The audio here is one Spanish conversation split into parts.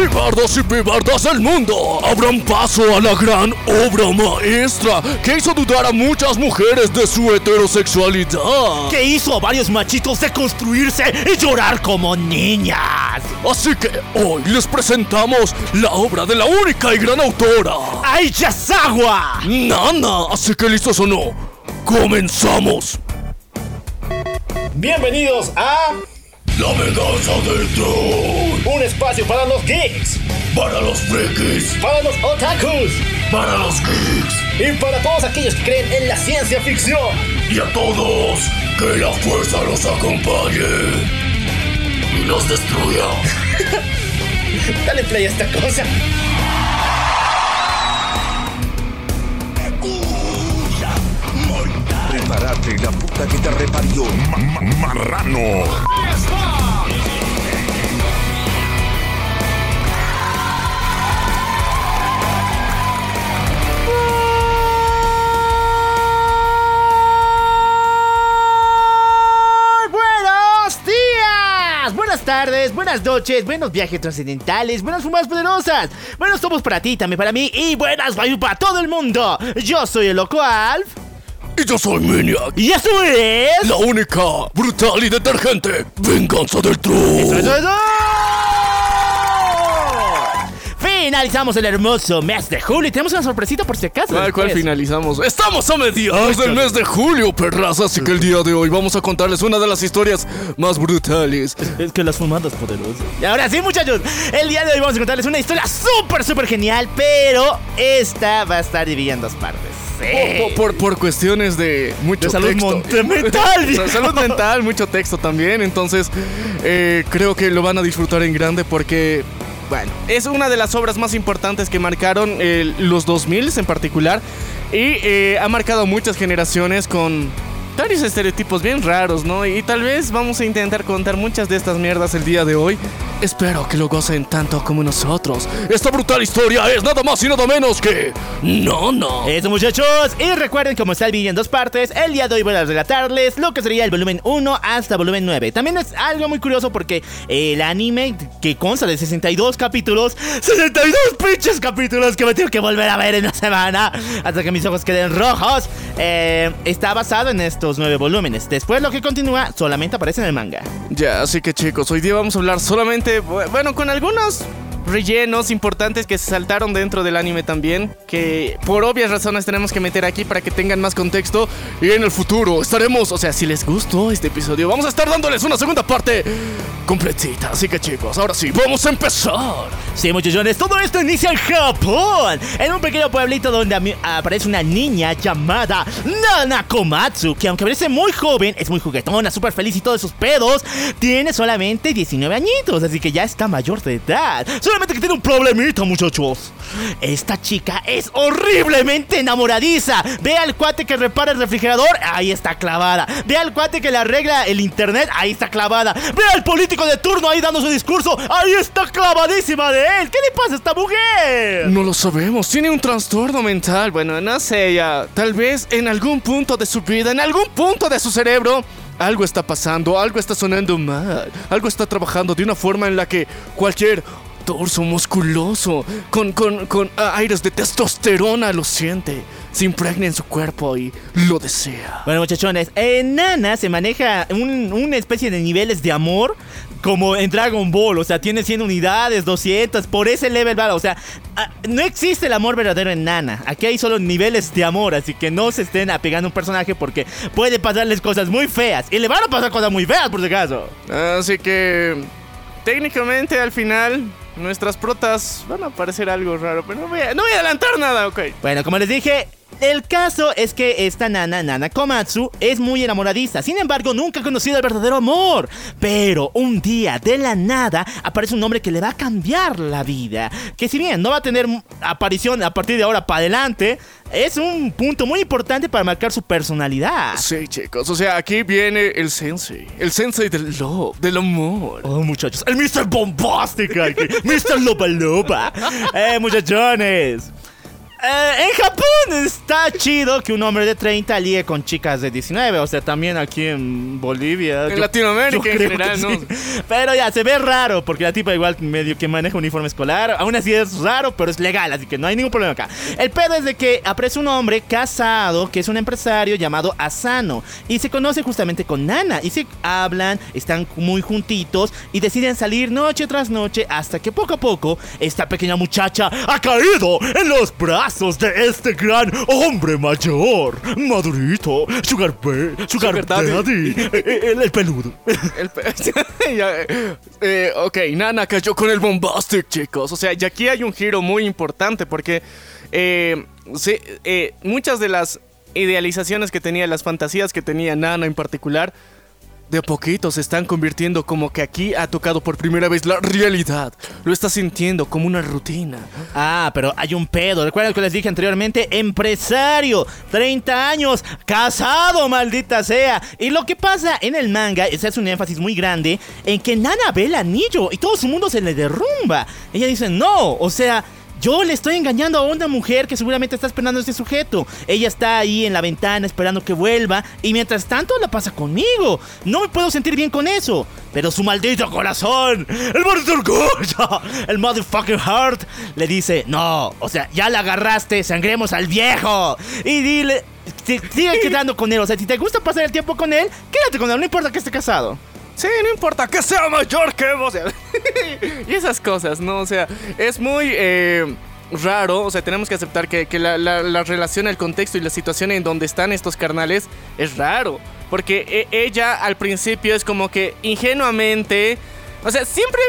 Pibardos y pibardas del mundo abran paso a la gran obra maestra que hizo dudar a muchas mujeres de su heterosexualidad. Que hizo a varios machitos deconstruirse y llorar como niñas. Así que hoy les presentamos la obra de la única y gran autora, ¡Ay, Yasawa! Nana. Así que listos o no, comenzamos. Bienvenidos a La venganza del troll. un espacio para los geeks, Para los frikis, para los otakus para los geeks y para todos aquellos que creen en la ciencia ficción. y a todos, que la fuerza los acompañe y los destruya. Dale play a esta cosa. Prepárate, la puta que te reparió. Ma- ma- marrano. Buenas tardes, buenas noches, buenos viajes trascendentales, buenas fumas poderosas, buenos tomos para ti, también para mí y buenas vibes para todo el mundo. Yo soy el Loco Alf Y yo soy Miniac, y eso es... la única, brutal y detergente venganza del. ¡Eso, eso, eso! Finalizamos el hermoso mes de julio y tenemos una sorpresita por si acaso. ¿Cuál, cuál finalizamos? Estamos a mediados del mes de julio, perras. Así que el día de hoy vamos a contarles una de las historias más brutales. Es que las fumadas poderosas. Y ahora sí, muchachos, el día de hoy vamos a contarles una historia súper, súper genial, pero esta va a estar dividida en dos partes. Sí. Por, por, por cuestiones de mucho De salud texto. mental, salud mental, mucho texto también. Entonces, eh, creo que lo van a disfrutar en grande porque, bueno, es una de las obras más importantes que marcaron eh, los 2000 en particular. Y eh, ha marcado muchas generaciones con varios estereotipos bien raros, ¿no? Y tal vez vamos a intentar contar muchas de estas mierdas el día de hoy. Espero que lo gocen tanto como nosotros. Esta brutal historia es nada más y nada menos que... No, no. Eso muchachos, y recuerden como está el video en dos partes, el día de hoy voy a relatarles lo que sería el volumen 1 hasta volumen 9. También es algo muy curioso porque el anime que consta de 62 capítulos, 62 pinches capítulos que me tengo que volver a ver en la semana hasta que mis ojos queden rojos, eh, está basado en estos 9 volúmenes. Después lo que continúa solamente aparece en el manga. Ya, así que chicos, hoy día vamos a hablar solamente, bu- bueno, con algunos rellenos importantes que se saltaron dentro del anime también, que por obvias razones tenemos que meter aquí para que tengan más contexto y en el futuro estaremos, o sea, si les gustó este episodio, vamos a estar dándoles una segunda parte completita. Así que chicos, ahora sí, vamos a empezar. Sí, muchachones, todo esto inicia en Japón, en un pequeño pueblito donde aparece una niña llamada Nana Komatsu, que aunque parece muy joven, es muy juguetona, súper feliz y todos sus pedos, tiene solamente 19 añitos, así que ya está mayor de edad. Solamente que tiene un problemita, muchachos. Esta chica es horriblemente enamoradiza. Ve al cuate que repara el refrigerador, ahí está clavada. Ve al cuate que le arregla el internet, ahí está clavada. Ve al político de turno ahí dando su discurso, ahí está clavadísima de él. ¿Qué le pasa a esta mujer? No lo sabemos, tiene un trastorno mental. Bueno, no sé, ya. Tal vez en algún punto de su vida, en algún punto de su cerebro, algo está pasando, algo está sonando mal, algo está trabajando de una forma en la que cualquier torso musculoso, con, con, con ah, aires de testosterona lo siente, se impregna en su cuerpo y lo desea. Bueno, muchachones, en Nana se maneja un- una especie de niveles de amor como en Dragon Ball. O sea, tiene 100 unidades, 200, por ese level va. O sea, ah, no existe el amor verdadero en Nana. Aquí hay solo niveles de amor, así que no se estén apegando a un personaje porque puede pasarles cosas muy feas. Y le van a pasar cosas muy feas, por si acaso. Así que técnicamente al final nuestras protas van a parecer algo raro, pero no voy a, no voy a adelantar nada, ok. Bueno, como les dije, el caso es que esta nana, Nana Komatsu, es muy enamoradiza. Sin embargo, nunca ha conocido el verdadero amor. Pero un día, de la nada, aparece un hombre que le va a cambiar la vida. Que si bien no va a tener aparición a partir de ahora para adelante, es un punto muy importante para marcar su personalidad. Sí, chicos, o sea, aquí viene el sensei, el sensei del love, del amor. Oh, muchachos, el Mr. Bombastic aquí, Mr. Loba Loba. Eh, muchachones. Eh, en Japón está chido que un hombre de 30 ligue con chicas de 19. O sea, también aquí en Bolivia. En yo- Latinoamérica yo en general, ¿no? sí. Pero ya, se ve raro porque la tipa igual medio que maneja uniforme escolar. Aún así es raro, pero es legal, así que no hay ningún problema acá. El pedo es de que aparece un hombre casado que es un empresario llamado Asano y se conoce justamente con Nana y se hablan, están muy juntitos y deciden salir noche tras noche hasta que poco a poco esta pequeña muchacha ha caído en los brazos de este gran hombre mayor, madurito, Sugar, Bear, Sugar, Sugar Daddy. Daddy, eh, el, el peludo. El pe- eh, ok, Nana cayó con el bombastic, chicos. O sea, y aquí hay un giro muy importante porque eh, sí, eh, muchas de las idealizaciones que tenía, las fantasías que tenía Nana en particular, de a poquito se están convirtiendo como que aquí ha tocado por primera vez la realidad. Lo está sintiendo como una rutina. Ah, pero hay un pedo. Recuerden que les dije anteriormente, empresario, 30 años, casado, maldita sea. Y lo que pasa en el manga, ese es un énfasis muy grande, en que Nana ve el anillo y todo su mundo se le derrumba. Ella dice, no, o sea... Yo le estoy engañando a una mujer que seguramente está esperando a este sujeto. Ella está ahí en la ventana esperando que vuelva y mientras tanto la pasa conmigo. No me puedo sentir bien con eso. Pero su maldito corazón, el maldito el motherfucking heart, le dice, no, o sea, ya la agarraste, sangremos al viejo. Y dile, si- sigue quedando con él. O sea, si te gusta pasar el tiempo con él, quédate con él, no importa que esté casado. Sí, no importa que sea mayor que vos. y esas cosas, ¿no? O sea, es muy eh, raro. O sea, tenemos que aceptar que, que la, la- la relación, el contexto y la situación en donde están estos carnales es raro. Porque e- ella al principio es como que ingenuamente. O sea, siempre.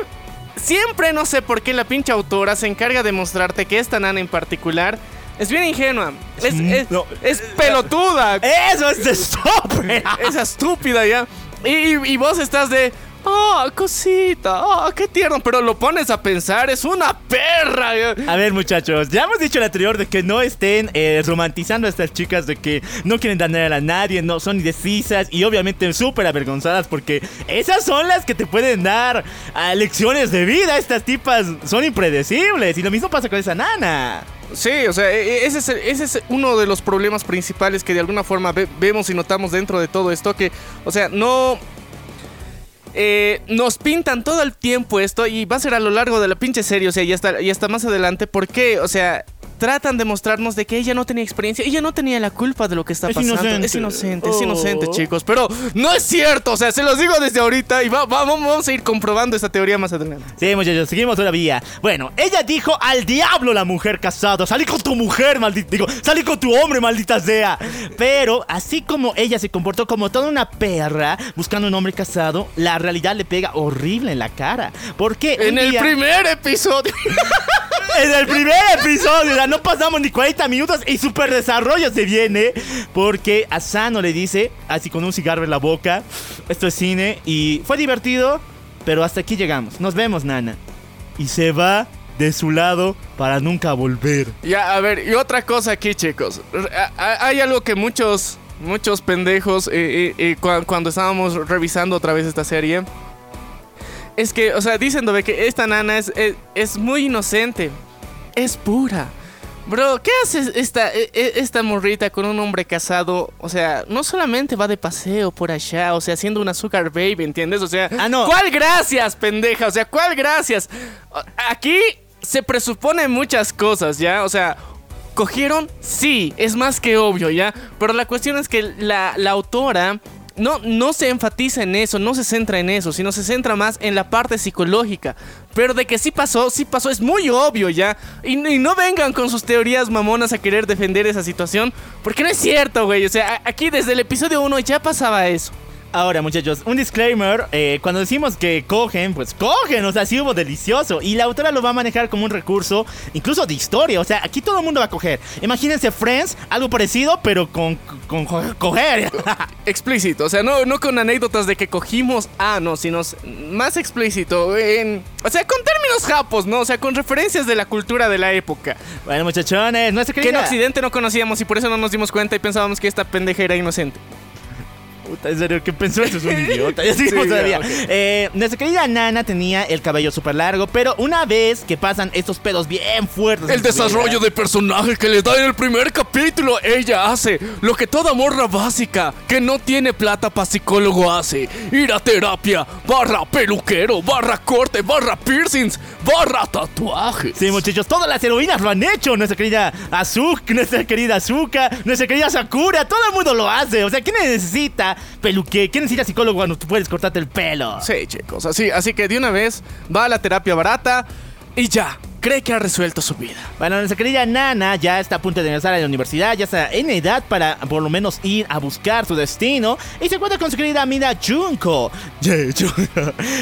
Siempre no sé por qué la pinche autora se encarga de mostrarte que esta nana en particular es bien ingenua. Es, es- no. es pelotuda. Eso es estúpida. Esa estúpida ya. Y, vos estás de. Oh, cosita, oh, qué tierno. Pero lo pones a pensar, es una perra. A ver, muchachos, ya hemos dicho el anterior de que no estén eh, romantizando a estas chicas de que no quieren dañar a nadie, no son indecisas y obviamente súper avergonzadas porque esas son las que te pueden dar ah, lecciones de vida. Estas tipas son impredecibles y lo mismo pasa con esa nana. Sí, o sea, e- e- ese es, uno de los problemas principales que de alguna forma ve- vemos y notamos dentro de todo esto. Que, o sea, no. eh, nos pintan todo el tiempo esto y va a ser a lo largo de la pinche serie, o sea, y hasta, y hasta más adelante. ¿Por qué? O sea, tratan de mostrarnos de que ella no tenía experiencia, ella no tenía la culpa de lo que está Es pasando. inocente. Es inocente, es Oh. inocente, chicos. Pero no es cierto, o sea, se los digo desde ahorita y va- va- vamos a ir comprobando esta teoría más adelante. Sí, muchachos, seguimos todavía. Bueno, ella dijo al diablo la mujer casada. Salí con tu mujer, maldita. Digo, salí con tu hombre, maldita sea. Pero así como ella se comportó como toda una perra buscando un hombre casado, la realidad le pega horrible en la cara. Porque En el día- primer episodio. en el primer episodio, no pasamos ni 40 minutos y super desarrollo se viene. Porque Asano le dice, así con un cigarro en la boca, esto es cine y fue divertido, pero hasta aquí llegamos. Nos vemos, Nana. Y se va de su lado para nunca volver. Ya, a ver, y otra cosa aquí, chicos. Hay algo que muchos, muchos pendejos, eh, eh, eh, cua- cuando estábamos revisando otra vez esta serie, es que, o sea, dicen que esta nana es, es muy inocente, es pura. Bro, ¿qué hace esta, e- e- esta morrita con un hombre casado? O sea, no solamente va de paseo por allá, o sea, siendo una sugar baby, ¿entiendes? O sea, Ah, no. ¿cuál gracias, pendeja? O sea, ¿cuál gracias? Aquí se presupone muchas cosas, ¿ya? O sea, ¿cogieron? Sí, es más que obvio, ¿ya? Pero la cuestión es que la, la autora no, no se enfatiza en eso, no se centra en eso, sino se centra más en la parte psicológica. Pero de que sí pasó, sí pasó, es muy obvio ya. Y, y no vengan con sus teorías mamonas a querer defender esa situación, porque no es cierto, güey. O sea, aquí desde el episodio 1 ya pasaba eso. Ahora, muchachos, un disclaimer. eh, cuando decimos que cogen, pues cogen. O sea, sí hubo delicioso. Y la autora lo va a manejar como un recurso, incluso de historia. O sea, aquí todo el mundo va a coger. Imagínense Friends, algo parecido, pero con, con co- coger. Explícito, o sea, no, no con anécdotas de que cogimos ah, no, sino más explícito. En, o sea, con términos japos, ¿no? O sea, con referencias de la cultura de la época. bueno, muchachones, nuestra Que en. Occidente no conocíamos y por eso no nos dimos cuenta y pensábamos que esta pendeja era inocente. Puta, en serio, ¿qué pensó? Eso es un idiota. Ya seguimos Sí, todavía. Eh, nuestra querida Nana tenía el cabello súper largo, pero una vez que pasan estos pedos bien fuertes. El vida- desarrollo de personaje que le da en el primer capítulo, ella hace lo que toda morra básica que no tiene plata para psicólogo hace. Ir a terapia, barra peluquero, barra corte, barra piercings, barra tatuajes. Sí, muchachos, todas las heroínas lo han hecho. Nuestra querida Azuka, nuestra querida Azuka, nuestra querida Sakura, todo el mundo lo hace. O sea, ¿quién necesita peluque? ¿Quién necesita psicólogo cuando tú puedes cortarte el pelo? Sí, chicos, así, así que de una vez va a la terapia barata y ya, cree que ha resuelto su vida. Bueno, nuestra querida Nana ya está a punto de ingresar a la universidad, ya está en edad para por lo menos ir a buscar su destino. Y se encuentra con su querida amiga Junko,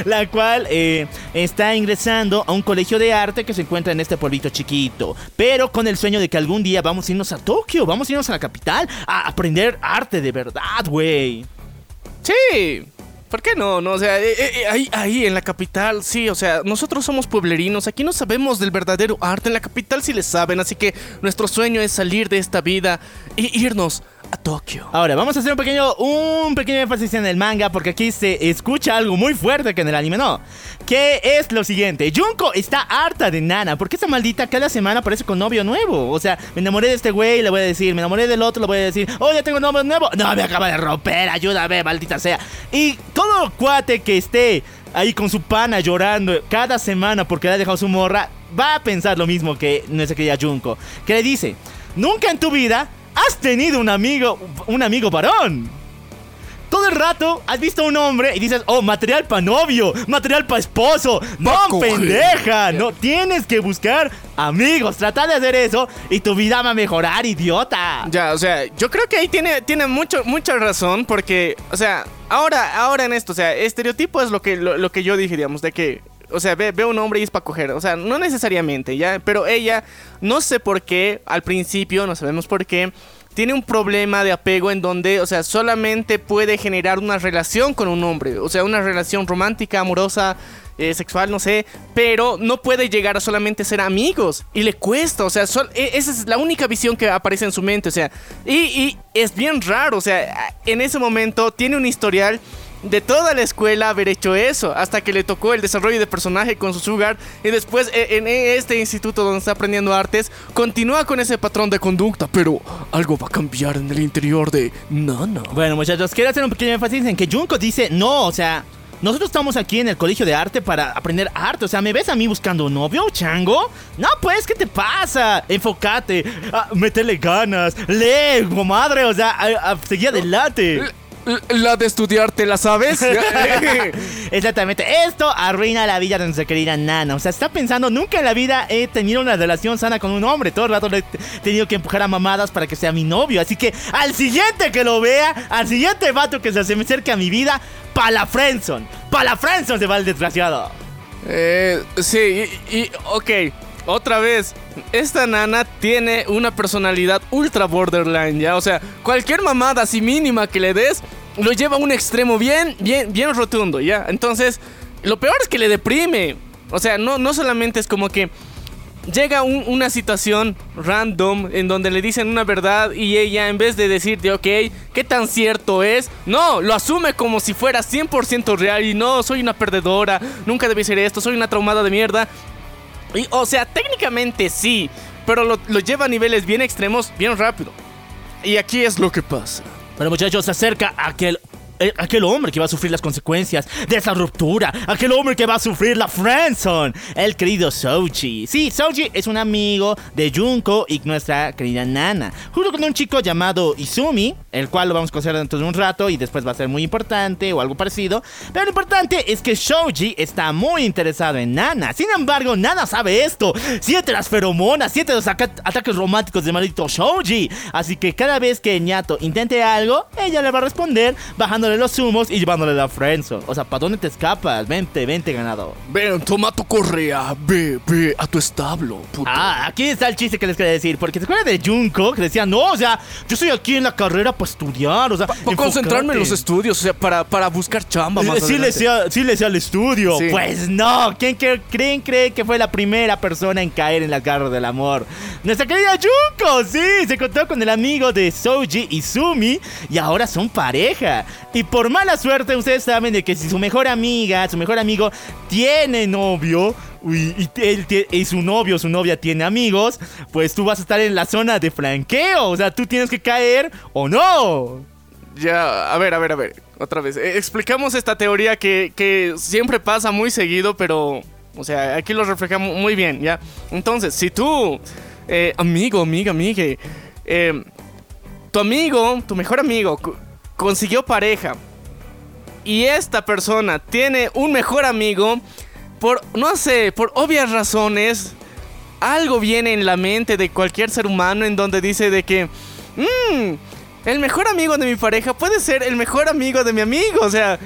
la cual eh, está ingresando a un colegio de arte que se encuentra en este pueblito chiquito. Pero con el sueño de que algún día vamos a irnos a Tokio, vamos a irnos a la capital a aprender arte de verdad, güey. Sí. ¿Por qué no? no o sea, eh, eh, ahí, ahí en la capital, sí, o sea, nosotros somos pueblerinos, aquí no sabemos del verdadero arte, en la capital sí le saben, así que nuestro sueño es salir de esta vida e irnos a Tokio. Ahora, vamos a hacer un pequeño, un pequeño énfasis en el manga porque aquí se escucha algo muy fuerte que en el anime no. Que es lo siguiente, Junko está harta de Nana porque esta maldita cada semana aparece con novio nuevo. O sea, me enamoré de este güey, le voy a decir, me enamoré del otro, le voy a decir, oh, ya tengo novio nuevo. No, me acaba de romper, ayúdame, maldita sea. Y todo cuate que esté ahí con su pana llorando cada semana porque le ha dejado su morra, va a pensar lo mismo que nuestra querida Junko. Que le dice, nunca en tu vida has tenido un amigo, un amigo varón. Todo el rato has visto a un hombre y dices, oh, material para novio, material para esposo. No, pendeja. No, tienes que buscar amigos. Trata de hacer eso y tu vida va a mejorar, idiota. Ya, o sea, yo creo que ahí tiene, tiene mucho, mucha razón porque, o sea, ahora, ahora en esto, o sea, estereotipo es lo que, lo, lo que yo dije, digamos, de que, o sea, ve, ve un hombre y es para coger, o sea, no necesariamente, ya, pero ella, no sé por qué, al principio, no sabemos por qué, tiene un problema de apego en donde, o sea, solamente puede generar una relación con un hombre, o sea, una relación romántica, amorosa, eh, sexual, no sé, pero no puede llegar a solamente ser amigos y le cuesta, o sea, e- esa es la única visión que aparece en su mente, o sea, y es bien raro, o sea, en ese momento tiene un historial de toda la escuela haber hecho eso, hasta que le tocó el desarrollo de personaje con su sugar y después eh, en este instituto donde está aprendiendo artes, continúa con ese patrón de conducta, pero algo va a cambiar en el interior de Nana. Bueno, muchachos, quiero hacer un pequeño énfasis en que Junko dice, no, o sea, nosotros estamos aquí en el colegio de arte para aprender arte. O sea, ¿me ves a mí buscando un novio, chango? No, pues, ¿qué te pasa? Enfócate, ah, métele ganas, lee, madre, o sea, a- a- seguí adelante. La de estudiar, ¿te la sabes? Exactamente, esto arruina la vida de nuestra querida Nana. O sea, está pensando, nunca en la vida he tenido una relación sana con un hombre. Todo el rato le he tenido que empujar a mamadas para que sea mi novio. Así que al siguiente que lo vea, al siguiente vato que se me acerque a mi vida, pa' la friendzone. Pa' la friendzone se va el desgraciado. Eh, sí, y, y- ok, otra vez, esta nana tiene una personalidad ultra borderline, ¿ya? O sea, cualquier mamada así mínima que le des, lo lleva a un extremo bien, bien, bien rotundo, ¿ya? Entonces, lo peor es que le deprime. O sea, no, no solamente es como que llega un- una situación random en donde le dicen una verdad y ella en vez de decirte, ok, ¿qué tan cierto es? No, lo asume como si fuera 100% real y no, soy una perdedora, nunca debí ser esto, soy una traumada de mierda. O sea, técnicamente sí, pero lo, lo lleva a niveles bien extremos, bien rápido. Y aquí es lo que pasa. Bueno, muchachos, se acerca aquel. Eh, Aquel hombre que va a sufrir las consecuencias de esa ruptura. Aquel hombre que va a sufrir la friendzone. El querido Soji. Sí, Soji es un amigo de Junko y nuestra querida Nana. Junto con un chico llamado Izumi, el cual lo vamos a conocer dentro de un rato y después va a ser muy importante o algo parecido. Pero lo importante es que Shoji está muy interesado en Nana. Sin embargo, Nana sabe esto. Siente las feromonas, siente los ataques románticos de maldito Shoji. Así que cada vez que Ñato intente algo, ella le va a responder los humos y llevándole la friendzone. O sea, ¿para dónde te escapas? Vente, vente, ganado. Ven, toma tu correa, ve, ve a tu establo, puto. Ah, aquí está el chiste que les quería decir. Porque se acuerdan de Junko que decía, no, o sea, yo estoy aquí en la carrera para estudiar. O sea, Para concentrarme en los enfócate". estudios, o sea, para, para buscar chamba más Sí le, sea, sí le sea al estudio. Sí. Pues no. ¿Quién cre- creen, cree que fue la primera persona en caer en las garras del amor? Nuestra querida Junko, sí. Se contó con el amigo de Soji Izumi y ahora son pareja. Y por mala suerte, ustedes saben de que si su mejor amiga, su mejor amigo tiene novio, y, y él y su novio, su novia tiene amigos, pues tú vas a estar en la zona de flanqueo. O sea, tú tienes que caer o no. Ya, a ver, a ver, a ver. Otra vez. Eh, explicamos esta teoría que, que siempre pasa muy seguido, pero. O sea, aquí lo reflejamos muy bien, ¿ya? Entonces, si tú, eh, amigo, amiga, amigue, eh, tu amigo, tu mejor amigo, consiguió pareja. Y esta persona tiene un mejor amigo, por, no sé, por obvias razones, algo viene en la mente de cualquier ser humano en donde dice de que, "Mm, el mejor amigo de mi pareja puede ser el mejor amigo de mi amigo, o sea,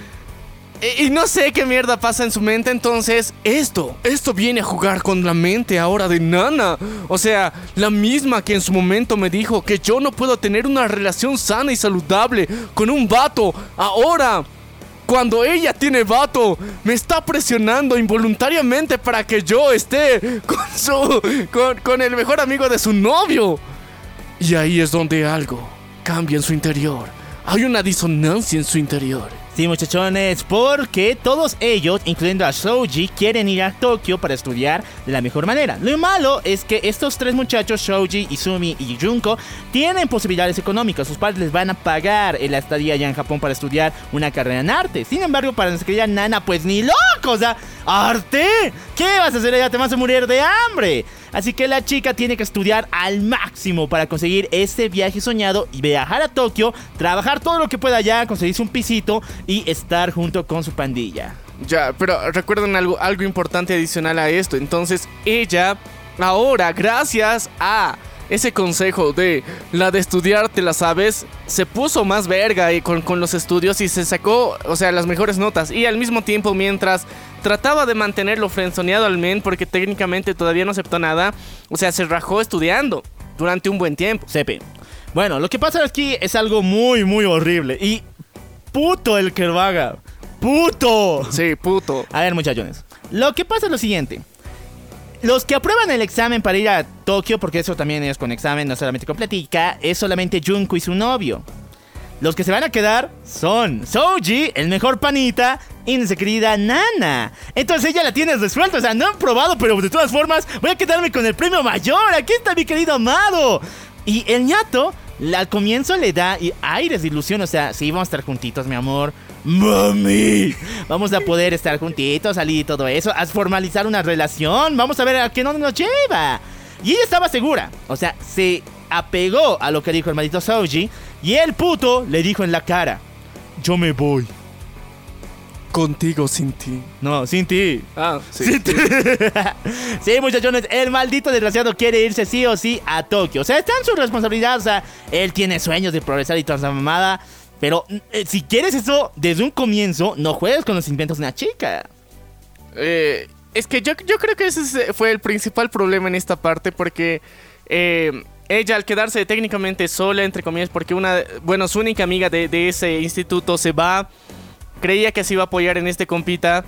y, no sé qué mierda pasa en su mente, entonces esto, esto viene a jugar con la mente ahora de Nana, o sea, la misma que en su momento me dijo que yo no puedo tener una relación sana y saludable con un vato, ahora cuando ella tiene vato, me está presionando involuntariamente para que yo esté con su. con, con el mejor amigo de su novio. Y ahí es donde algo cambia en su interior. Hay una disonancia en su interior. Sí, muchachones, porque todos ellos, incluyendo a Shoji, quieren ir a Tokio para estudiar de la mejor manera. Lo malo es que estos tres muchachos, Shoji, Izumi y Junko, tienen posibilidades económicas. Sus padres les van a pagar la estadía allá en Japón para estudiar una carrera en arte. Sin embargo, para nuestra querida Nana, pues ni loco, o sea, ¿arte? ¿Qué vas a hacer allá? Te vas a morir de hambre. Así que la chica tiene que estudiar al máximo para conseguir este viaje soñado y viajar a Tokio, trabajar todo lo que pueda allá, conseguirse un pisito y estar junto con su pandilla. Ya, pero recuerden algo, algo importante adicional a esto. Entonces, ella, ahora, gracias a ese consejo de la de estudiar, te la sabes, se puso más verga y con, con los estudios y se sacó, o sea, las mejores notas. Y al mismo tiempo, mientras trataba de mantenerlo frenzoneado al men, porque técnicamente todavía no aceptó nada, o sea, se rajó estudiando durante un buen tiempo. Sepe. Bueno, lo que pasa aquí es algo muy, muy horrible. Y puto el que lo haga. ¡Puto! Sí, puto. A ver, muchachones. Lo que pasa es lo siguiente. Los que aprueban el examen para ir a Tokio, porque eso también es con examen, no solamente con platica, es solamente Junko y su novio. Los que se van a quedar son Soji, el mejor panita, y nuestra querida Nana. Entonces ella la tienes resuelta, o sea, no han probado, pero de todas formas voy a quedarme con el premio mayor. Aquí está mi querido amado. Y el ñato, al comienzo le da aires de ilusión, o sea, sí, vamos a estar juntitos, mi amor. Mami, vamos a poder estar juntitos, salir y todo eso, a formalizar una relación, vamos a ver a qué no nos lleva. Y ella estaba segura, o sea, se apegó a lo que dijo el maldito Soji y el puto le dijo en la cara, yo me voy. Contigo sin ti. No, sin ti. Ah, sí. Sí, sí, muchachones, el maldito desgraciado quiere irse sí o sí a Tokio. O sea, está en su responsabilidad. O sea, él tiene sueños de progresar y toda esa mamada. Pero eh, si quieres eso desde un comienzo, no juegues con los inventos de una chica. Eh, es que yo, yo creo que ese es- fue el principal problema en esta parte porque eh, ella al quedarse técnicamente sola, entre comillas, porque una, bueno, su única amiga de, de ese instituto se va, creía que se iba a apoyar en este compita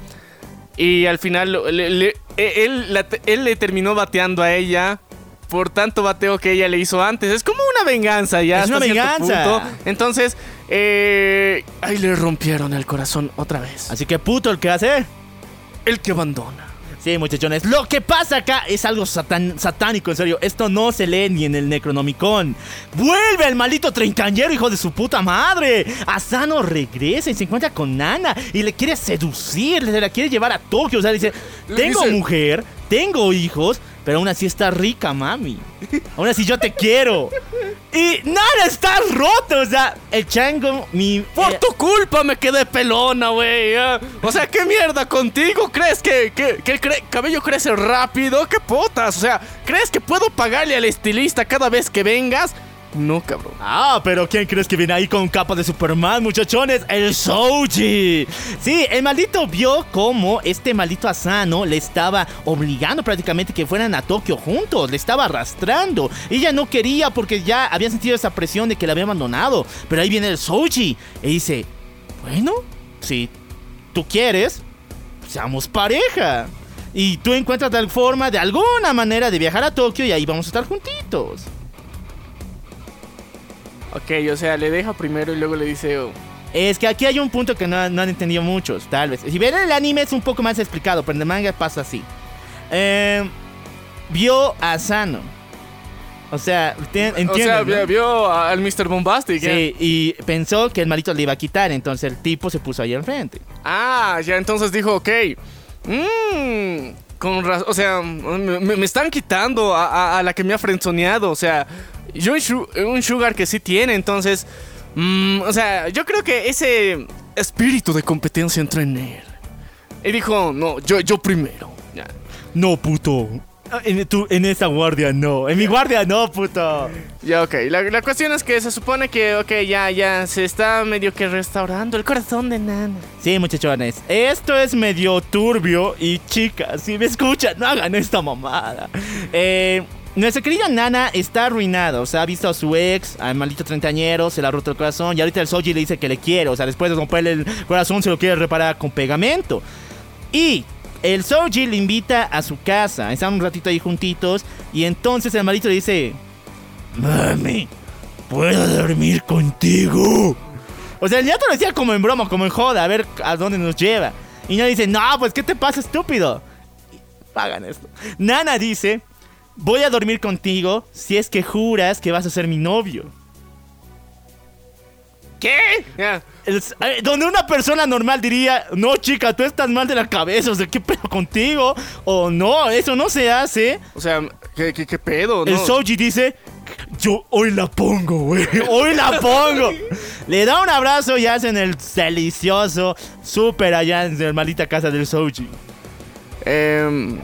y al final le- le- e- él, la- él le terminó bateando a ella. Por tanto bateo que ella le hizo antes. Es como una venganza ya. Es hasta una venganza. punto. Entonces, eh, ahí le rompieron el corazón otra vez. Así que puto el que hace. El que abandona. Sí, muchachones, lo que pasa acá es algo satán- satánico, en serio. Esto no se lee ni en el Necronomicon. ¡Vuelve el maldito treintañero, hijo de su puta madre! Asano regresa y se encuentra con Nana y le quiere seducir, le la quiere llevar a Tokio. O sea, dice: Tengo dice- mujer, tengo hijos, pero aún así está rica, mami. Aún así yo te quiero. Y Nana está roto, o sea, el chango, mi. Por eh, tu culpa me quedé pelona, güey. O sea, ¿qué mierda contigo? ¿Crees que, que, que el cre- cabello crece rápido? ¿Qué potas? O sea, ¿crees que puedo pagarle al estilista cada vez que vengas? No, cabrón. Ah, pero ¿quién crees que viene ahí con capa de Superman, muchachones? El Soji. Sí, el maldito vio cómo este maldito Asano le estaba obligando prácticamente que fueran a Tokio juntos, le estaba arrastrando. Ella no quería porque ya había sentido esa presión de que la había abandonado. Pero ahí viene el Soji y dice, bueno, si tú quieres, seamos pareja. Y tú encuentras tal forma, de alguna manera, de viajar a Tokio y ahí vamos a estar juntitos. Ok, o sea, le deja primero y luego le dice, oh, Es que aquí hay un punto que no, no han entendido muchos, tal vez. Si ven el anime es un poco más explicado, pero en el manga pasa así. Eh, vio a Sano. O sea, enti- O entienden, sea, ¿no? vio, al Mr. Bombastic. ¿eh? Sí, y pensó que el malito le iba a quitar, entonces el tipo se puso ahí enfrente. Ah, ya entonces dijo, ok. Mmm. Con. O sea, me, me- me están quitando a, a- a la que me ha frenzoneado. O sea, yo un, un sugar que sí tiene, entonces. mm, o sea, yo creo que ese espíritu de competencia entró en él. Y dijo, no, yo, yo primero. No, puto. En, tu- en esa guardia no. En mi guardia no, puto. Ya, ok. La, la cuestión es que se supone que, ok, ya, ya se está medio que restaurando el corazón de Nana. Sí, muchachones. Esto es medio turbio y chicas, si me escuchan, no hagan esta mamada. Eh, nuestra querida Nana está arruinada. O sea, ha visto a su ex, al maldito treintañero, se le ha roto el corazón. Y ahorita el Soji le dice que le quiere. O sea, después de romperle el corazón, se lo quiere reparar con pegamento. Y el Soji le invita a su casa. Están un ratito ahí juntitos. Y entonces el maldito le dice: Mami, ¿puedo dormir contigo? O sea, ya te lo decía como en broma, como en joda, a ver a dónde nos lleva. Y Nana dice: No, pues, ¿qué te pasa, estúpido? Y Hagan esto. Nana dice: Voy a dormir contigo si es que juras que vas a ser mi novio. ¿Qué? Eh, donde una persona normal diría, no chica, tú estás mal de la cabeza, o sea, ¿qué pedo contigo? O no, eso no se hace. O sea, ¿qué, qué, qué pedo? El? Soji dice, yo hoy la pongo, güey, hoy la pongo. Le da un abrazo y hacen el delicioso súper allá en la maldita casa del Soji. Em, ve-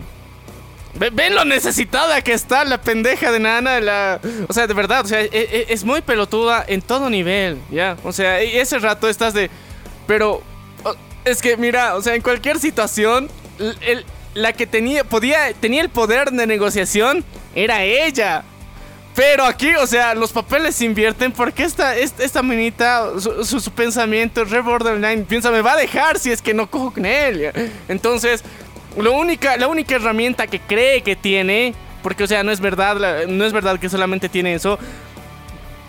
¿Ven lo necesitada que está la pendeja de Nana? La, o sea, de verdad, o sea, e- e- es, muy pelotuda en todo nivel, ¿ya? O sea, ese rato estás de... Pero, es que mira, o sea, en cualquier situación, la que tenía, podía, tenía el poder de negociación era ella. Pero aquí, o sea, los papeles se invierten porque esta, esta, esta minita, su, su- su pensamiento, re borderline, piensa, me va a dejar si es que no cojo con él. Entonces, lo única, la única herramienta que cree que tiene, porque, o sea, no es verdad, no es verdad que solamente tiene eso,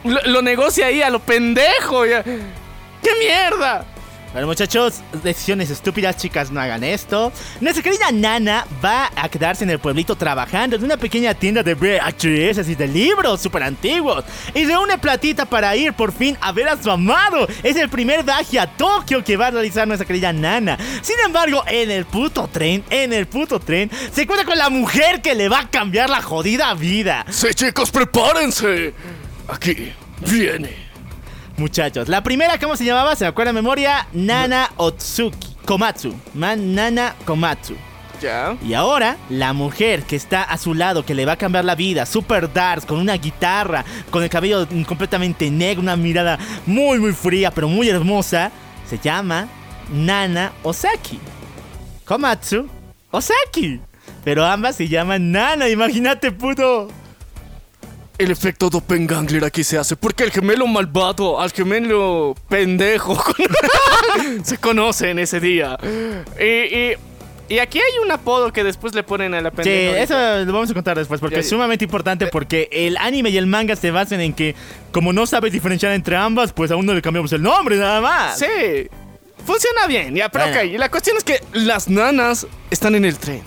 lo, lo negocia ahí a lo pendejo. ¿ya? ¡Qué mierda! Bueno, muchachos, decisiones estúpidas, chicas, no hagan esto. Nuestra querida Nana va a quedarse en el pueblito trabajando en una pequeña tienda de VHS y de libros súper antiguos. Y reúne platita para ir por fin a ver a su amado. Es el primer viaje a Tokio que va a realizar nuestra querida Nana. Sin embargo, en el puto tren, en el puto tren, se encuentra con la mujer que le va a cambiar la jodida vida. Sí, chicos, prepárense. Aquí viene. Muchachos, la primera, ¿cómo se llamaba? ¿Se me acuerda de memoria? Nana Otsuki. Komatsu. Man Nana Komatsu. Ya. Y ahora, la mujer que está a su lado, que le va a cambiar la vida, super dark, con una guitarra, con el cabello completamente negro, una mirada muy, muy fría, pero muy hermosa, se llama Nana Osaki. Komatsu Osaki. Pero ambas se llaman Nana, imagínate, puto. El efecto doppelganger aquí se hace porque el gemelo malvado al gemelo pendejo se conocen ese día. Y, y- y aquí hay un apodo que después le ponen a la Sí, pendeja. eso lo vamos a contar después porque Ya, es sumamente importante porque el anime y el manga se basan en que como no sabes diferenciar entre ambas, pues a uno le cambiamos el nombre nada más. Sí, funciona bien, ya, pero Bueno. ok. Y la cuestión es que las nanas están en el tren.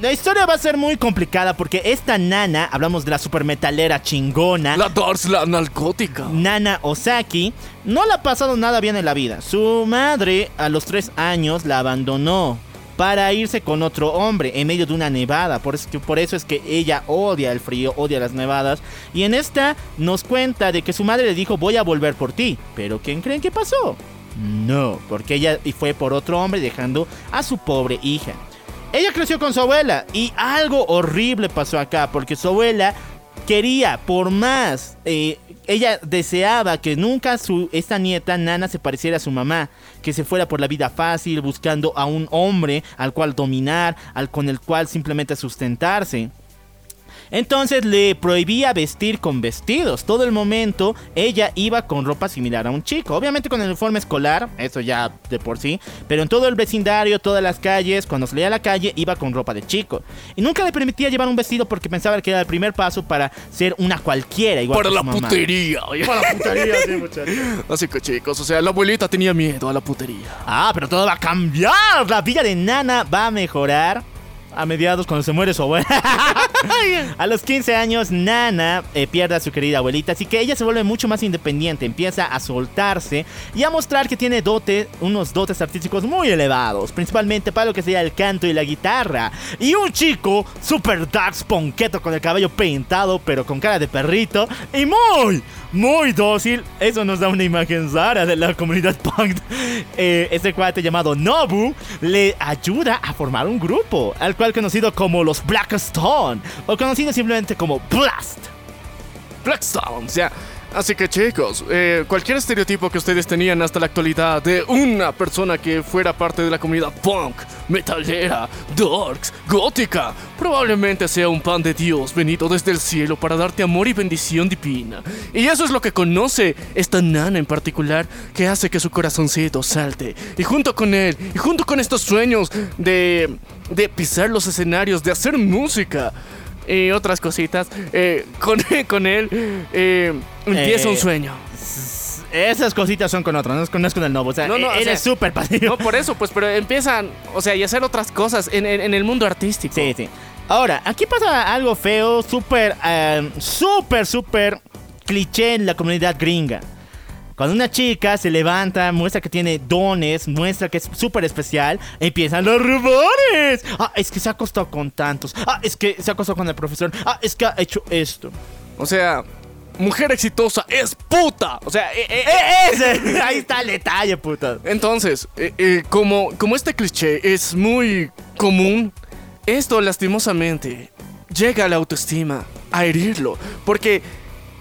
La historia va a ser muy complicada porque esta nana, hablamos de la super metalera chingona, La Dars, la narcótica. Nana Osaki, no le ha pasado nada bien en la vida. Su madre a los tres años la abandonó para irse con otro hombre en medio de una nevada. Por que- por eso es que ella odia el frío, odia las nevadas. Y en esta nos cuenta de que su madre le dijo voy a volver por ti. Pero ¿quién creen que pasó? No, porque ella y fue por otro hombre dejando a su pobre hija. Ella creció con su abuela y algo horrible pasó acá porque su abuela quería por más. eh, ella deseaba que nunca su, esta nieta, Nana, se pareciera a su mamá. Que se fuera por la vida fácil, buscando a un hombre al cual dominar, al con el cual simplemente sustentarse. Entonces le prohibía vestir con vestidos. Todo el momento ella iba con ropa similar a un chico. Obviamente con el uniforme escolar, eso ya de por sí. Pero en todo el vecindario, todas las calles, cuando salía a la calle, iba con ropa de chico. Y nunca le permitía llevar un vestido porque pensaba que era el primer paso para ser una cualquiera. Igual Para que la su mamá. putería. Para la putería, sí, muchachos. Así que chicos, o sea, la abuelita tenía miedo a la putería. Ah, pero todo va a cambiar. La vida de Nana va a mejorar. A mediados cuando se muere su abuela. a los 15 años, Nana eh, pierde a su querida abuelita, así que ella se vuelve mucho más independiente, empieza a soltarse y a mostrar que tiene dote, unos dotes artísticos muy elevados, principalmente para lo que sería el canto y la guitarra. Y un chico super dark ponqueto con el cabello pintado, pero con cara de perrito y muy, muy dócil. Eso nos da una imagen rara de la comunidad punk. Eh, este cuate llamado Nobu le ayuda a formar un grupo, al cual conocido como los Black Stone, o conocido simplemente como Blast. Blackstone, o sea. Así que chicos, eh, cualquier estereotipo que ustedes tenían hasta la actualidad de una persona que fuera parte de la comunidad punk, metalera, darks, gótica, probablemente sea un pan de Dios venido desde el cielo para darte amor y bendición divina. Y eso es lo que conoce esta nana en particular, que hace que su corazoncito salte. Y junto con él, y junto con estos sueños de, de pisar los escenarios, de hacer música, y otras cositas. eh, con, con él eh, empieza Eh, un sueño. Esas cositas son con otro, no es con, no es con el Nobu. O sea, No, no, e- o eres sea, súper pasivo. No, por eso, pues, pero empiezan, o sea, y hacer otras cosas en, en- en el mundo artístico. Sí, sí. Ahora, aquí pasa algo feo, súper, eh, súper, súper cliché en la comunidad gringa. Cuando una chica se levanta, muestra que tiene dones, muestra que es súper especial, empiezan los rumores. Ah, es que se ha acostado con tantos. Ah, es que se ha acostado con el profesor. Ah, es que ha hecho esto. O sea, mujer exitosa es puta. O sea, eh, eh, ¡Eh, ese! Ahí está el detalle, puta. Entonces, eh, eh, como, como este cliché es muy común, esto lastimosamente llega a la autoestima, a herirlo. Porque,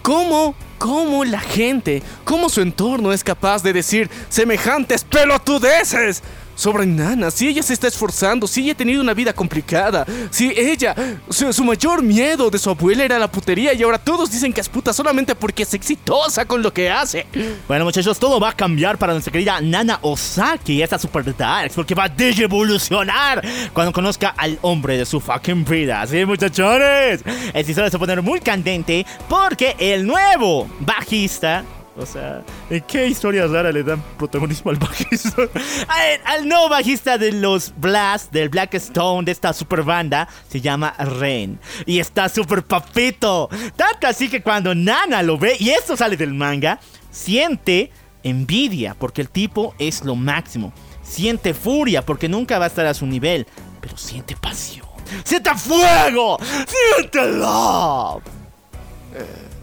¿cómo, cómo la gente, cómo su entorno es capaz de decir semejantes pelotudeces? Sobre Nana, si ella se está esforzando, si ella ha tenido una vida complicada, si ella, su, mayor miedo de su abuela era la putería y ahora todos dicen que es puta solamente porque es exitosa con lo que hace. Bueno, muchachos, todo va a cambiar para nuestra querida Nana Osaki, esta super darks, porque va a evolucionar cuando conozca al hombre de su fucking vida. ¿Sí, muchachones? El historia se va a poner muy candente porque el nuevo bajista. O sea, ¿en qué historia rara le dan protagonismo al bajista? al, al nuevo bajista de los Blast, del Black Stone, de esta super banda, se llama Ren. Y está súper papito. Tanto así que cuando Nana lo ve, y esto sale del manga, siente envidia porque el tipo es lo máximo. Siente furia porque nunca va a estar a su nivel. Pero siente pasión. ¡Siente fuego! ¡Siente love!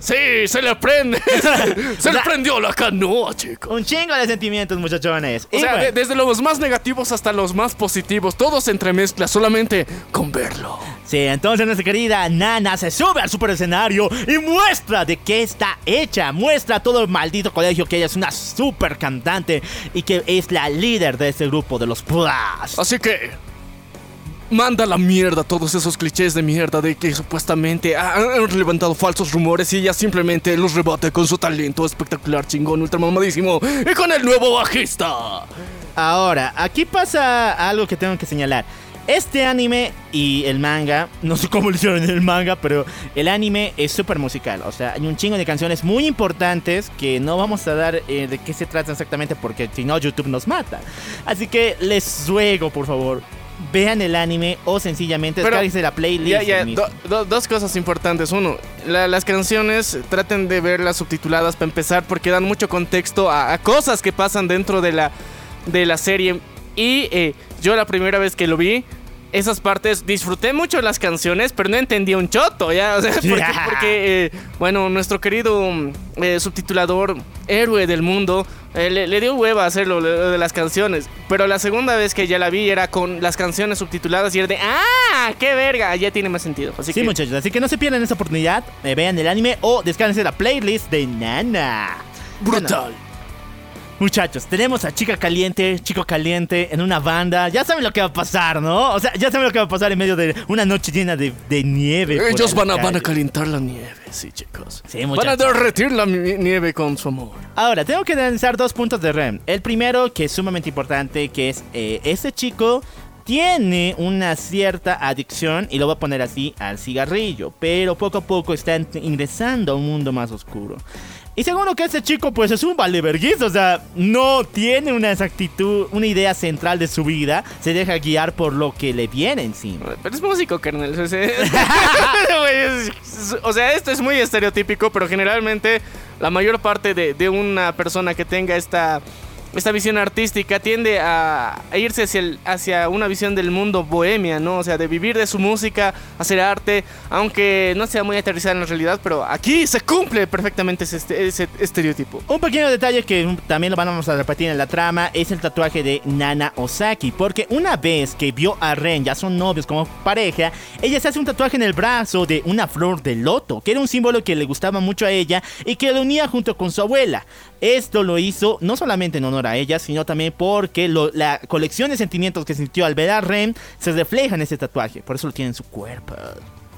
Sí, se le prende. se le prendió la canoa, chico. Un chingo de sentimientos, muchachones. O Y sea, bueno, de- desde los más negativos hasta los más positivos, todo se entremezcla solamente con verlo. Sí, entonces nuestra querida Nana se sube al super escenario y muestra de qué está hecha. Muestra a todo el maldito colegio que ella es una super cantante y que es la líder de este grupo de los Plus. Así que. Manda la mierda todos esos clichés de mierda de que supuestamente ha- han levantado falsos rumores y ella simplemente los rebate con su talento espectacular, chingón, ultramamadísimo y con el nuevo bajista. Ahora, aquí pasa algo que tengo que señalar. Este anime y el manga, no sé cómo lo hicieron el manga, pero el anime es súper musical. O sea, hay un chingo de canciones muy importantes que no vamos a dar eh, de qué se trata exactamente porque si no YouTube nos mata. Así que les ruego, por favor, vean el anime o sencillamente descárguense la playlist. Ya, ya, do- do- dos cosas importantes. Uno, la- las canciones traten de verlas subtituladas para empezar porque dan mucho contexto a, a cosas que pasan dentro de la, de la serie. Y eh, yo la primera vez que lo vi, esas partes, disfruté mucho las canciones, pero no entendía un choto, ¿ya? O sea, porque, eh, bueno, nuestro querido mm, eh, subtitulador, héroe del mundo, eh, le, le dio hueva hacerlo lo de las canciones. Pero la segunda vez que ya la vi era con las canciones subtituladas y era de, ¡ah! ¡Qué verga! Ya tiene más sentido. Así Sí, que, muchachos, así que no se pierdan esa oportunidad. vean el anime o descárguense la playlist de Nana. brutal. Muchachos, tenemos a chica caliente, chico caliente en una banda. Ya saben lo que va a pasar, ¿no? O sea, ya saben lo que va a pasar en medio de una noche llena de, de nieve. Ellos van a, van a calentar la nieve, sí, chicos. Sí, van a derretir la nieve con su amor. Ahora, tengo que analizar dos puntos de REM. El primero, que es sumamente importante, que es eh, este chico tiene una cierta adicción, y lo voy a poner así, al cigarrillo, pero poco a poco está ingresando a un mundo más oscuro. Y segundo que este chico pues es un valeverguizo, o sea, no tiene una exactitud, una idea central de su vida, se deja guiar por lo que le viene encima. Pero es músico, carnal. o sea, o sea, esto es muy estereotípico, pero generalmente la mayor parte de, de una persona que tenga esta, esta visión artística tiende a, irse hacia, una visión del mundo bohemia, ¿no? O sea, de vivir de su música, hacer arte, aunque no sea muy aterrizada en la realidad, pero aquí se cumple perfectamente ese, este- ese estereotipo. Un pequeño detalle que también lo vamos a repetir en la trama es el tatuaje de Nana Osaki, porque una vez que vio a Ren, ya son novios como pareja, ella se hace un tatuaje en el brazo de una flor de loto, que era un símbolo que le gustaba mucho a ella y que lo unía junto con su abuela. Esto lo hizo no solamente en honor a ella, sino también porque lo- la colección de sentimientos que sintió al ver a Ren se refleja en ese tatuaje, por eso lo tiene en su cuerpo.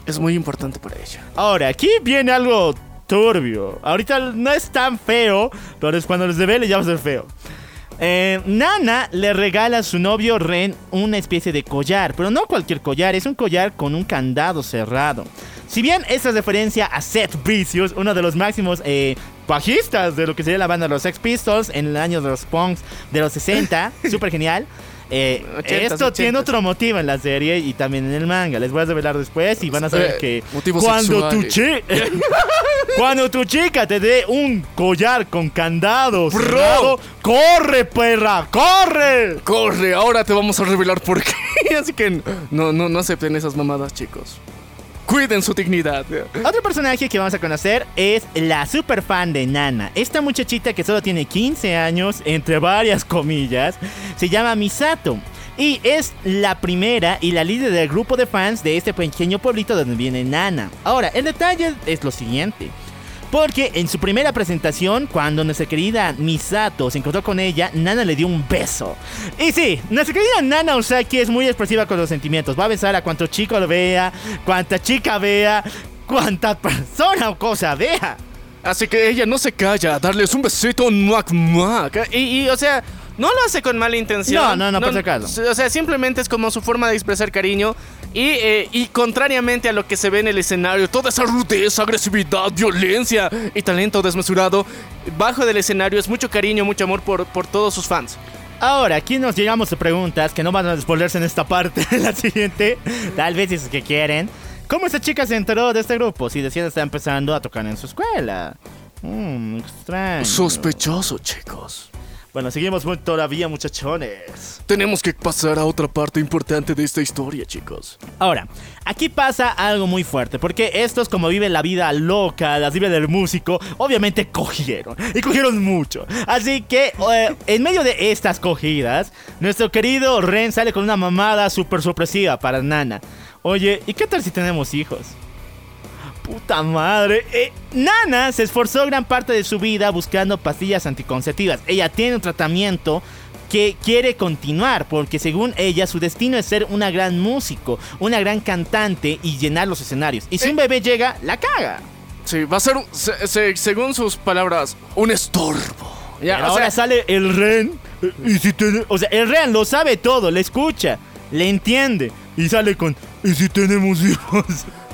Es muy importante para ella. Ahora, aquí viene algo turbio. Ahorita no es tan feo, pero es cuando les revele ya va a ser feo. Eh, Nana le regala a su novio Ren una especie de collar, pero no cualquier collar, es un collar con un candado cerrado. Si bien esta es referencia a Seth Vicious, uno de los máximos eh, bajistas de lo que sería la banda de los Sex Pistols en el año de los punks de los 60, súper genial. Eh, esto tiene ochentas. otro motivo en la serie y también en el manga. Les voy a revelar después y van a saber Eh, que cuando tu, cuando tu chica te dé un collar con candado, cerrado, corre perra, corre. Corre, ahora te vamos a revelar por qué. Así que no, no, no acepten esas mamadas, chicos. Cuiden su dignidad. Otro personaje que vamos a conocer es la super fan de Nana. Esta muchachita que solo tiene 15 años, entre varias comillas, se llama Misato. Y es la primera y la líder del grupo de fans de este pequeño pueblito donde viene Nana. Ahora, el detalle es lo siguiente. Porque en su primera presentación, cuando nuestra querida Misato se encontró con ella, Nana le dio un beso. Y sí, nuestra querida Nana Osaki es muy expresiva con los sentimientos. Va a besar a cuanto chico lo vea, cuanta chica vea, cuanta persona o cosa vea. Así que ella no se calla, darles un besito, muac, muac. Y, y, o sea, no lo hace con mala intención. No, no, no, por si acaso. O sea, simplemente es como su forma de expresar cariño. Y, eh, y contrariamente a lo que se ve en el escenario, toda esa rudeza, agresividad, violencia y talento desmesurado, bajo del escenario es mucho cariño, mucho amor por, por todos sus fans. Ahora, aquí nos llegamos a preguntas que no van a despolerse en esta parte, en la siguiente. Tal vez si es que quieren. ¿Cómo esta chica se enteró de este grupo? Si decía está empezando a tocar en su escuela. Mmm, extraño. Sospechoso, chicos. Bueno, seguimos muy- todavía, muchachones. Tenemos que pasar a otra parte importante de esta historia, chicos. Ahora, aquí pasa algo muy fuerte, porque estos, como viven la vida loca, la vida del músico, obviamente cogieron, y cogieron mucho. Así que, eh, en medio de estas cogidas, nuestro querido Ren sale con una mamada súper sorpresiva para Nana. Oye, ¿y qué tal si tenemos hijos? Puta madre. Eh, Nana se esforzó gran parte de su vida buscando pastillas anticonceptivas. Ella tiene un tratamiento que quiere continuar porque según ella su destino es ser una gran músico, una gran cantante y llenar los escenarios. Y si un bebé llega, la caga. Sí, va a ser, un- se- se- según sus palabras, un estorbo. Ya, Pero o ahora sea, sale el Ren. eh, Y si ten- O sea, el Ren lo sabe todo, le escucha, le entiende. Y sale con, ¿y si tenemos hijos?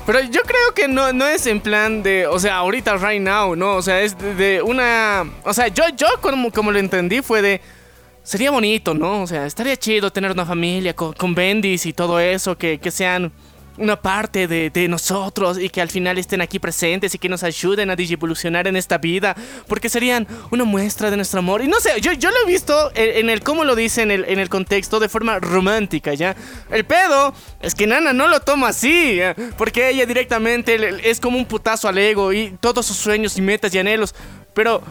Pero yo creo que no, no es en plan de, o sea, ahorita, right now, ¿no? O sea, es de, una... O sea, yo, yo como, como lo entendí fue de... Sería bonito, ¿no? O sea, estaría chido tener una familia con, con bendis y todo eso, que, que sean una parte de, nosotros y que al final estén aquí presentes y que nos ayuden a digivolucionar en esta vida, porque serían una muestra de nuestro amor. Y no sé, yo, yo lo he visto en, el cómo lo dice en el, en el contexto de forma romántica, ¿ya? El pedo es que Nana no lo toma así, porque ella directamente es como un putazo al ego y todos sus sueños y metas y anhelos, pero...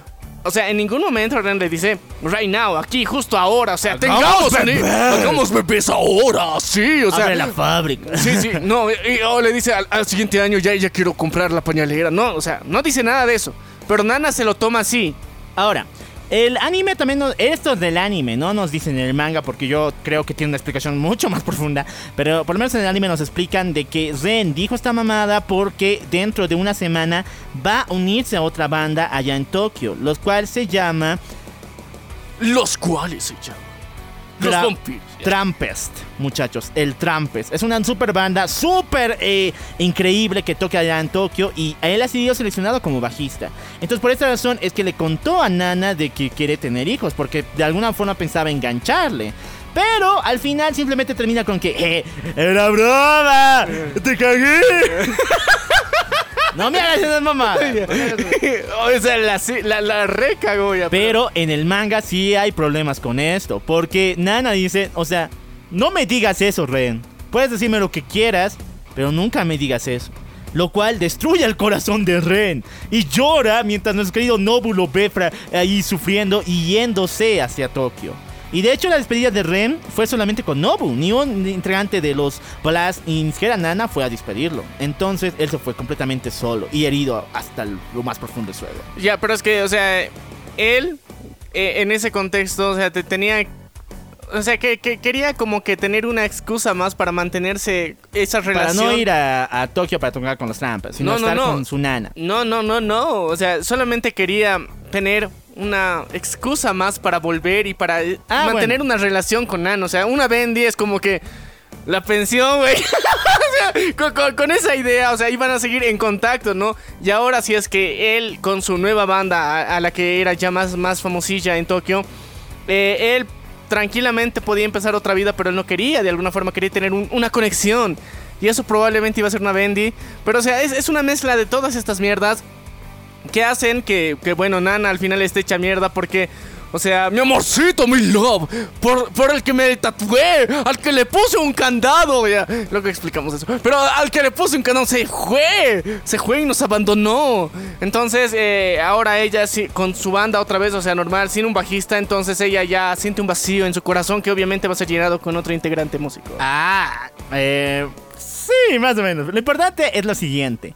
O sea, en ningún momento Ren le dice, right now, aquí, justo ahora, o sea, tengamos hagamos bebés ahora, sí, o sea, Abre la fábrica. Sí, sí, no, y- o le dice al, al siguiente año ya, ya quiero comprar la pañalera. No, o sea, no dice nada de eso. Pero Nana se lo toma así. Ahora, El anime también, nos, esto es del anime, no nos dicen en el manga porque yo creo que tiene una explicación mucho más profunda, pero por lo menos en el anime nos explican de que Ren dijo esta mamada porque dentro de una semana va a unirse a otra banda allá en Tokio, los cuales se llama Los cuales se llaman. Los. Trampest, muchachos, el Trampest. Es una super banda, súper eh, increíble que toca allá en Tokio y él ha sido seleccionado como bajista. Entonces por esta razón es que le contó a Nana de que quiere tener hijos, porque de alguna forma pensaba engancharle. Pero al final simplemente termina con que, eh, era broma, te cagué. no me hagas esas mamadas. o sea, la, la, la recagó ya. Pero en el manga sí hay problemas con esto. Porque Nana dice, o sea, no me digas eso, Ren. Puedes decirme lo que quieras, pero nunca me digas eso. Lo cual destruye el corazón de Ren. Y llora mientras nuestro querido Nobu lo ve ahí sufriendo y yéndose hacia Tokio. Y de hecho la despedida de Ren fue solamente con Nobu. Ni un integrante de los Blast y ni siquiera Nana fue a despedirlo. Entonces él se fue completamente solo y herido hasta lo más profundo de su ego. Ya, pero es que, o sea, él eh, en ese contexto, o sea, te tenía. O sea, que, que quería como que tener una excusa más para mantenerse esa Para relación. no ir a, a Tokio para tocar con las trampas, sino No, no, estar no. con su nana. No, no, no, no. O sea, solamente quería tener una excusa más para volver y para eh, Ah, mantener bueno. una relación con Nan. O sea, una Bendy es como que la pensión, güey. o sea, con, con- con esa idea, o sea, iban a seguir en contacto, ¿no? Y ahora sí es que él, con su nueva banda, a, a la que era ya más, más famosilla en Tokio, eh, él tranquilamente podía empezar otra vida, pero él no quería, de alguna forma quería tener un- una conexión. Y eso probablemente iba a ser una Bendy. Pero o sea, es, es una mezcla de todas estas mierdas que hacen que, que, bueno, Nana al final esté hecha mierda porque... O sea, mi amorcito, mi love, por, por el que me tatué, al que le puse un candado, ya, lo explicamos eso, pero al que le puse un candado se fue, se fue y nos abandonó. Entonces, eh, ahora ella sí, con su banda otra vez, o sea, normal, sin un bajista, entonces ella ya siente un vacío en su corazón que obviamente va a ser llenado con otro integrante músico. Ah, eh, sí, más o menos. Lo importante es lo siguiente.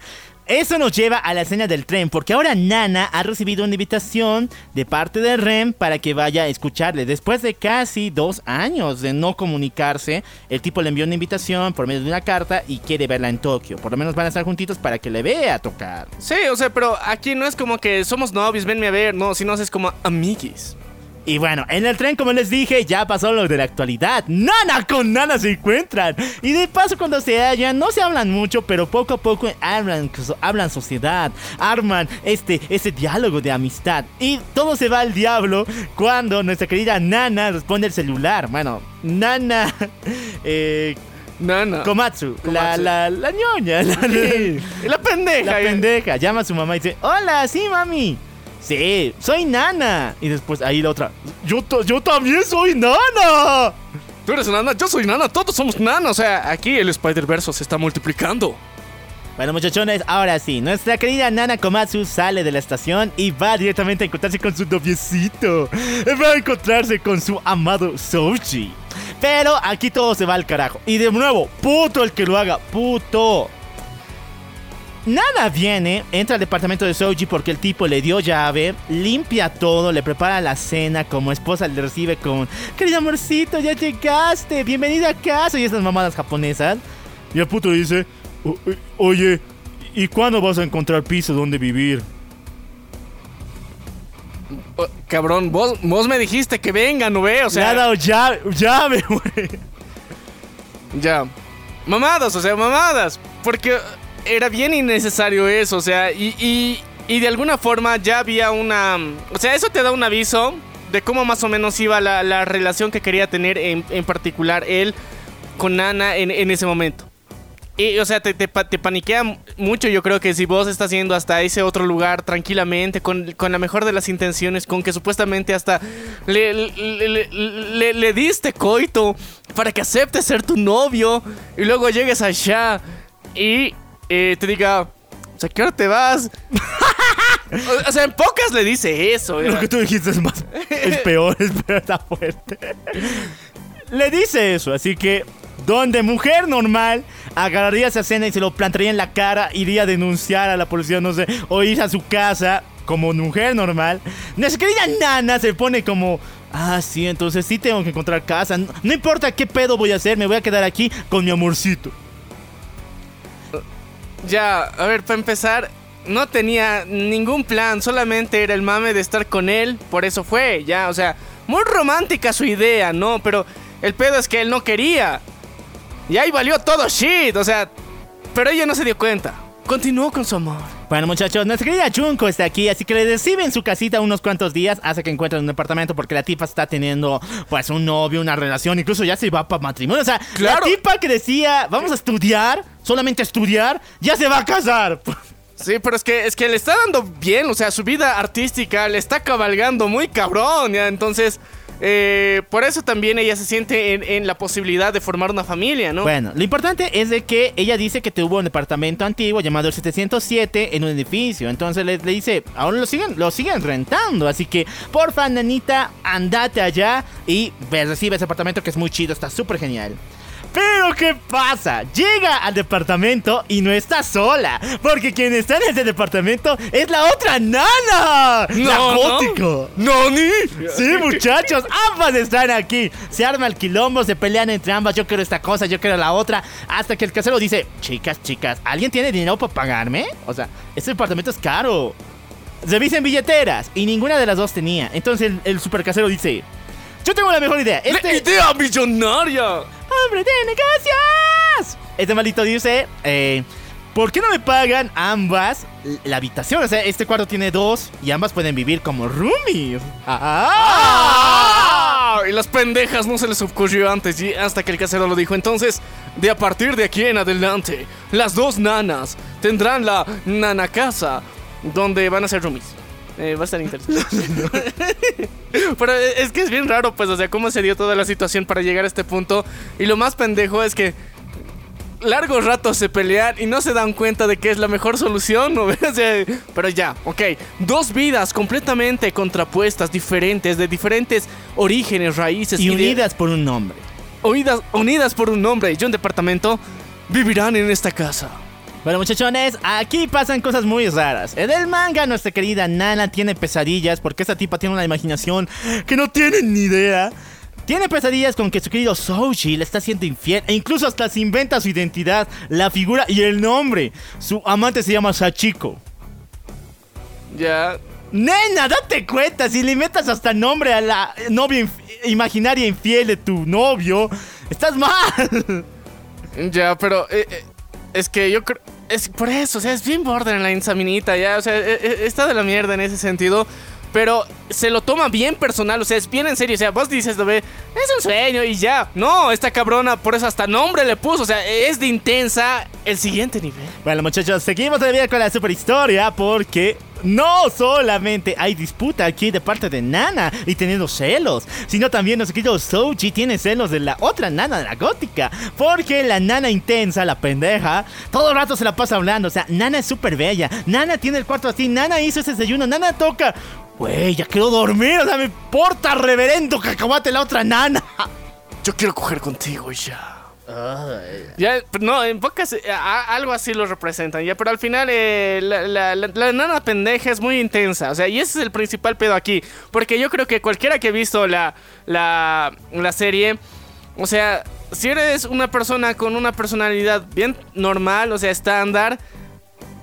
Eso nos lleva a la escena del tren, porque ahora Nana ha recibido una invitación de parte de Ren para que vaya a escucharle. Después de casi dos años de no comunicarse, el tipo le envió una invitación por medio de una carta y quiere verla en Tokio. Por lo menos van a estar juntitos para que le vea tocar. Sí, o sea, pero aquí no es como que somos novios, venme a ver, no, sino es como amiguis. Y bueno, en el tren, como les dije, ya pasó lo de la actualidad. Nana con Nana se encuentran. Y de paso, cuando se hallan, no se hablan mucho, pero poco a poco hablan, hablan sociedad, arman este, este diálogo de amistad. Y todo se va al diablo cuando nuestra querida Nana responde el celular. Bueno, Nana. Eh, Nana. Komatsu, La, Komatsu. la, la ñoña, la, la- La pendeja. la pendeja llama a su mamá y dice, hola, sí, mami. Sí, soy Nana. Y después ahí la otra, yo, yo también soy Nana. Tú eres nana, yo soy nana, todos somos nana. O sea, aquí el Spider-Verse se está multiplicando. Bueno, muchachones, ahora sí, nuestra querida Nana Komatsu sale de la estación y va directamente a encontrarse con su noviecito. Va a encontrarse con su amado Soji. Pero aquí todo se va al carajo. Y de nuevo, puto el que lo haga, puto. Nana viene, entra al departamento de Soji porque el tipo le dio llave, limpia todo, le prepara la cena, como esposa le recibe con, querido amorcito, ya llegaste, bienvenido a casa y esas mamadas japonesas. Y el puto dice, "O- eh, oye, ¿y cuándo vas a encontrar piso donde vivir? Oh, cabrón, vos, vos me dijiste que venga, ¿no ve? O Se ha sea, dado llave, llave, güey. ya. Mamadas, o sea, mamadas. Porque era bien innecesario eso, o sea, y, y, y de alguna forma ya había una... O sea, eso te da un aviso de cómo más o menos iba la, la relación que quería tener en, en particular él con Ana en, en ese momento. Y, o sea, te, te, te paniquea mucho. Yo creo que si vos estás yendo hasta ese otro lugar tranquilamente, con, con la mejor de las intenciones, con que supuestamente hasta le, le, le- le- le diste coito para que acepte ser tu novio, y luego llegues allá y eh, te diga, o sea, ¿qué hora te vas? o, sea, en pocas le dice eso. Lo que tú dijiste es más. Es peor, es peor, está fuerte. Le dice eso, así que. Donde mujer normal agarraría esa escena y se lo plantaría en la cara, iría a denunciar a la policía, no sé, o ir a su casa. como mujer normal, nuestra querida Nana se pone como, ah, sí, entonces sí tengo que encontrar casa. No, no importa qué pedo voy a hacer, me voy a quedar aquí con mi amorcito. Ya, a ver, para empezar, no tenía ningún plan, solamente era el mame de estar con él, por eso fue, ya, o sea, muy romántica su idea, ¿no? Pero el pedo es que él no quería. Y ahí valió todo shit, o sea, pero ella no se dio cuenta. Continuó con su amor. Bueno, muchachos, nuestra querida Junko está aquí, así que le reciben su casita unos cuantos días hasta que encuentren un departamento porque la tipa está teniendo, pues, un novio, una relación, incluso ya se va para matrimonio. O sea, Claro. la tipa que decía, vamos a estudiar, solamente estudiar, ya se va a casar. Sí, pero es que, es que le está dando bien, o sea, su vida artística le está cabalgando muy cabrón, ya. Entonces, eh, por eso también ella se siente en, en la posibilidad de formar una familia, ¿no? Bueno, lo importante es de que ella dice que tuvo un departamento antiguo llamado el 707 en un edificio. Entonces le, le dice, ahora lo siguen, lo siguen rentando. Así que, porfa, nanita, andate allá y ve, recibe ese apartamento que es muy chido, está súper genial. Pero ¿qué pasa? Llega al departamento y no está sola. Porque quien está en ese departamento es la otra nana. la No, gótico. ¡No, ni! Sí, muchachos, ambas están aquí. Se arma el quilombo, se pelean entre ambas. Yo quiero esta cosa, yo quiero la otra. Hasta que el casero dice: Chicas, chicas, ¿alguien tiene dinero para pagarme? O sea, este departamento es caro. Revisen billeteras. Y ninguna de las dos tenía. Entonces el, el super casero dice: Yo tengo la mejor idea. ¡La Este idea millonaria! Hombre de negocios. Este maldito dice: eh, ¿Por qué no me pagan ambas la habitación? O sea, este cuarto tiene dos y ambas pueden vivir como roomies. ¡Ah! ¡Ah! Y las pendejas no se les ocurrió antes y hasta que el casero lo dijo. Entonces, de a partir de aquí en adelante, las dos nanas tendrán la nana casa donde van a ser roomies. Eh, va a estar interesante. Pero es que es bien raro, pues, o sea, cómo se dio toda la situación para llegar a este punto. Y lo más pendejo es que largos ratos se pelean y no se dan cuenta de que es la mejor solución, ¿no? Pero ya, ok. Dos vidas completamente contrapuestas, diferentes, de diferentes orígenes, raíces Y de- unidas por un nombre. unidas, unidas por un nombre y un departamento, vivirán en esta casa. Bueno, muchachones, aquí pasan cosas muy raras. En el manga, nuestra querida Nana tiene pesadillas porque esta tipa tiene una imaginación que no tienen ni idea. Tiene pesadillas con que su querido Soji le está siendo infiel e incluso hasta se inventa su identidad, la figura y el nombre. Su amante se llama Sachiko. Ya. Nena, date cuenta, si le metas hasta nombre a la novia inf- imaginaria infiel de tu novio, estás mal. Ya, pero eh, eh, es que yo creo. Es por eso, o sea, es bien borderline esa minita, ya. O sea, eh, eh, está de la mierda en ese sentido. Pero se lo toma bien personal, o sea, es bien en serio. O sea, vos dices, lo ve, es un sueño y ya. No, esta cabrona, por eso hasta nombre le puso. O sea, es de intensa el siguiente nivel. Bueno, muchachos, seguimos todavía con la super historia porque no solamente hay disputa aquí de parte de Nana y teniendo celos, sino también nuestro querido Soji tiene celos de la otra Nana de la gótica. Porque la Nana intensa, la pendeja, todo el rato se la pasa hablando. O sea, Nana es súper bella. Nana tiene el cuarto así. Nana hizo ese desayuno. Nana toca. Güey, ya quiero dormir. O sea, me importa, reverendo cacahuate, la otra Nana. Yo quiero coger contigo ya. Ya, no, en pocas eh, algo así lo representan, ya, pero al final eh, la- la nana pendeja es muy intensa, o sea, y ese es el principal pedo aquí, porque yo creo que cualquiera que ha visto la, la, la serie, o sea, si eres una persona con una personalidad bien normal, o sea, estándar,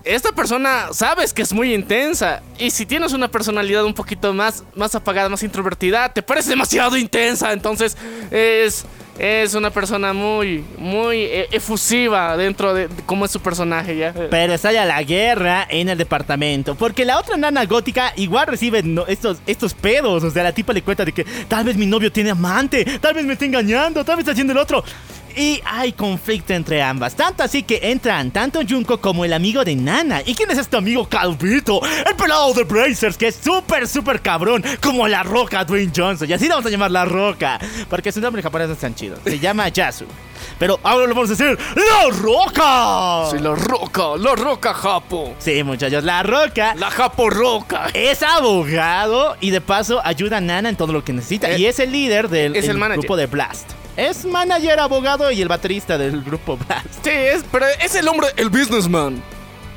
esta persona sabes que es muy intensa. Y si tienes una personalidad un poquito más, más apagada, más introvertida, te parece demasiado intensa. Entonces es, es una persona muy, muy eh, efusiva dentro de, cómo es su personaje ya. Pero estalla la guerra en el departamento. Porque la otra nana gótica igual recibe estos, estos pedos. O sea, la tipa le cuenta de que tal vez mi novio tiene amante, tal vez me está engañando, tal vez está haciendo el otro. Y hay conflicto entre ambas. Tanto así que entran tanto Junko como el amigo de Nana. ¿Y quién es este amigo Calvito? El pelado de Brazers, que es súper, súper cabrón. Como la roca Dwayne Johnson. Y así le vamos a llamar la roca. Porque su nombre japonés no es tan chido. Se llama Yasu. Pero ahora lo vamos a decir ¡La Roca! Sí, la roca, la roca Japo. Sí, muchachos, la Roca La Japo roca. es abogado y de paso ayuda a Nana en todo lo que necesita. Eh, y es el líder del es el el manager. grupo de Blast. Es manager, abogado y el baterista del grupo Blast. Sí, es, pero es el hombre, el businessman.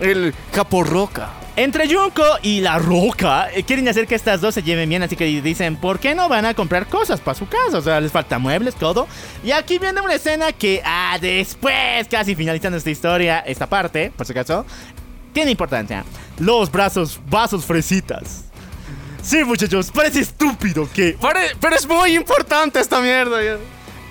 el Caporroca. Entre Junko y La Roca eh, quieren hacer que estas dos se lleven bien, así que dicen, ¿por qué no van a comprar cosas para su casa? O sea, les falta muebles, todo. Y aquí viene una escena que, ah, después, casi finalizando esta historia, esta parte, por si acaso, tiene importancia. Los brazos, vasos fresitas. Sí, muchachos, parece estúpido que Pare- pero es muy importante esta mierda. ya.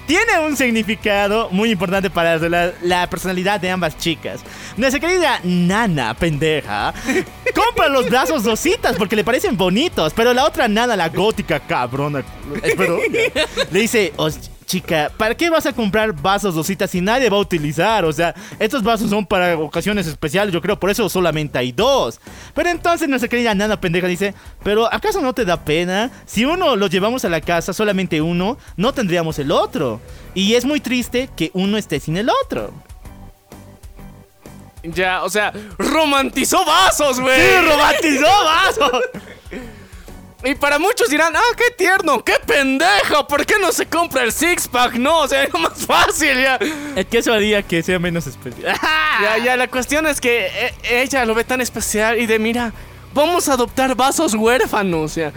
Tiene un significado muy importante para la, la personalidad de ambas chicas. Nuestra querida Nana, pendeja, compra los brazos dositas porque le parecen bonitos, pero la otra Nana, la gótica cabrona, eh, le dice, "Os- chica, ¿para qué vas a comprar vasos dositas si nadie va a utilizar? O sea, estos vasos son para ocasiones especiales, yo creo, por eso solamente hay dos. Pero entonces nuestra querida Nana, pendeja, dice, pero ¿acaso no te da pena? Si uno lo llevamos a la casa, solamente uno, no tendríamos el otro. Y es muy triste que uno esté sin el otro. Ya, o sea, romantizó vasos, güey. ¡Sí, romantizó vasos! Y para muchos dirán, ah, qué tierno, qué pendejo, ¿por qué no se compra el six pack? No, o sea, es más fácil ya. Es que eso haría que sea menos especial. Ya, ya, la cuestión es que eh, ella lo ve tan especial y de, mira, vamos a adoptar vasos huérfanos, ya.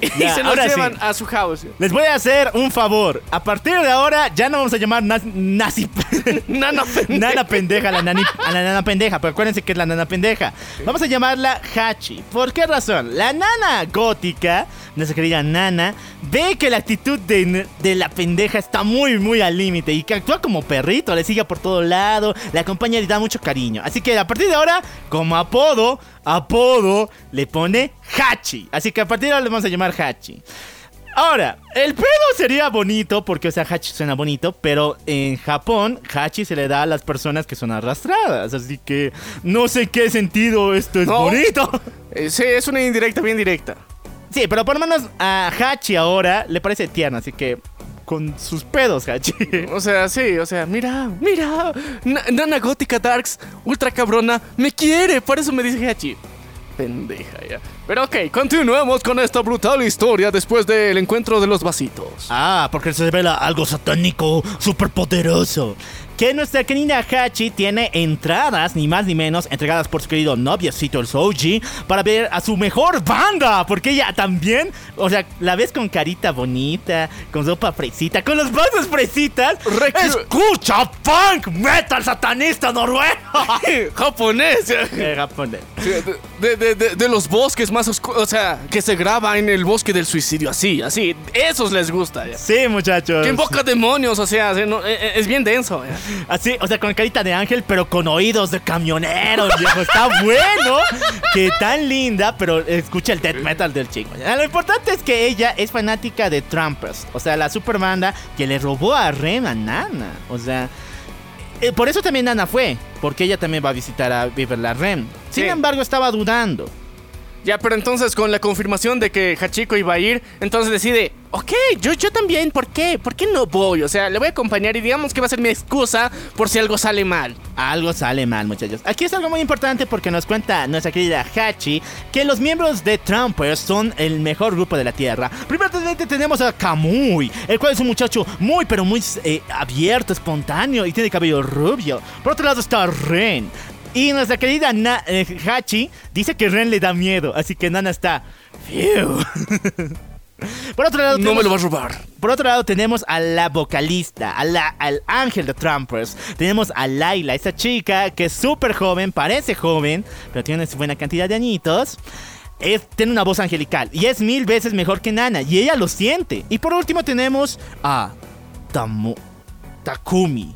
Y Ya, se los sí. llevan a su house. Les voy a hacer un favor. A partir de ahora ya no vamos a llamar nazi. Nana pendeja. Nana pendeja, a la, nani- a la nana pendeja. Pero acuérdense que es la nana pendeja. Vamos a llamarla Hachi. ¿Por qué razón? La nana gótica, nuestra querida nana, ve que la actitud de, de la pendeja está muy, muy al límite. Y que actúa como perrito, le sigue por todo lado, le acompaña y le da mucho cariño. Así que a partir de ahora, como apodo, apodo, le pone Hachi. Así que a partir de ahora le vamos a llamar Hachi. Ahora, el pedo sería bonito, porque, o sea, Hachi suena bonito, pero en Japón, Hachi se le da a las personas que son arrastradas. Así que no sé qué sentido esto es No. bonito. Eh, sí, es una indirecta, bien directa. Sí, pero por lo menos a Hachi ahora le parece tierno, así que con sus pedos, Hachi. O sea, sí, o sea, mira, mira, Na- Nana Gótica Darks, ultra cabrona, me quiere, por eso me dice Hachi. Pendeja ya. Pero ok, continuemos con esta brutal historia después del encuentro de los vasitos. Ah, porque se revela algo satánico, superpoderoso. Que nuestra querida Hachi tiene entradas, ni más ni menos, entregadas por su querido noviocito, el Soji, para ver a su mejor banda. Porque ella también, o sea, la ves con carita bonita, con sopa fresita, con los vasos fresitas. Recu- ¡Escucha punk metal satanista noruego! Japonés. Eh, japonés. De, de- de- de los bosques más oscuros, o sea, que se graba en el bosque del suicidio, así, así. Esos les gusta. ya. Sí, muchachos. Que invoca demonios, o sea, eh, eh, es bien denso. ya. Así, o sea, con carita de ángel, pero con oídos de camionero, viejo. Está bueno. Que tan linda, pero escucha el death metal del chico. Ah, Lo importante es que ella es fanática de Trumpers. O sea, la super banda que le robó a Ren a Nana. O sea. eh, por eso también Nana fue, porque ella también va a visitar a Viver la Ren. Sin Sí. embargo, estaba dudando. Ya, pero entonces con la confirmación de que Hachiko iba a ir, entonces decide, ok, yo, yo también, ¿por qué? ¿Por qué no voy? O sea, le voy a acompañar y digamos que va a ser mi excusa por si algo sale mal. Algo sale mal, muchachos. Aquí es algo muy importante porque nos cuenta nuestra querida Hachi que los miembros de Trumpers son el mejor grupo de la Tierra. Primeramente tenemos a Kamui, el cual es un muchacho muy, pero muy eh, abierto, espontáneo y tiene cabello rubio. Por otro lado está Ren. Y nuestra querida Na- eh, Hachi dice que Ren le da miedo, así que Nana está... "Phew". Por otro lado, No me lo va a robar. por otro lado tenemos a la vocalista, a la- al ángel de Trumpers. Tenemos a Laila, esa chica que es súper joven, parece joven, pero tiene una buena cantidad de añitos. Es- tiene una voz angelical y es mil veces mejor que Nana y ella lo siente. Y por último tenemos a Tamu- Takumi.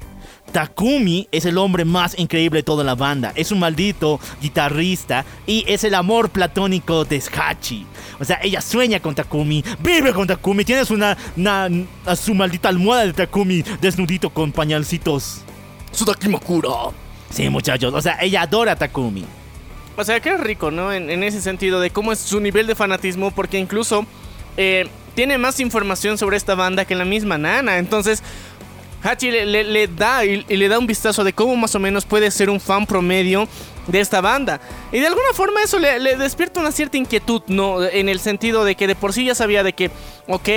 Takumi es el hombre más increíble de toda la banda. Es un maldito guitarrista y es el amor platónico de Hachi. O sea, ella sueña con Takumi, vive con Takumi, tienes una, una- a su maldita almohada de Takumi desnudito con pañalcitos. Sudakimakura. Sí, muchachos, o sea, ella adora a Takumi. O sea, que rico, ¿no? En, en ese sentido de cómo es su nivel de fanatismo, porque incluso eh, tiene más información sobre esta banda que la misma Nana. Entonces, Hachi le, le- da y, le da un vistazo de cómo más o menos puede ser un fan promedio de esta banda. Y de alguna forma eso le, despierta una cierta inquietud, ¿no? En el sentido de que de por sí ya sabía de que, ok,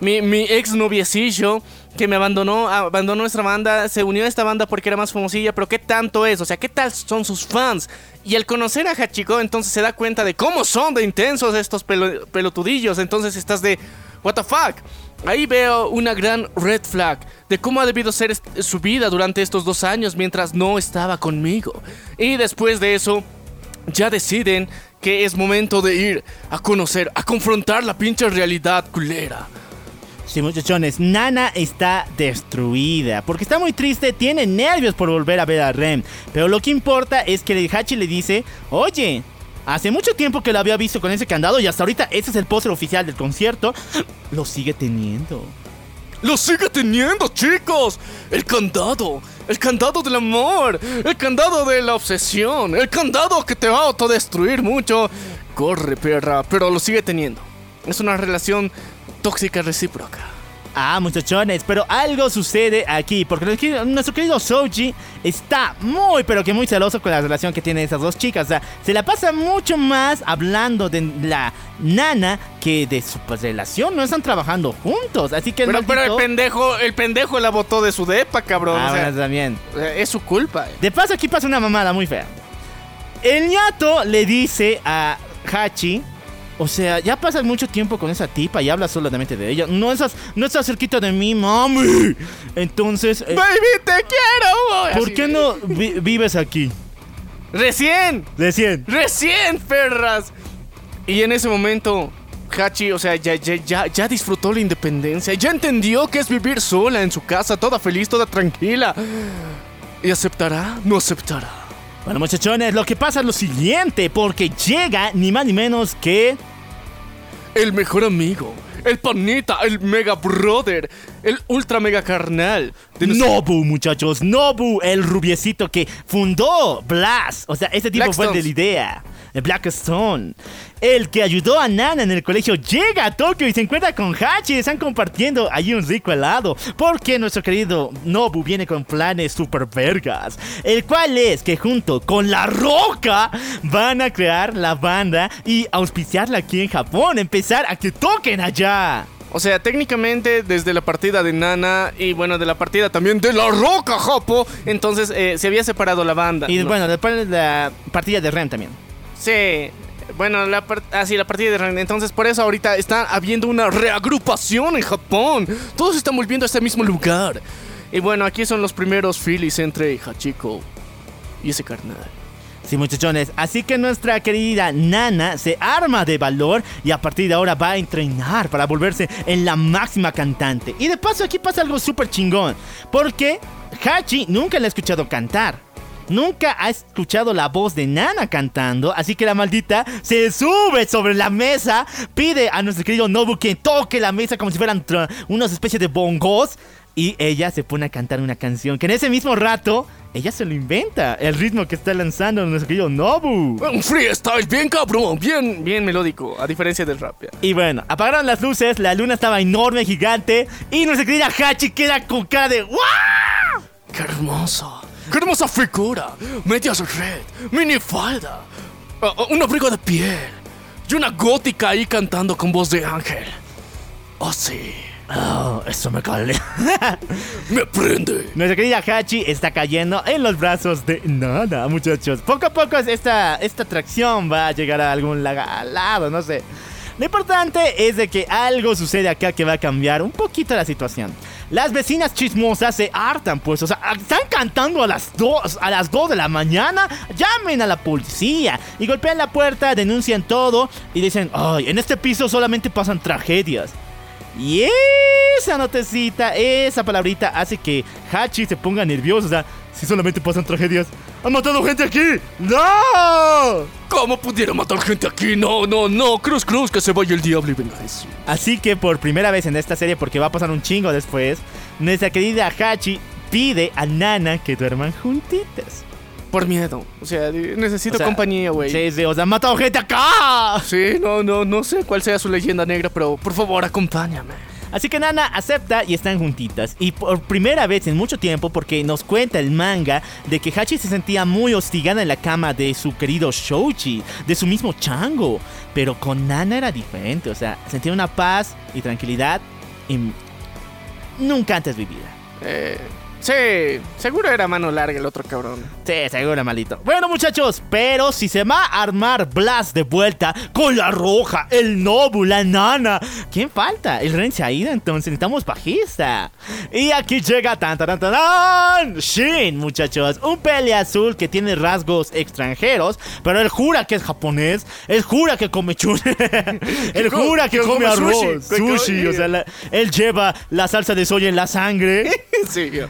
mi, mi ex noviecillo que me abandonó, abandonó nuestra banda, se unió a esta banda porque era más famosilla, pero ¿qué tanto es? O sea, ¿qué tal son sus fans? Y al conocer a Hachiko, entonces se da cuenta de cómo son de intensos estos pelo- pelotudillos. Entonces estás de, ¿What the fuck? Ahí veo una gran red flag de cómo ha debido ser su vida durante estos dos años mientras no estaba conmigo. Y después de eso, ya deciden que es momento de ir a conocer, a confrontar la pinche realidad culera. Sí, muchachones, Nana está destruida porque está muy triste, tiene nervios por volver a ver a Rem. Pero lo que importa es que Hachi le dice, oye, hace mucho tiempo que lo había visto con ese candado y hasta ahorita ese es el póster oficial del concierto, lo sigue teniendo. ¡Lo sigue teniendo, chicos! El candado, el candado del amor, el candado de la obsesión, el candado que te va a autodestruir mucho. Corre, perra, pero lo sigue teniendo. Es una relación tóxica recíproca. Ah, muchachones, pero algo sucede aquí, porque nuestro querido- Soji está muy, pero que muy celoso con la relación que tienen esas dos chicas. O sea, se la pasa mucho más hablando de la nana que de su pues, relación. No están trabajando juntos, así que el Pero, pero el pendejo, el pendejo la botó de su depa, cabrón. Ah, o sea, bueno, también. eh, es su culpa. De paso, aquí pasa una mamada muy fea. El ñato le dice a Hachi. O sea, ya pasas mucho tiempo con esa tipa y hablas solamente de ella. No estás, no estás cerquita de mí, mami. Entonces, eh, Baby, te quiero. ¿por qué no vi- vives aquí? Recién, Recién. recién, perras. Y en ese momento, Hachi, o sea, ya, ya, ya, ya disfrutó la independencia. Ya entendió que es vivir sola en su casa, toda feliz, toda tranquila. ¿Y aceptará? ¿No aceptará? Bueno, muchachones, lo que pasa es lo siguiente, porque llega ni más ni menos que... El mejor amigo, el panita, el mega brother, el ultra mega carnal. de Nobu, muchachos, Nobu, el rubiecito que fundó Blast. O sea, este tipo Black fue el de la idea. El Blackstone. El que ayudó a Nana en el colegio llega a Tokio y se encuentra con Hachi. Están compartiendo allí un rico helado. Porque nuestro querido Nobu viene con planes super vergas. El cual es que junto con La Roca van a crear la banda y auspiciarla aquí en Japón. Empezar a que toquen allá. O sea, técnicamente desde la partida de Nana y bueno, de la partida también de La Roca, Japo, entonces eh, se había separado la banda. Y ¿no? bueno, después de la partida de Ren también. Sí. Bueno, la, par- ah, la partida de Ren. Entonces, por eso ahorita está habiendo una reagrupación en Japón. Todos están volviendo a este mismo lugar. Y bueno, aquí son los primeros filis entre Hachiko y ese carnal. Sí, muchachones. Así que nuestra querida Nana se arma de valor y a partir de ahora va a entrenar para volverse en la máxima cantante. Y de paso aquí pasa algo súper chingón. Porque Hachi nunca le ha escuchado cantar. Nunca ha escuchado la voz de Nana cantando, así que la maldita se sube sobre la mesa, pide a nuestro querido Nobu que toque la mesa como si fueran unas especies de bongos, y ella se pone a cantar una canción que en ese mismo rato ella se lo inventa, el ritmo que está lanzando nuestro querido Nobu. Un freestyle bien cabrón, bien, bien melódico, a diferencia del rap. ya. Y bueno, apagaron las luces, la luna estaba enorme, gigante, y nuestra querida Hachi queda con cara de ¡Wow! ¡Qué hermoso! ¡Qué hermosa figura! Medias red, minifalda, ah, ah, un abrigo de piel y una gótica ahí cantando con voz de ángel. Oh, sí, Oh, eso me cale. me prende. Nuestra querida Hachi está cayendo en los brazos de nada, muchachos. Poco a poco esta, esta atracción va a llegar a algún lado, no sé. Lo importante es de que algo sucede acá que va a cambiar un poquito la situación. Las vecinas chismosas se hartan, pues, o sea, están cantando a las 2 a las 2 de la mañana. Llamen a la policía y golpean la puerta, denuncian todo y dicen, "Ay, en este piso solamente pasan tragedias." Y esa notecita, esa palabrita hace que Hachi se ponga nervioso. Si solamente pasan tragedias, ¡han matado gente aquí! ¡No! ¿Cómo pudieron matar gente aquí? No, no, no. Cruz, cruz, que se vaya el diablo y venga Jesús. Así que por primera vez en esta serie, porque va a pasar un chingo después, nuestra querida Hachi pide a Nana que duerman juntitas. Por miedo. O sea, necesito O sea, compañía, güey. Sí, sí, o sea, han matado gente acá. Sí, no, no, no sé cuál sea su leyenda negra, pero por favor, acompáñame. Así que Nana acepta y están juntitas. Y por primera vez en mucho tiempo, porque nos cuenta el manga de que Hachi se sentía muy hostigada en la cama de su querido Shouji, de su mismo chango. Pero con Nana era diferente, o sea, sentía una paz y tranquilidad y nunca antes vivida. Eh, sí, seguro era mano larga el otro cabrón. Sí, seguro, malito. Bueno, muchachos, pero si se va a armar Blast de vuelta con la roja, el Nobu, la nana, ¿quién falta? El Ren se ha ido, entonces necesitamos bajista. Y aquí llega tan tan tan tan Shin, muchachos, un pele azul que tiene rasgos extranjeros, pero él jura que es japonés, él jura que come chun, él jura que come arroz, sushi, sushi, o sea, la- él lleva la salsa de soya en la sangre. sí, yo.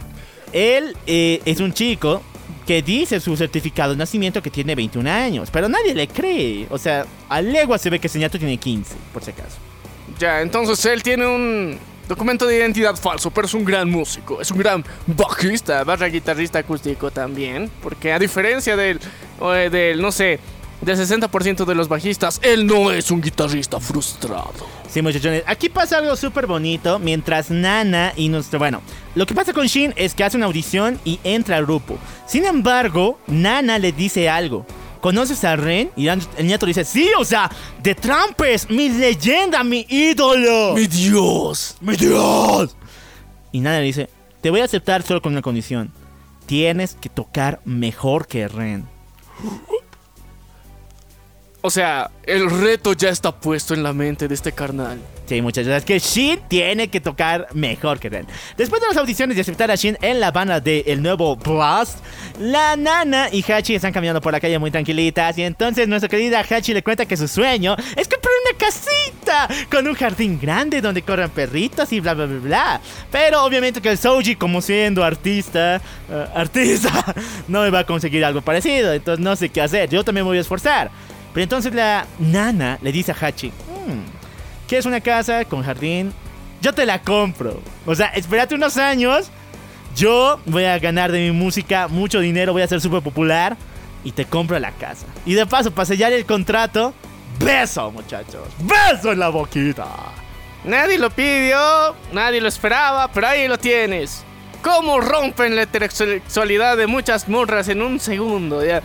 Él eh, es un chico que dice su certificado de nacimiento que tiene 21 años, pero nadie le cree. O sea, a legua se ve que Señato tiene 15, por si acaso. Ya, entonces él tiene un documento de identidad falso, pero es un gran músico, es un gran bajista, barra guitarrista acústico también, porque a diferencia del, eh, del no sé, del 60% de los bajistas, él no es un guitarrista frustrado. Sí, muchachones. Aquí pasa algo súper bonito mientras Nana y nuestro... Bueno, lo que pasa con Shin es que hace una audición y entra al grupo. Sin embargo, Nana le dice algo. ¿Conoces a Ren? Y el nieto dice, sí, o sea, de Trampes, mi leyenda, mi ídolo. ¡Mi Dios! ¡Mi Dios! Y Nana le dice, te voy a aceptar solo con una condición. Tienes que tocar mejor que Ren. O sea, el reto ya está puesto en la mente de este carnal. Sí, muchachos, es que Shin tiene que tocar mejor que Ren. Después de las audiciones y aceptar a Shin en la banda del nuevo Blast, la Nana y Hachi están caminando por la calle muy tranquilitas. Y entonces nuestra querida Hachi le cuenta que su sueño es comprar una casita con un jardín grande donde corran perritos y bla bla bla bla. Pero obviamente que el Soji, como siendo artista, eh, artista, no me va a conseguir algo parecido. Entonces no sé qué hacer. Yo también me voy a esforzar. Pero entonces la Nana le dice a Hachi, "Hmm, ¿Quieres una casa con jardín? Yo te la compro. O sea, espérate unos años. Yo voy a ganar de mi música mucho dinero, voy a ser súper popular y te compro la casa. Y de paso, para sellar el contrato, beso, muchachos. Beso en la boquita. Nadie lo pidió, nadie lo esperaba, pero ahí lo tienes. ¿Cómo rompen la heterosexualidad de muchas morras en un segundo? ya?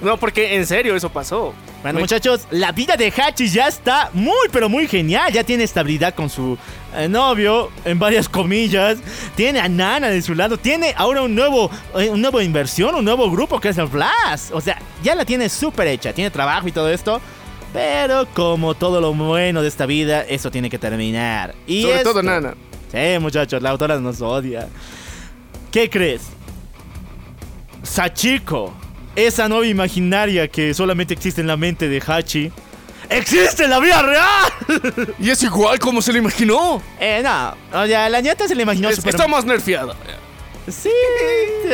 No, porque en serio eso pasó. Bueno, muchachos, la vida de Hachi ya está muy, pero muy genial. Ya tiene estabilidad con su eh, novio, en varias comillas. Tiene a Nana de su lado. Tiene ahora un nuevo, eh, un nuevo inversión, un nuevo grupo que es el Blast. O sea, ya la tiene súper hecha. Tiene trabajo y todo esto. Pero como todo lo bueno de esta vida, eso tiene que terminar. Y Sobre todo Nana. Sí, muchachos, la autora nos odia. ¿Qué crees? Sachiko, esa novia imaginaria que solamente existe en la mente de Hachi, ¡existe en la vida real! Y es igual como se lo imaginó. eh, no, o sea, la ñata se le imaginó Es- super... Está más nerfeada. Sí,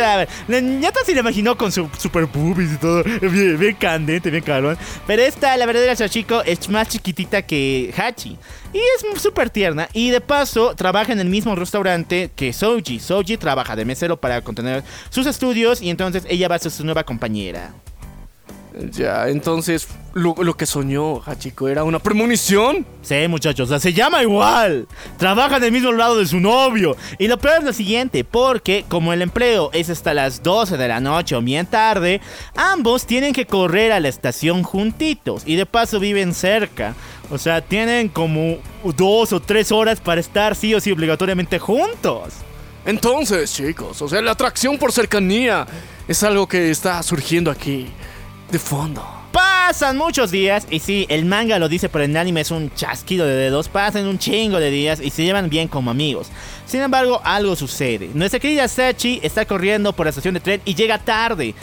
a ver, la ñata se le imaginó con su super boobies y todo, bien, candente, bien cabrón. Pero esta, la verdadera Sachiko, es más chiquitita que Hachi. Y es súper tierna. Y de paso, trabaja en el mismo restaurante que Soji. Soji trabaja de mesero para contener sus estudios y entonces ella va a ser su nueva compañera. Ya, entonces lo, lo que soñó Hachiko era una premonición. Sí, muchachos, o sea, se llama igual. Trabaja del mismo lado de su novio. Y lo peor es lo siguiente, porque como el empleo es hasta las 12 de la noche o bien tarde, ambos tienen que correr a la estación juntitos. Y de paso viven cerca. O sea, tienen como dos o tres horas para estar sí o sí obligatoriamente juntos. Entonces, chicos, o sea, la atracción por cercanía es algo que está surgiendo aquí, de fondo. Pasan muchos días y sí, el manga lo dice, pero el anime es un chasquido de dedos. Pasan un chingo de días y se llevan bien como amigos. Sin embargo, algo sucede. Nuestra querida Sachi está corriendo por la estación de tren y llega tarde.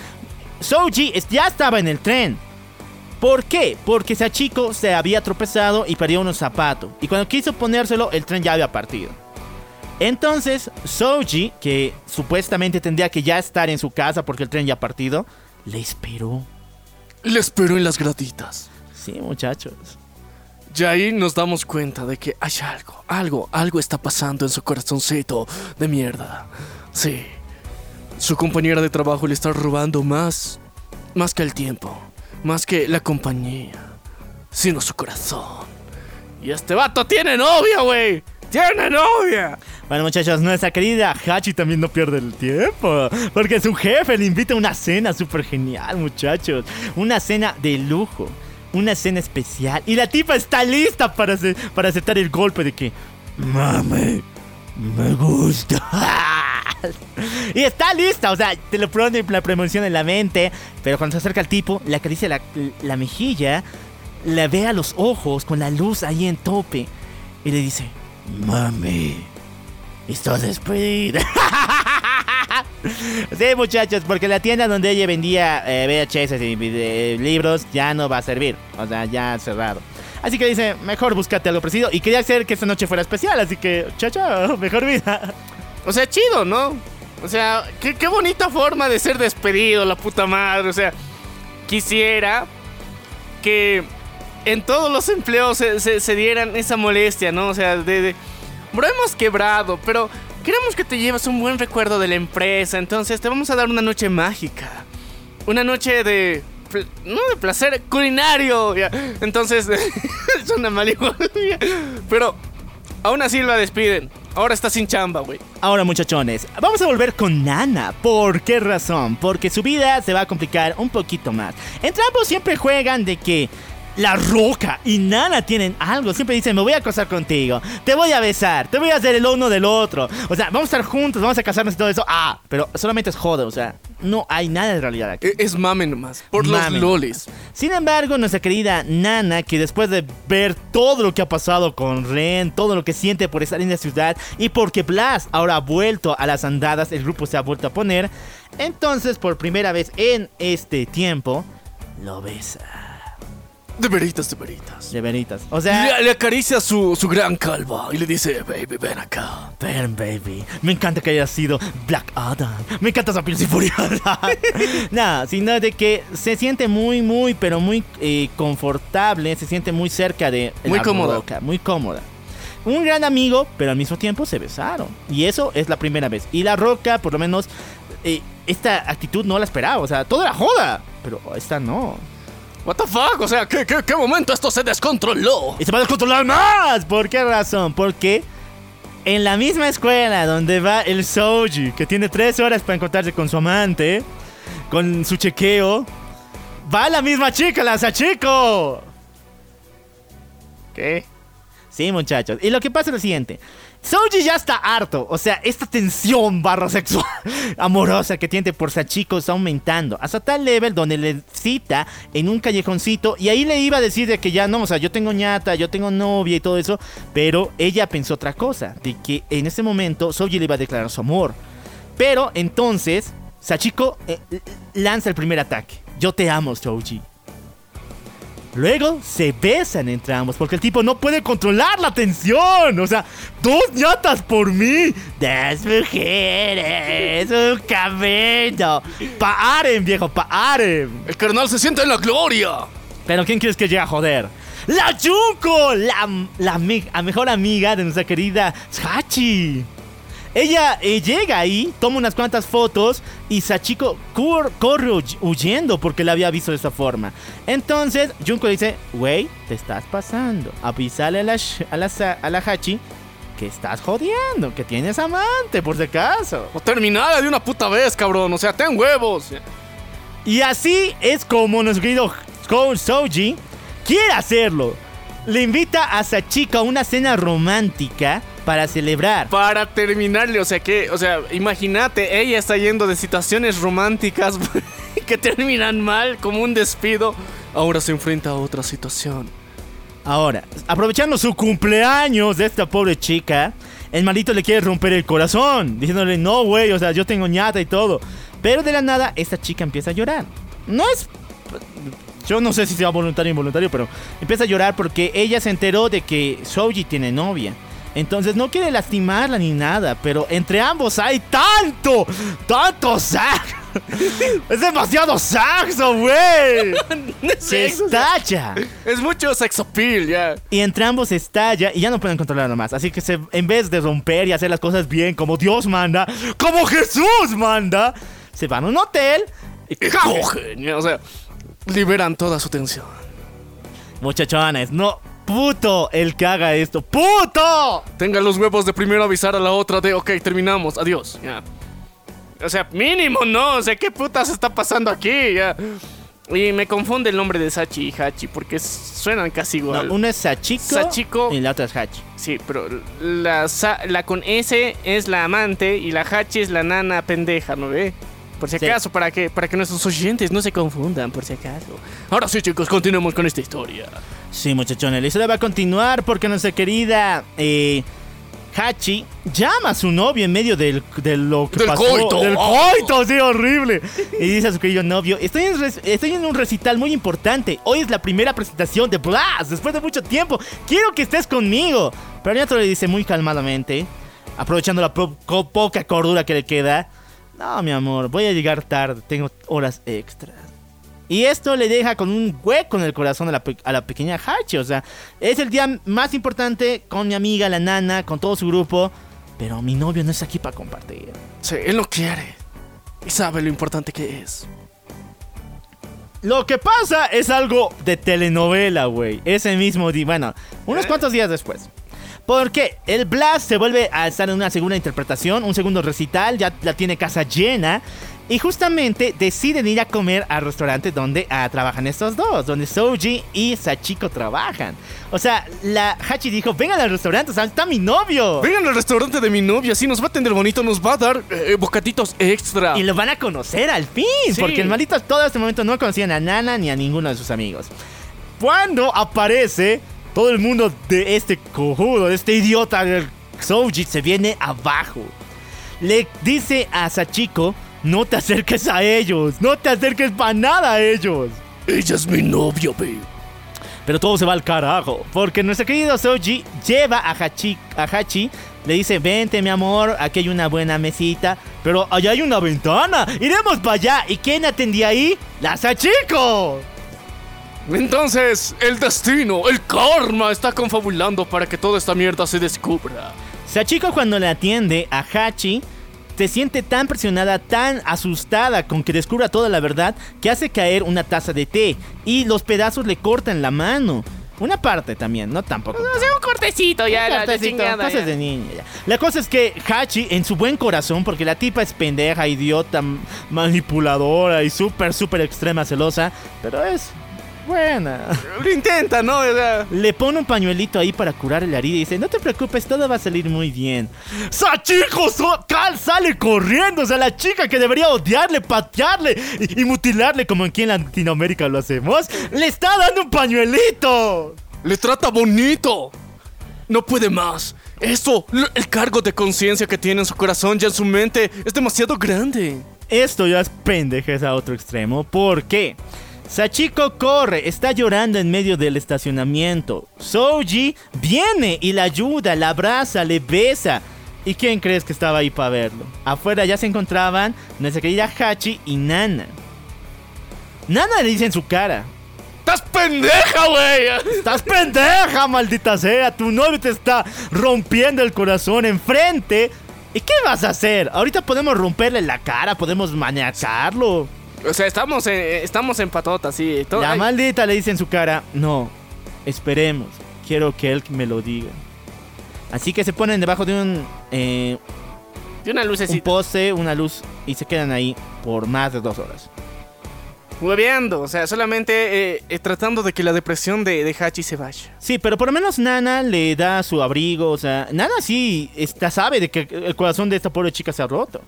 Soji ya estaba en el tren. ¿Por qué? Porque Sachiko se había tropezado y perdió unos zapatos. Y cuando quiso ponérselo, el tren ya había partido. Entonces, Soji, que supuestamente tendría que ya estar en su casa porque el tren ya ha partido, le esperó. Le espero en las graditas. Sí, muchachos. Y ahí nos damos cuenta de que hay algo, algo, algo está pasando en su corazoncito de mierda. Sí. Su compañera de trabajo le está robando más, más que el tiempo, más que la compañía, sino su corazón. Y este vato tiene novia, güey. ¡Tiene novia! Bueno, muchachos, nuestra querida Hachi también no pierde el tiempo. Porque su jefe le invita a una cena súper genial, muchachos. Una cena de lujo. Una cena especial. Y la tipa está lista para, para aceptar el golpe de que... Mame, me gusta. y está lista, o sea, te lo pone la premonición en la mente. Pero cuando se acerca el tipo, le acaricia la, la mejilla, le ve a los ojos con la luz ahí en tope. Y le dice... Mami, estás despedida. sí, muchachos, porque la tienda donde ella vendía eh, VHS y vide- libros ya no va a servir. O sea, ya cerrado. Así que dice, mejor búscate algo parecido. Y quería hacer que esta noche fuera especial, así que, chao, chao, mejor vida. O sea, chido, ¿no? O sea, qué, qué bonita forma de ser despedido, la puta madre. O sea, quisiera que en todos los empleos se, se- se dieran esa molestia, ¿no? O sea, de, de, bro, hemos quebrado, pero queremos que te lleves un buen recuerdo de la empresa. Entonces te vamos a dar una noche mágica. Una noche de... No de placer culinario. Entonces, es una mal igual. Pero aún así la despiden. Ahora está sin chamba, güey. Ahora, muchachones, vamos a volver con Nana. ¿Por qué razón? Porque su vida se va a complicar un poquito más. Entre ambos siempre juegan de que La Roca y Nana tienen algo. Siempre dicen, me voy a casar contigo, te voy a besar, te voy a hacer el uno del otro. O sea, vamos a estar juntos, vamos a casarnos y todo eso. Ah, pero solamente es joda, o sea, no hay nada de realidad aquí. Es mame nomás. Por Mame. los lolis. Sin embargo, nuestra querida Nana, que después de ver todo lo que ha pasado con Ren, todo lo que siente por estar en la ciudad y porque Blas ahora ha vuelto a las andadas, el grupo se ha vuelto a poner, entonces por primera vez en este tiempo, lo besa. De veritas, de veritas. De veritas. O sea, Le, le acaricia su, su gran calva y le dice, baby, ven acá. Ven, baby. Me encanta que haya sido Black Adam. Me encanta esa piel furiosa. Nada, sino de que se siente muy, muy, pero muy eh, confortable. Se siente muy cerca de Muy la cómoda. Roca, muy cómoda. Un gran amigo, pero al mismo tiempo se besaron. Y eso es la primera vez. Y la roca, por lo menos, eh, esta actitud no la esperaba. O sea, todo era joda. Pero esta no. What the fuck? O sea, ¿qué, qué, qué momento esto se descontroló? Y se va a descontrolar más. ¿Por qué razón? Porque en la misma escuela donde va el Soji, que tiene tres horas para encontrarse con su amante, con su chequeo, va la misma chica, la Sachiko. ¿Qué? Sí, muchachos. Y lo que pasa es lo siguiente. Soji ya está harto. O sea, esta tensión barra sexual amorosa que tiene por Sachiko está aumentando. Hasta tal level donde le cita en un callejoncito. Y ahí le iba a decir de que ya no, o sea, yo tengo ñata, yo tengo novia y todo eso. Pero ella pensó otra cosa. De que en ese momento Soji le iba a declarar su amor. Pero entonces, Sachiko eh, lanza el primer ataque. Yo te amo, Soji. Luego se besan entre ambos porque el tipo no puede controlar la tensión. O sea, dos ñatas por mí. Dos mujeres, un camino. Paren, viejo, paren. El carnal se siente en la gloria. Pero ¿quién crees que llega a joder? ¡La Junko! La, la mejor amiga de nuestra querida Hachi. Ella eh, llega ahí, toma unas cuantas fotos y Sachiko cor- corre huy- huyendo porque la había visto de esa forma. Entonces Junko dice, wey, te estás pasando. Avísale a la, a la, a la Hachi que estás jodiendo, que tienes amante por si acaso. O terminada de una puta vez, cabrón. O sea, ten huevos. Y así es como nuestro querido Soji quiere hacerlo. Le invita a Sachiko a una cena romántica para celebrar. Para terminarle, o sea que, o sea, imagínate, ella está yendo de situaciones románticas que terminan mal, como un despido. Ahora se enfrenta a otra situación. Ahora, aprovechando su cumpleaños de esta pobre chica, el maldito le quiere romper el corazón, diciéndole, no, güey, o sea, yo tengo ñata y todo. Pero de la nada, esta chica empieza a llorar. No es... Yo no sé si sea voluntario o involuntario, pero empieza a llorar porque ella se enteró de que Soji tiene novia. Entonces no quiere lastimarla ni nada, pero entre ambos hay tanto, tanto sexo. Es demasiado sexo, güey. Se estalla. Es mucho sex appeal, ya. Y entre ambos estalla y ya no pueden controlarlo más. Así que se- en vez de romper y hacer las cosas bien como Dios manda, como Jesús manda, se van a un hotel y cogen, o sea, liberan toda su tensión. Muchachones, no. Puto el que haga esto. ¡Puto! Tenga los huevos de primero avisar a la otra de, ok, terminamos, adiós. Ya. O sea, mínimo, ¿no? O sea, ¿qué putas está pasando aquí? Ya. Y me confunde el nombre de Sachi y Hachi porque suenan casi No, igual. uno es Sachiko, Sachiko. y la otra es Hachi. Sí, pero la, la con S es la amante y la Hachi es la nana pendeja, ¿no ve? Por si Sí. acaso, para que, para que nuestros oyentes no se confundan, por si acaso. Ahora sí, chicos, continuemos con esta historia. Sí, muchachones, la historia va a continuar porque nuestra querida eh, Hachi llama a su novio en medio del, de lo que Del pasó. coito. Del Oh. coito, sí, horrible. Y dice a su querido novio, estoy en, estoy en un recital muy importante. Hoy es la primera presentación de Blast, después de mucho tiempo. Quiero que estés conmigo. Pero el otro le dice muy calmadamente, aprovechando la po- poca cordura que le queda. No, mi amor, voy a llegar tarde, tengo horas extras. Y esto le deja con un hueco en el corazón a la, a la pequeña Hachi. O sea, es el día más importante con mi amiga, la nana, con todo su grupo. Pero mi novio no está aquí para compartir. Sí, él no quiere. Y sabe lo importante que es. Lo que pasa es algo de telenovela, güey. Ese mismo día, bueno, unos cuantos días después. Porque el Blast se vuelve a estar en una segunda interpretación, un segundo recital, ya la tiene casa llena. Y justamente deciden ir a comer al restaurante donde ah, trabajan estos dos, donde Soji y Sachiko trabajan. O sea, la Hachi dijo, vengan al restaurante, o sea, está mi novio. Vengan al restaurante de mi novia, así nos va a atender bonito, nos va a dar eh, bocatitos extra. Y lo van a conocer al fin, Sí. porque el maldito todo este momento no conocían a Nana ni a ninguno de sus amigos. Cuando aparece, todo el mundo de este cojudo, de este idiota del Soji se viene abajo. Le dice a Sachiko, no te acerques a ellos, no te acerques para nada a ellos. Ella es mi novia, babe. Pero todo se va al carajo. Porque nuestro querido Soji lleva a Hachi, a Hachi. Le dice, vente mi amor, aquí hay una buena mesita. Pero allá hay una ventana. Iremos para allá. ¿Y quién atendía ahí? ¡La Sachiko! Entonces, el destino, el karma está confabulando para que toda esta mierda se descubra. Sachiko cuando le atiende a Hachi se siente tan presionada, tan asustada con que descubra toda la verdad que hace caer una taza de té y los pedazos le cortan la mano. Una parte también, no tampoco. O sea, un cortecito ya, Un la, la cortecito, chingada. cosas ya. de niña. ya. La cosa es que Hachi, en su buen corazón, porque la tipa es pendeja, idiota, manipuladora y súper, súper extrema celosa, pero es buena. Lo intenta, ¿no? O sea, Le pone un pañuelito ahí para curar la herida y dice, no te preocupes, todo va a salir muy bien. ¡Sachiko! so- Cal sale corriendo, o sea, la chica que debería odiarle, patearle y, y mutilarle como aquí en Latinoamérica lo hacemos, le está dando un pañuelito. le trata bonito. No puede más. Eso, el cargo de conciencia que tiene en su corazón y en su mente es demasiado grande. Esto ya es pendejez a otro extremo. ¿Por qué? Sachiko corre, está llorando en medio del estacionamiento. Soji viene y la ayuda, la abraza, le besa. ¿Y quién crees que estaba ahí para verlo? Afuera ya se encontraban nuestra querida Hachi y Nana. Nana le dice en su cara. ¡Estás pendeja, güey! ¡Estás pendeja, maldita sea! Tu novio te está rompiendo el corazón enfrente. ¿Y qué vas a hacer? Ahorita podemos romperle la cara, podemos maniacarlo. O sea, estamos en, estamos en patota, sí. Todo- La ay, maldita le dice en su cara, no, esperemos, quiero que él me lo diga. Así que se ponen debajo de un, eh, de una un lucecita. poste, una luz, y se quedan ahí por más de dos horas. Hueveando, o sea, solamente eh, eh, tratando de que la depresión de, de Hachi se vaya. Sí, pero por lo menos Nana le da su abrigo, o sea, Nana sí está, sabe de que el corazón de esta pobre chica se ha roto.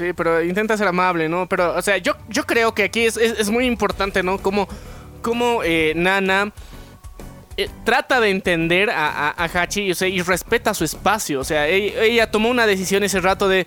Sí, pero intenta ser amable, ¿no? Pero, o sea, yo, yo creo que aquí es, es- muy importante, ¿no? Como, como eh, Nana eh, trata de entender a, Hachi o sea, y respeta su espacio. O sea, ella, ella tomó una decisión ese rato de,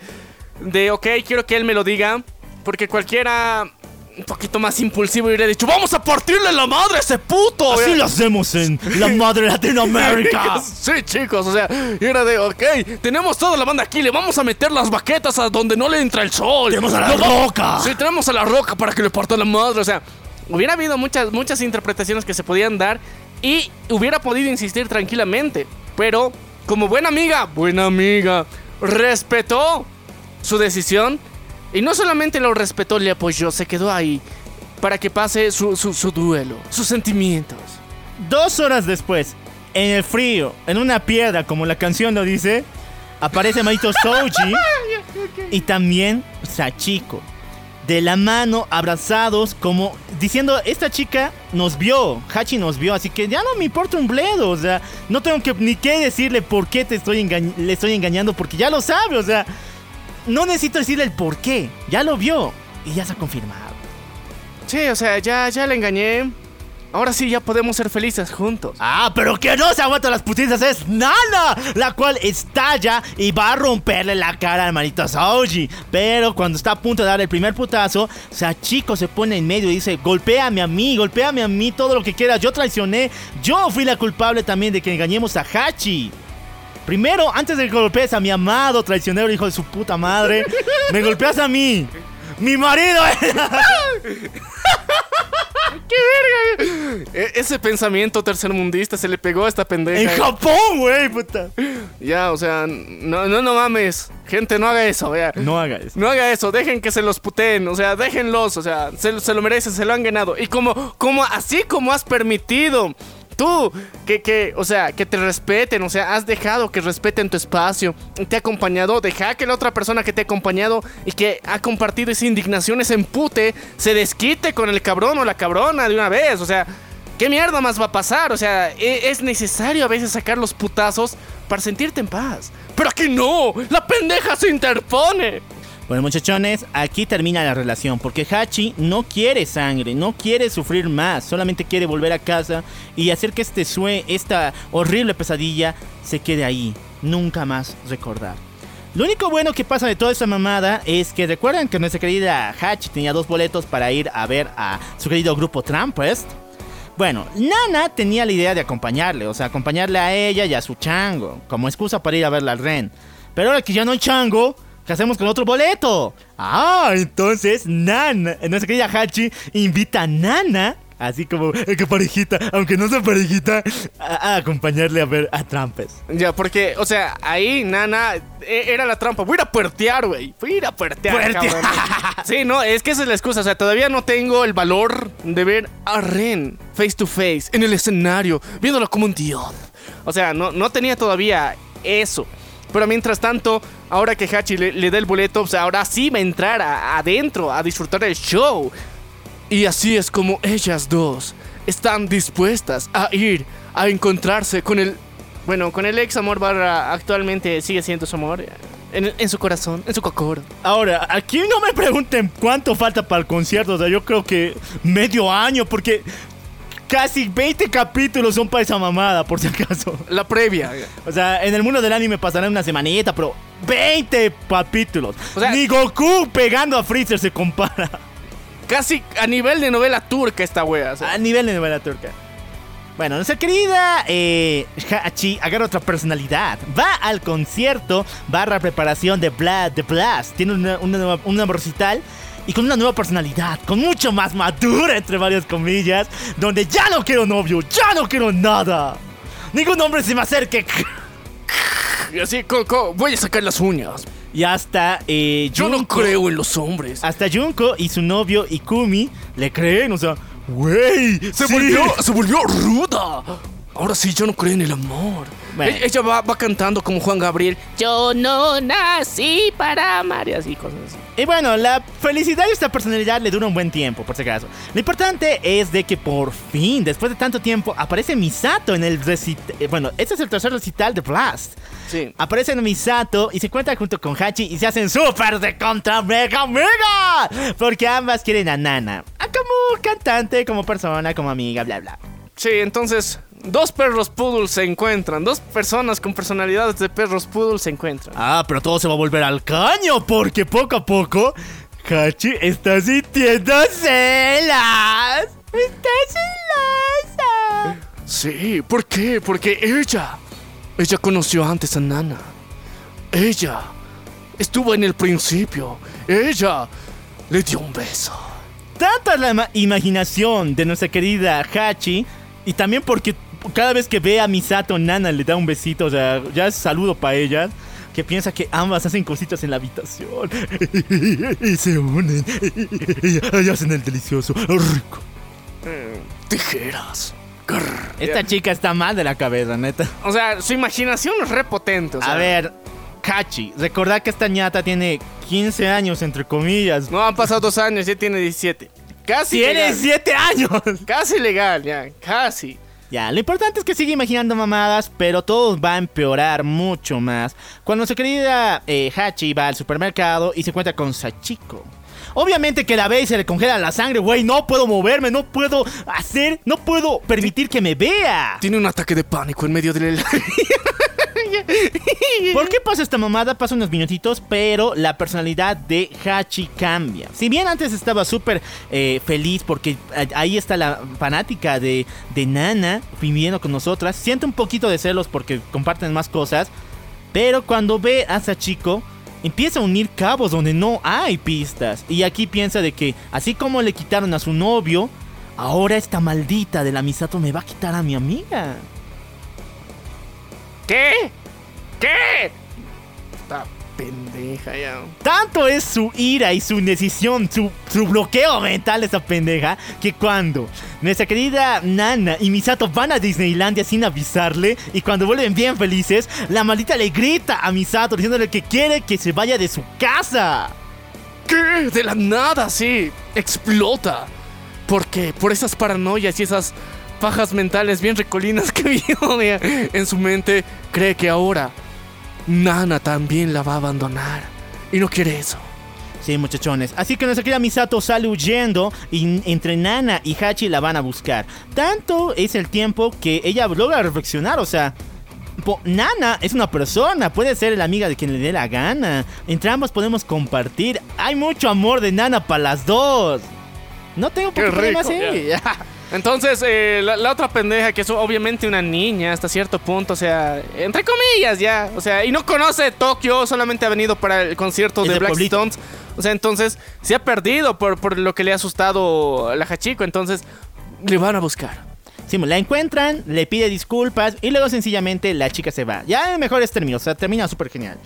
de, ok, quiero que él me lo diga. Porque cualquiera un poquito más impulsivo hubiera dicho, vamos a partirle la madre a ese puto. Así eh". lo hacemos en la madre Latinoamérica. Sí, chicos, o sea, y era de, ok, tenemos toda la banda aquí, le vamos a meter las baquetas a donde no le entra el sol. Tenemos a la roca. Sí, tenemos a la roca para que le parta la madre, o sea, hubiera habido muchas, muchas interpretaciones que se podían dar y hubiera podido insistir tranquilamente, pero como buena amiga, buena amiga, respetó su decisión y no solamente lo respetó, le apoyó, se quedó ahí para que pase su, su- su duelo, sus sentimientos. Dos horas después, En el frío, en una piedra, como la canción lo dice, aparece Marito Soji y también Sachiko. De la mano, abrazados, como diciendo, esta chica nos vio, Hachi nos vio, así que ya no me importa un bledo, o sea, no tengo que, ni que decirle por qué te estoy le estoy engañando, porque ya lo sabe, o sea, no necesito decirle el por qué, ya lo vio y ya se ha confirmado. Sí, o sea, ya, ya le engañé. Ahora sí, ya podemos ser felices juntos. Ah, pero que no se aguanta las putizas es Nana, la cual estalla y va a romperle la cara al manito Soji. Pero cuando está a punto de dar el primer putazo, Sachiko se pone en medio y dice, golpéame a mí, golpéame a mí, todo lo que quieras, yo traicioné, yo fui la culpable también de que engañemos a Hachi. Primero, antes de que golpees a mi amado traicionero hijo de su puta madre, me golpeas a mí. Mi marido. E- ese pensamiento tercermundista se le pegó a esta pendeja. en Japón, güey, puta. Ya, o sea, no, no, no mames. Gente, no haga eso, vea. No haga eso. No haga eso, dejen que se los puteen, o sea, déjenlos, o sea, se, se lo merecen, se lo han ganado. Y como, como, así como has permitido, tú, que, que, o sea, que te respeten, o sea, has dejado que respeten tu espacio, te ha acompañado, deja que la otra persona que te ha acompañado y que ha compartido esa indignación, ese empute, se desquite con el cabrón o la cabrona de una vez, o sea... ¿Qué mierda más va a pasar? O sea, e- es necesario a veces sacar los putazos para sentirte en paz. Pero aquí no, la pendeja se interpone. Bueno, muchachones, aquí termina la relación porque Hachi no quiere sangre, no quiere sufrir más, solamente quiere volver a casa y hacer que este sue, esta horrible pesadilla, se quede ahí, nunca más recordar. Lo único bueno que pasa de toda esta mamada es que recuerdan que nuestra querida Hachi tenía dos boletos para ir a ver a su querido grupo Trampest. Bueno, Nana tenía la idea de acompañarle, o sea, acompañarle a ella y a su chango, como excusa para ir a verla al Ren. Pero ahora que ya no hay chango, ¿qué hacemos con otro boleto? Ah, entonces Nana, nuestra querida Hachi, invita a Nana, así como eh, que parejita, aunque no sea parejita, a, a acompañarle a ver a Trampes. Ya, porque, o sea, ahí, Nana, e- era la trampa. Voy a ir a puertear, güey. Voy a ir a puertear, Puertear. cabrón. Sí, no, es que esa es la excusa. O sea, todavía no tengo el valor de ver a Ren face to face, en el escenario, viéndolo como un dios. O sea, no, no tenía todavía eso. Pero mientras tanto, ahora que Hachi le, da el boleto, sea, ahora sí va a entrar a- adentro a disfrutar del show. Y así es como ellas dos están dispuestas a ir a encontrarse con el. Bueno, con el ex amor barra actualmente sigue siendo su amor. eh, En, en su corazón, en su cocoro. Ahora, aquí no me pregunten cuánto falta para el concierto. O sea, yo creo que medio año, porque casi 20 capítulos son para esa mamada, por si acaso. La previa. O sea, en el mundo del anime pasará una semanita, pero 20 capítulos. O sea- Ni Goku pegando a Freezer se compara Casi a nivel de novela turca esta wea. o sea. a nivel de novela turca. Bueno, nuestra querida eh, Hachi agarra otra personalidad. Va al concierto barra preparación de Blast. De Blast. Tiene una, una, nueva- un nuevo recital. Y con una nueva personalidad, con mucho más madura, entre varias comillas, donde ya no quiero novio, ya no quiero nada. Ningún hombre se me acerque. Y así, co- co- voy a sacar las uñas. Y hasta eh, Yo no creo en los hombres. Hasta Junko y su novio Ikumi le creen, o sea, güey, Se, sí. volvió, se volvió ruda. Ahora sí, yo no creo en el amor. Bueno. Ella va, va cantando como Juan Gabriel. Yo no nací para amar y así, cosas así. Y bueno, la felicidad de esta personalidad le dura un buen tiempo, por si acaso. Lo importante es de que por fin, después de tanto tiempo, aparece Misato en el recital. Bueno, este es el tercer recital de Blast. Sí. Aparece Misato y se encuentra junto con Hachi y se hacen súper de contra mega mega. Porque ambas quieren a Nana. A como cantante, como persona, como amiga, bla bla. Sí, entonces, dos perros poodles se encuentran. Dos personas con personalidades de perros poodles se encuentran. Ah, pero todo se va a volver al caño porque poco a poco Hachi está sintiendo celas. Está celosa. Sí, ¿por qué? Porque ella. Ella conoció antes a Nana. Ella. Estuvo en el principio. Ella. Le dio un beso. Tanta la ma- imaginación de nuestra querida Hachi y también porque cada vez que ve a Misato Nana le da un besito, o sea, ya es saludo para ella. Que piensa que ambas hacen cositas en la habitación y se unen y hacen el delicioso rico. Tijeras. Grr. Esta chica está mal de la cabeza, neta. O sea, su imaginación es repotente. O sea, A ver, Hachi, recordad que esta ñata tiene 15 años, entre comillas. No han pasado dos años, ya tiene 17. Casi ¡Tiene legal. 7 años! Casi legal, ya, casi. Ya, lo importante es que sigue imaginando mamadas, pero todo va a empeorar mucho más cuando nuestra querida eh, Hachi va al supermercado y se encuentra con Sachiko. Obviamente que la ve y se le congela la sangre, güey, no puedo moverme, no puedo hacer, no puedo permitir que me vea. Tiene un ataque de pánico en medio del ¿Por qué pasa esta mamada? Pasa unos minutitos, pero la personalidad de Hachi cambia. Si bien antes estaba súper eh, feliz porque ahí está la fanática de, de Nana viviendo con nosotras, siente un poquito de celos porque comparten más cosas, pero cuando ve a Sachiko, empieza a unir cabos donde no hay pistas. Y aquí piensa de que, así como le quitaron a su novio, ahora esta maldita de la Misato me va a quitar a mi amiga. ¿Qué? ¿Qué? Esta pendeja ya. Tanto es su ira y su decisión, su, su bloqueo mental de esa pendeja, que cuando nuestra querida Nana y Misato van a Disneylandia sin avisarle, y cuando vuelven bien felices, la maldita le grita a Misato diciéndole que quiere que se vaya de su casa. ¿Qué? De la nada, sí. Explota. ¿Por qué? Por esas paranoias y esas pajas mentales bien recolinas que vio en su mente. Cree que ahora Nana también la va a abandonar. Y no quiere eso. Sí, muchachones. Así que nuestra querida Misato sale huyendo y entre Nana y Hachi la van a buscar. Tanto es el tiempo que ella logra reflexionar, o sea... po- Nana es una persona, puede ser la amiga de quien le dé la gana. Entre ambos podemos compartir. Hay mucho amor de Nana para las dos. No tengo por Qué así. Entonces, eh, la, la otra pendeja, que es obviamente una niña hasta cierto punto, o sea, entre comillas ya, o sea, y no conoce Tokio, solamente ha venido para el concierto Es de de Black. Stones, o sea, entonces se ha perdido por, por lo que le ha asustado a la Hachiko, entonces le van a buscar. Sí, la encuentran, le pide disculpas y luego sencillamente la chica se va. Ya en mejores términos, o sea, termina súper genial.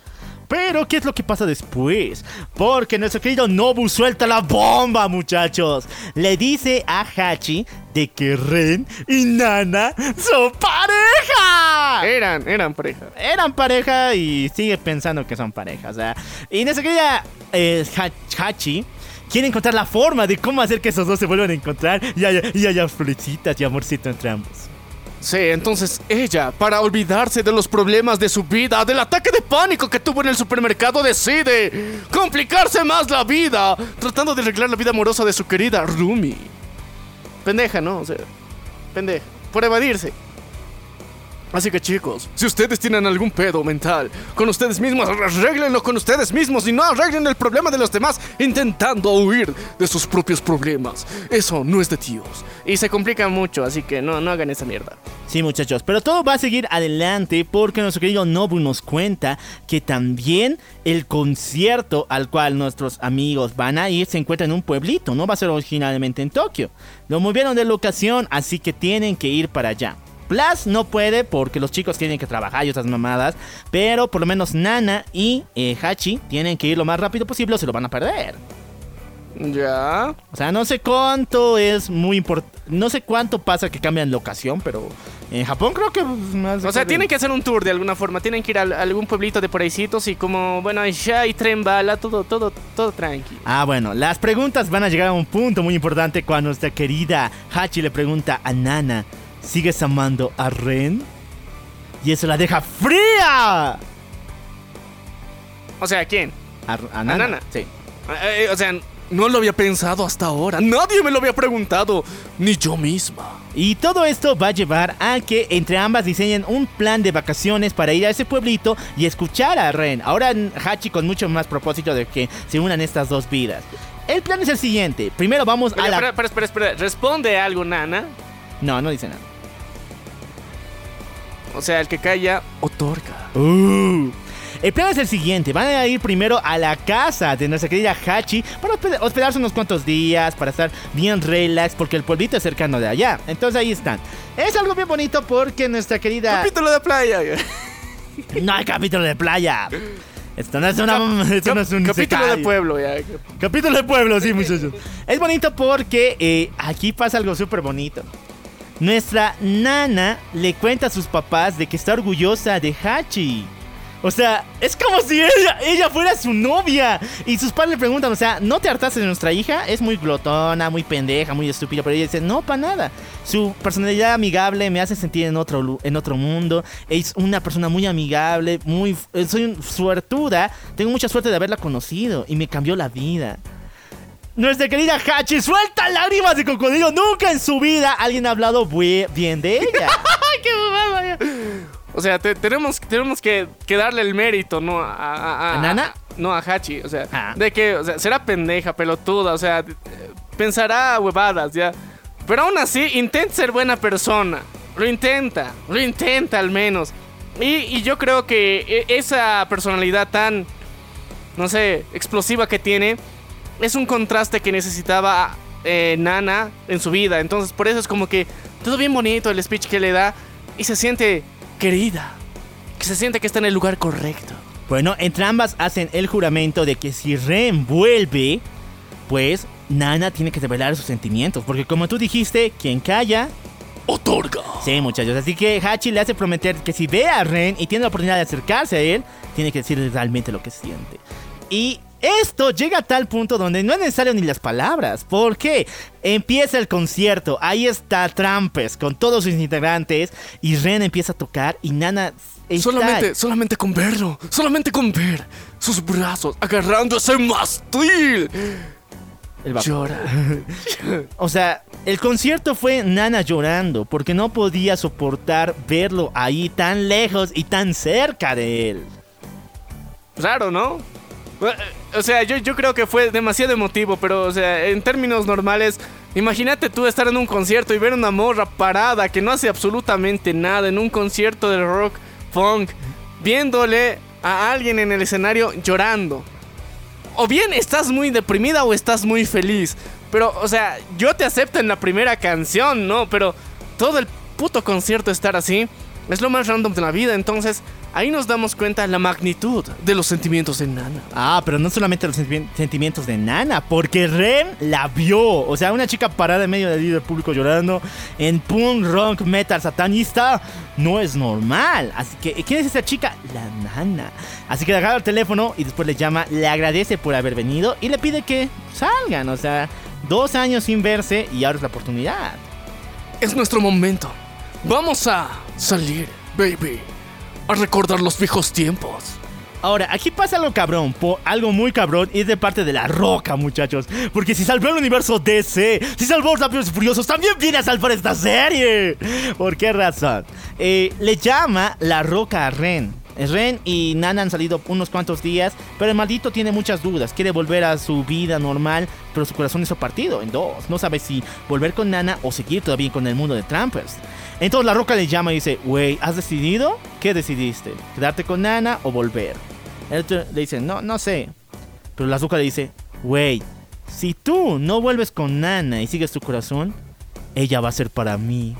Pero, ¿qué es lo que pasa después? Porque nuestro querido Nobu suelta la bomba, muchachos. Le dice a Hachi de que Ren y Nana son pareja. Eran, eran pareja. Eran pareja y sigue pensando que son pareja. O sea, y nuestra querida eh, Ha- Hachi quiere encontrar la forma de cómo hacer que esos dos se vuelvan a encontrar y haya, y haya florecitas y amorcito entre ambos. Sí, entonces ella, para olvidarse de los problemas de su vida, del ataque de pánico que tuvo en el supermercado, decide complicarse más la vida, tratando de arreglar la vida amorosa de su querida Rumi. Pendeja, ¿no? O sea, pendeja. Por evadirse. Así que chicos, si ustedes tienen algún pedo mental con ustedes mismos, arréglenlo con ustedes mismos y no arreglen el problema de los demás intentando huir de sus propios problemas. Eso no es de tíos. Y se complica mucho, así que no, no hagan esa mierda. Sí, muchachos, pero todo va a seguir adelante porque nuestro querido Nobu nos cuenta que también el concierto al cual nuestros amigos van a ir se encuentra en un pueblito, no va a ser originalmente en Tokio. Lo movieron de locación, así que tienen que ir para allá. Plus no puede porque los chicos tienen que trabajar y otras mamadas, pero por lo menos Nana y eh, Hachi tienen que ir lo más rápido posible o se lo van a perder. Ya. O sea, no sé cuánto es muy importante. No sé cuánto pasa que cambian locación, pero en Japón creo que más. O sea, tienen que hacer un tour de alguna forma. Tienen que ir a, a algún pueblito de por ahícitos y como, bueno, ya hay tren bala, todo, todo, todo tranqui. Ah, bueno, las preguntas van a llegar a un punto muy importante cuando nuestra querida Hachi le pregunta a Nana: ¿Sigues amando a Ren? Y eso la deja fría. O sea, ¿quién? A, a Nana. Nana. Sí. Eh, eh, o sea, no lo había pensado hasta ahora. Nadie me lo había preguntado. Ni yo misma. Y todo esto va a llevar a que entre ambas diseñen un plan de vacaciones para ir a ese pueblito y escuchar a Ren. Ahora Hachi con mucho más propósito de que se unan estas dos vidas. El plan es el siguiente. Primero vamos Oye, a la... espera, espera, espera, espera. Responde algo, Nana. No, no dice nada. O sea, el que calla, otorga. Uh. El plan es el siguiente, van a ir primero a la casa de nuestra querida Hachi para hospe- hospedarse unos cuantos días, para estar bien relax, porque el pueblito es cercano de allá. Entonces ahí están. Es algo bien bonito porque nuestra querida... Capítulo de playa. No hay capítulo de playa. Esto no es, una, esto no es un Capítulo de pueblo, ya. Capítulo de pueblo, sí, muchachos. Es bonito porque eh, aquí pasa algo súper bonito. Nuestra nana le cuenta a sus papás de que está orgullosa de Hachi. O sea, es como si ella, fuera su novia. Y sus padres le preguntan, o sea, ¿no te hartaste de nuestra hija? Es muy glotona, muy pendeja, muy estúpida. Pero ella dice, no, para nada. Su personalidad amigable me hace sentir en otro, en otro mundo. Es una persona muy amigable, muy... Soy suertuda. Tengo mucha suerte de haberla conocido. Y me cambió la vida. Nuestra querida Hachi suelta lágrimas de cocodrilo. Nunca en su vida alguien ha hablado bien de ella. ¡Ay, qué bobada! O sea, te- tenemos, tenemos que, que darle el mérito, ¿no? A, a- a- ¿A Nana? no, a Hachi. O sea, Ah. de que, o sea, será pendeja, pelotuda, o sea, pensará huevadas, ¿ya? Pero aún así, intenta ser buena persona. Lo intenta, lo intenta al menos. Y, y yo creo que e- esa personalidad tan, no sé, explosiva que tiene, es un contraste que necesitaba eh, Nana en su vida. Entonces, por eso es como que todo bien bonito el speech que le da y se siente querida. Que se siente que está en el lugar correcto. Bueno, entre ambas hacen el juramento de que si Ren vuelve, pues Nana tiene que revelar sus sentimientos. Porque como tú dijiste, quien calla, Otorga. sí, muchachos. Así que Hachi le hace prometer que si ve a Ren y tiene la oportunidad de acercarse a él, tiene que decirle realmente lo que siente. Y esto llega a tal punto donde no es necesario ni las palabras. ¿Por qué? Empieza el concierto. Ahí está Trampes con todos sus integrantes. Y Ren empieza a tocar y Nana... está- Solamente, solamente con verlo, solamente con ver sus brazos agarrando ese mastil. Llora. O sea, el concierto fue Nana llorando porque no podía soportar verlo ahí tan lejos y tan cerca de él. Raro, ¿no? O sea, yo, yo creo que fue demasiado emotivo, pero, o sea, en términos normales, imagínate tú estar en un concierto y ver una morra parada que no hace absolutamente nada en un concierto de rock, funk, viéndole a alguien en el escenario llorando. O bien estás muy deprimida o estás muy feliz. Pero, o sea, yo te acepto en la primera canción, ¿no? Pero todo el puto concierto estar así es lo más random de la vida. Entonces, ahí nos damos cuenta la magnitud de los sentimientos de Nana. Ah, pero no solamente los sentimi- sentimientos de Nana, porque Ren la vio. O sea, una chica parada en medio del público llorando en punk rock metal satanista no es normal. Así que, ¿quién es esa chica? La Nana. Así que le agarra el teléfono y después le llama, le agradece por haber venido y le pide que salgan. O sea, dos años sin verse y ahora es la oportunidad. Es nuestro momento. Vamos a salir, baby. A recordar los viejos tiempos. Ahora, aquí pasa algo cabrón, po- algo muy cabrón, y es de parte de la roca, muchachos. Porque si salvó el universo DC, si salvó Rápidos y Furiosos, también viene a salvar esta serie. ¿Por qué razón? Eh, le llama la roca a Ren. Ren y Nana han salido unos cuantos días, pero el maldito tiene muchas dudas. Quiere volver a su vida normal, pero su corazón hizo partido en dos. No sabe si volver con Nana o seguir todavía con el mundo de Trampers. Entonces la roca le llama y dice, wey, ¿has decidido? ¿Qué decidiste? ¿Quedarte con Nana o volver? El otro le dice, no, no sé. Pero la roca le dice, wey, si tú no vuelves con Nana y sigues tu corazón, ella va a ser para mí.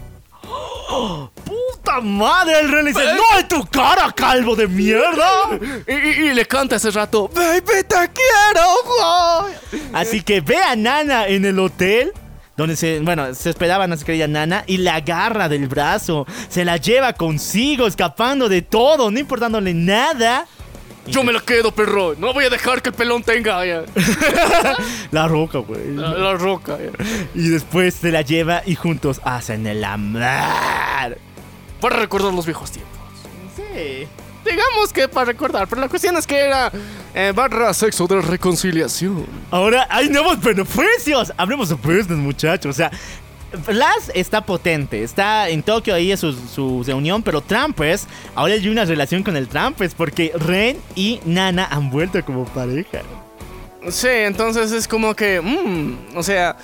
¡Oh! ¡Puta madre! El rey le dice, ¡No en tu cara, calvo de mierda! Y, y- y le canta hace rato, baby, te quiero. boy". Así que ve a Nana en el hotel. Donde se, bueno, se esperaban a su querida Nana y la agarra del brazo. Se la lleva consigo, escapando de todo, no importándole nada. Yo me la quedo, perro. No voy a dejar que el pelón tenga ya. La roca, güey. la, la roca. ya. Y después se la lleva y juntos hacen el amar. Para recordar los viejos tiempos. Sí. Digamos que para recordar, pero la cuestión es que era eh, barra sexo de reconciliación. Ahora hay nuevos beneficios. Hablemos de business, muchachos. O sea, Blas está potente. Está en Tokio, ahí es su, su reunión. Pero Trampers, ahora hay una relación con el Trampers. Porque Ren y Nana han vuelto como pareja. Sí, entonces es como que, mm, o sea,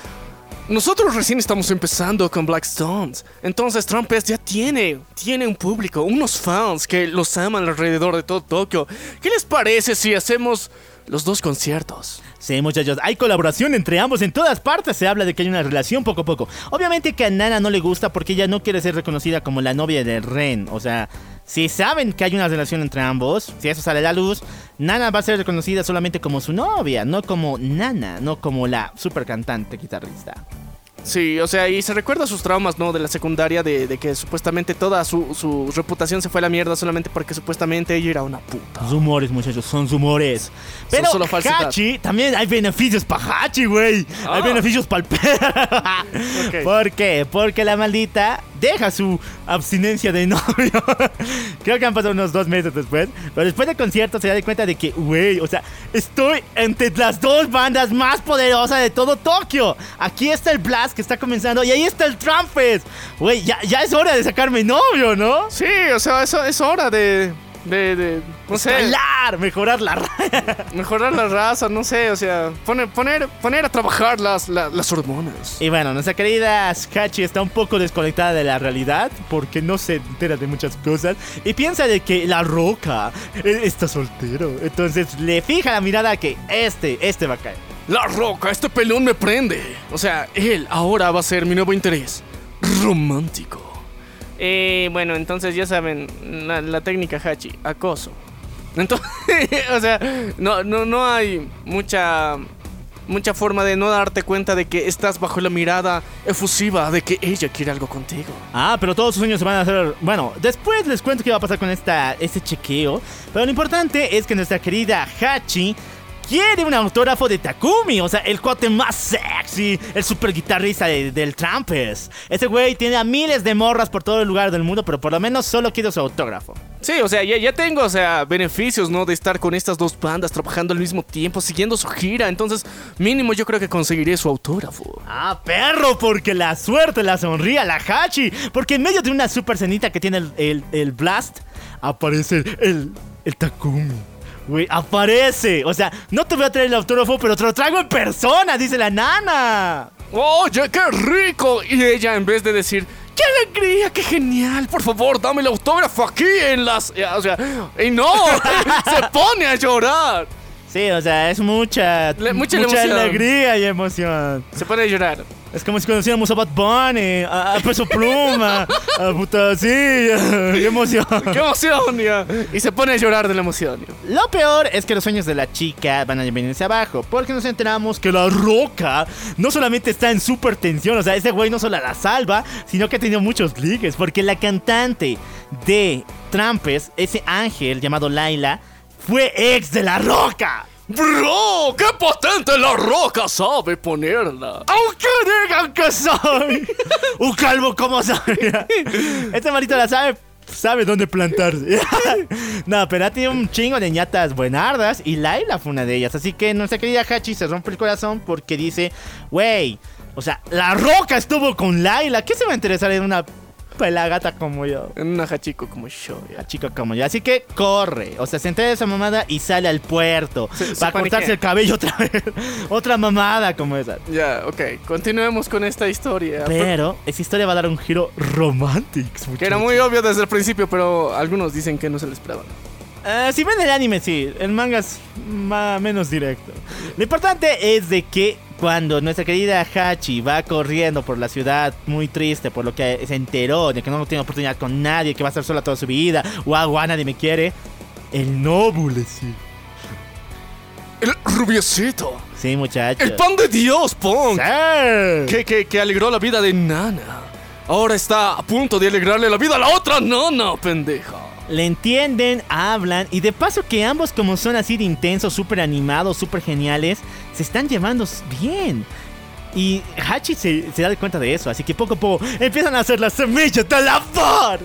nosotros recién estamos empezando con Black Stones. Entonces Trumpest ya tiene, tiene un público, unos fans que los aman alrededor de todo Tokio. ¿Qué les parece si hacemos los dos conciertos? Sí, muchachos, hay colaboración entre ambos. En todas partes se habla de que hay una relación poco a poco. Obviamente que a Nana no le gusta porque ella no quiere ser reconocida como la novia de Ren. O sea, si saben que hay una relación entre ambos, si eso sale a la luz, Nana va a ser reconocida solamente como su novia, no como Nana, no como la super cantante guitarrista. Sí, o sea, y se recuerda sus traumas, ¿no? De la secundaria, de, de que supuestamente toda su, su reputación se fue a la mierda solamente porque supuestamente ella era una puta. Rumores, muchachos, son rumores. Pero solo. Hachi, también hay beneficios para Hachi, güey. Hay Ah. beneficios para el perro. ¿Por qué? Porque la maldita deja su abstinencia de novio. Creo que han pasado unos dos meses después. Pero después del concierto se da cuenta de que, güey, o sea, estoy entre las dos bandas más poderosas de todo Tokio. Aquí está el Blast que está comenzando y ahí está el Trumpet. Güey, ya, ya es hora de sacarme novio, ¿no? Sí, o sea, eso es hora de. De, de no sé, Escalar, mejorar la raya. mejorar la raza, no sé, o sea, poner, poner, poner a trabajar las, la- las hormonas. Y bueno, nuestra querida Hachi está un poco desconectada de la realidad porque no se entera de muchas cosas y piensa de que la roca está soltero. Entonces le fija la mirada que este, este va a caer. La roca, este pelón me prende. O sea, él ahora va a ser mi nuevo interés. Romántico. Eh, bueno, entonces ya saben, la, técnica Hachi, acoso. Entonces, o sea, no, no, no hay mucha, mucha forma de no darte cuenta de que estás bajo la mirada efusiva de que ella quiere algo contigo. Ah, pero todos sus sueños se van a hacer... Bueno, después les cuento qué va a pasar con esta, este chequeo. Pero lo importante es que nuestra querida Hachi quiere un autógrafo de Takumi. O sea, el cuate más sexy, el super guitarrista de- del Trampes. Ese güey tiene a miles de morras por todo el lugar del mundo, pero por lo menos solo quiere su autógrafo. Sí, o sea, ya, ya tengo, o sea, beneficios, ¿no? De estar con estas dos bandas trabajando al mismo tiempo, siguiendo su gira. Entonces, mínimo yo creo que conseguiré su autógrafo. Ah, perro, porque la suerte la sonríe a la Hachi. Porque en medio de una super cenita que tiene el, el- el Blast, aparece el, el Takumi. Güey, aparece. O sea, no te voy a traer el autógrafo, pero te lo traigo en persona, dice la nana. ¡Oye, qué rico! Y ella, en vez de decir, ¡qué alegría, qué genial! Por favor, dame el autógrafo aquí en las. O sea, y no, se pone a llorar. Sí, o sea, es mucha, Le- mucha emoción. alegría y emoción. Se pone a llorar. Es como si conociéramos a Bad Bunny, a, a Peso Pluma, a puta, sí, qué emoción. ¡Qué emoción! ya! Y se pone a llorar de la emoción. ya. Lo peor es que los sueños de la chica van a venirse abajo, porque nos enteramos que la roca no solamente está en super tensión, o sea, ese güey no solo la salva, sino que ha tenido muchos ligues, porque la cantante de Trampes, ese ángel llamado Laila, fue ex de la roca. ¡Bro! ¡Qué potente la roca sabe ponerla! Aunque digan que soy un calvo como soy. Este malito la sabe. Sabe dónde plantarse. no, pero tenido un chingo de ñatas buenardas y Laila fue una de ellas. Así que nuestra querida Hachi se rompe el corazón porque dice, wey, o sea, la roca estuvo con Laila. ¿Qué se va a interesar en una pelagata como yo? En una hachico como yo. ya. La chica como yo. Así que corre. O sea, se entera de esa mamada y sale al puerto. Se- se para cortarse paniquea. el cabello otra vez. otra mamada como esa. Ya, ok. Continuemos con esta historia. Pero esa historia va a dar un giro romántico. Que era muy obvio desde el principio, pero algunos dicen que no se lo esperaban. Eh, si ven el anime, sí. El manga es más menos directo. Lo importante es de que cuando nuestra querida Hachi va corriendo por la ciudad muy triste por lo que se enteró de que no tiene oportunidad con nadie, que va a estar sola toda su vida, guau, guau, nadie me quiere, el Nobule sí. El rubiecito. Sí, muchachos. El pan de Dios, Pong. Sí. Que, que, que alegró la vida de Nana. Ahora está a punto de alegrarle la vida a la otra Nana, pendeja. Le entienden, hablan y de paso que ambos como son así de intensos, súper animados, súper geniales, se están llevando bien. Y Hachi se, se da cuenta de eso, así que poco a poco empiezan a hacer las semillas del amor.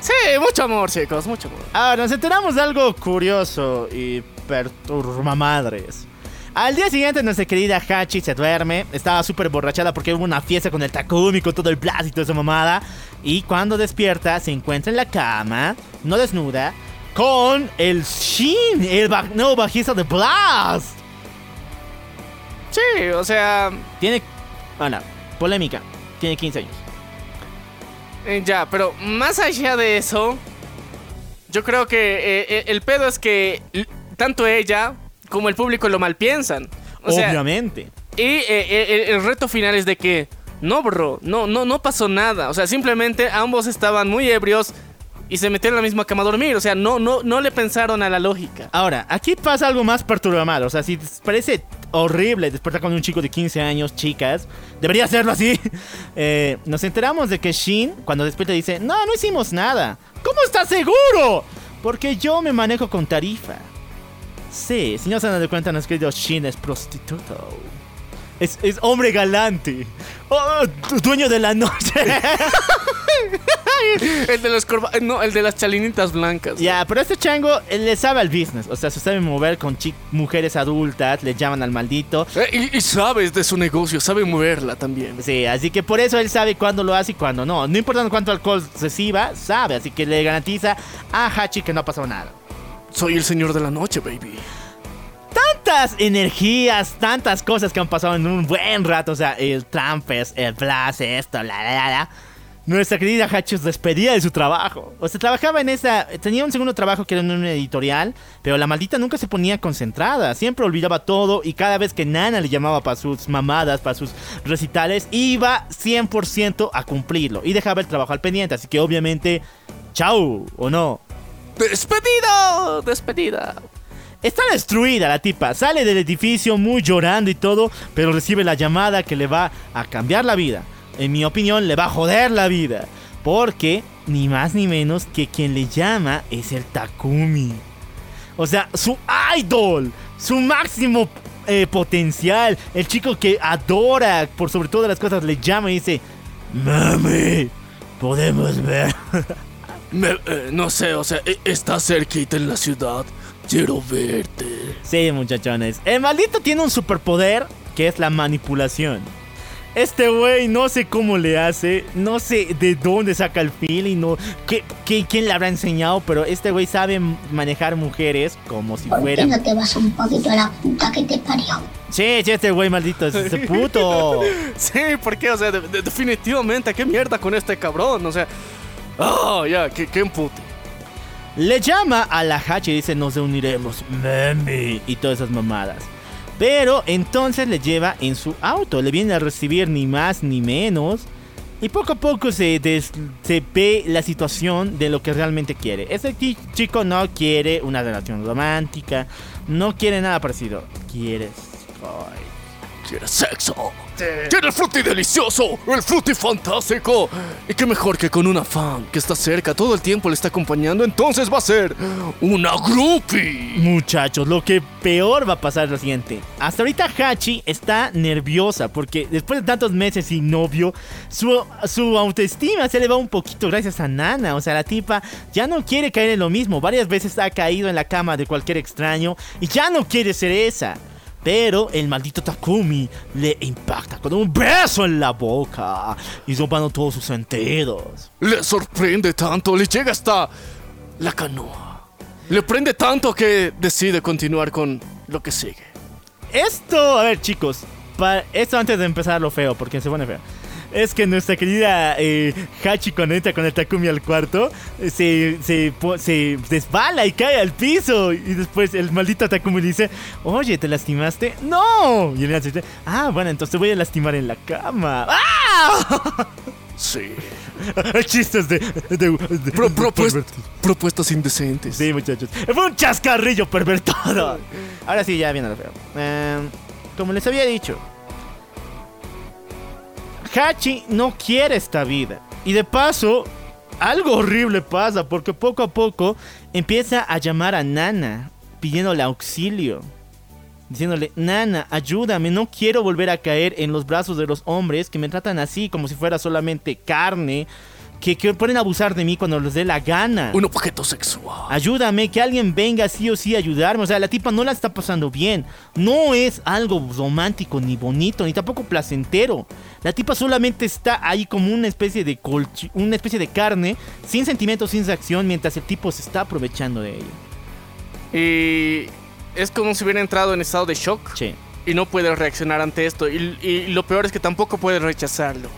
Sí, mucho amor, chicos, mucho amor. Ahora nos enteramos de algo curioso y perturbamadres. Al día siguiente nuestra querida Hachi se duerme, estaba súper borrachada porque hubo una fiesta con el Takumi, con todo el blast y toda esa mamada. Y cuando despierta se encuentra en la cama, no desnuda, con el Shin, el ba- nuevo bajista de Blast. Sí, o sea, Tiene, bueno, polémica, tiene 15 años. eh, ya, pero más allá de eso, yo creo que eh, eh, el pedo es que tanto ella como el público lo malpiensan. O sea, Obviamente. Y eh, el, el reto final es de que, no, bro, no, no, no pasó nada. O sea, simplemente ambos estaban muy ebrios, y se metieron en la misma cama a dormir. O sea, no, no, no le pensaron a la lógica. Ahora, aquí pasa algo más perturbador. O sea, si parece horrible despertar con un chico de 15 años, chicas, debería hacerlo así. Eh, nos enteramos de que Shin, cuando despierta, dice: No, no hicimos nada. ¿Cómo estás seguro? Porque yo me manejo con tarifa. Sí, si no se han dado cuenta, nuestro querido Shin es prostituto. Es, es hombre galante. Oh, du- dueño de la noche. El de los corva- no, el de las chalinitas blancas. Ya, pero este chango él le sabe al business. O sea, se sabe mover con mujeres adultas, le llaman al maldito. Eh, y, y sabes de su negocio, sabe moverla también. Sí, así que por eso él sabe cuándo lo hace y cuándo no. No importa cuánto alcohol reciba, sabe. Así que le garantiza a Hachi que no ha pasado nada. Soy el señor de la noche, baby. Tantas energías, tantas cosas que han pasado en un buen rato. O sea, el Trampes, el Blast, esto, la, la, la. Nuestra querida Hachi es despedida de su trabajo. O sea, trabajaba en esa. Tenía un segundo trabajo que era en una editorial, pero la maldita nunca se ponía concentrada. Siempre olvidaba todo y cada vez que Nana le llamaba para sus mamadas, para sus recitales, iba 100% a cumplirlo y dejaba el trabajo al pendiente. Así que obviamente, chau, o no. ¡Despedida! ¡Despedida! Está destruida la tipa, sale del edificio muy llorando y todo, pero recibe la llamada que le va a cambiar la vida. En mi opinión, le va a joder la vida. Porque, ni más ni menos que quien le llama es el Takumi. O sea, su idol, su máximo eh, potencial, el chico que adora por sobre todas las cosas, le llama y dice, Mami, podemos ver. Eh, no sé, o sea, eh, está cerquita en la ciudad. Quiero verte. Sí, muchachones. El maldito tiene un superpoder que es la manipulación. Este güey no sé cómo le hace, no sé de dónde saca el feeling, no, qué, qué- quién le habrá enseñado, pero este güey sabe manejar mujeres como si ¿Por qué fueran... no te vas un poquito a la puta que te parió? Sí, sí, este güey maldito es ese puto. Sí, ¿por qué? O sea, de- de- definitivamente, ¿qué mierda con este cabrón? O sea, oh, ya, qué, qué empute. Le llama a la Hachi y dice nos reuniremos, mami, y todas esas mamadas. Pero entonces le lleva en su auto, le viene a recibir ni más ni menos. Y poco a poco se, des- se ve la situación de lo que realmente quiere. Ese chi- chico no quiere una relación romántica, no quiere nada parecido. Quiere. Quiere sexo. Quiere el fruti delicioso, el fruti fantástico. Y qué mejor que con una fan que está cerca, todo el tiempo le está acompañando, entonces va a ser una groupie. Muchachos, lo que peor va a pasar es lo siguiente. Hasta ahorita Hachi está nerviosa porque después de tantos meses sin novio, su, su autoestima se le va un poquito gracias a Nana. O sea, la tipa ya no quiere caer en lo mismo. Varias veces ha caído en la cama de cualquier extraño y ya no quiere ser esa. Pero el maldito Takumi le impacta con un beso en la boca y rompando todos sus sentidos. Le sorprende tanto, le llega hasta la canoa. Le prende tanto que decide continuar con lo que sigue. Esto, a ver chicos, pa- esto antes de empezar lo feo, porque se pone feo. Es que nuestra querida eh, Hachi cuando entra con el Takumi al cuarto, eh, se, se, se desbala y cae al piso. Y después el maldito Takumi le dice, oye, ¿te lastimaste? No. Y él dice, ah, bueno, entonces te voy a lastimar en la cama. ¡Ah! Sí. Chistes de... de- de- Pro- de propuest- pervertidos. propuestas indecentes. Sí, muchachos. Fue un chascarrillo pervertido. Ahora sí, ya viene lo feo. Em, como les había dicho, Hachi no quiere esta vida. Y de paso, algo horrible pasa porque poco a poco empieza a llamar a Nana pidiéndole auxilio. Diciéndole, Nana, ayúdame, no quiero volver a caer en los brazos de los hombres que me tratan así como si fuera solamente carne, que, que pueden abusar de mí cuando les dé la gana. Un objeto sexual. Ayúdame, que alguien venga sí o sí a ayudarme. O sea, la tipa no la está pasando bien. No es algo romántico, ni bonito, ni tampoco placentero. La tipa solamente está ahí como una especie de colchi- una especie de carne, sin sentimientos, sin reacción, mientras el tipo se está aprovechando de ella. Y es como si hubiera entrado en estado de shock Che. y no puede reaccionar ante esto. Y, y lo peor es que tampoco puede rechazarlo.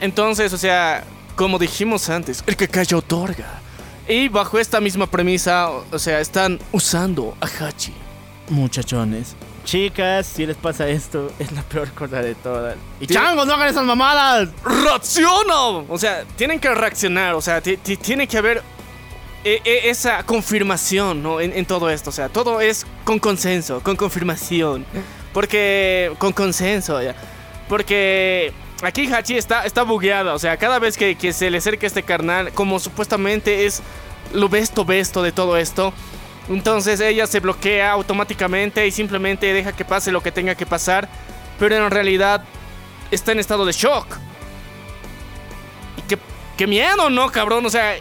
Entonces, o sea, como dijimos antes, el que calla otorga. Y bajo esta misma premisa, o sea, están usando a Hachi. Muchachones. Chicas, si les pasa esto, es la peor cosa de todas. Y changos, no hagan esas mamadas. ¡Reacciona! O sea, tienen que reaccionar, o sea, ti- ti- tiene que haber e- e- esa confirmación ¿no? en, en todo esto. O sea, todo es con consenso, con confirmación. Porque. Con consenso, ya. Porque. Aquí Hachi está, está bugueada. O sea, cada vez que, se le acerca este carnal, como supuestamente es lo besto besto de todo esto. Entonces ella se bloquea automáticamente y simplemente deja que pase lo que tenga que pasar. Pero en realidad está en estado de shock. Y qué, qué miedo, ¿no, cabrón? O sea,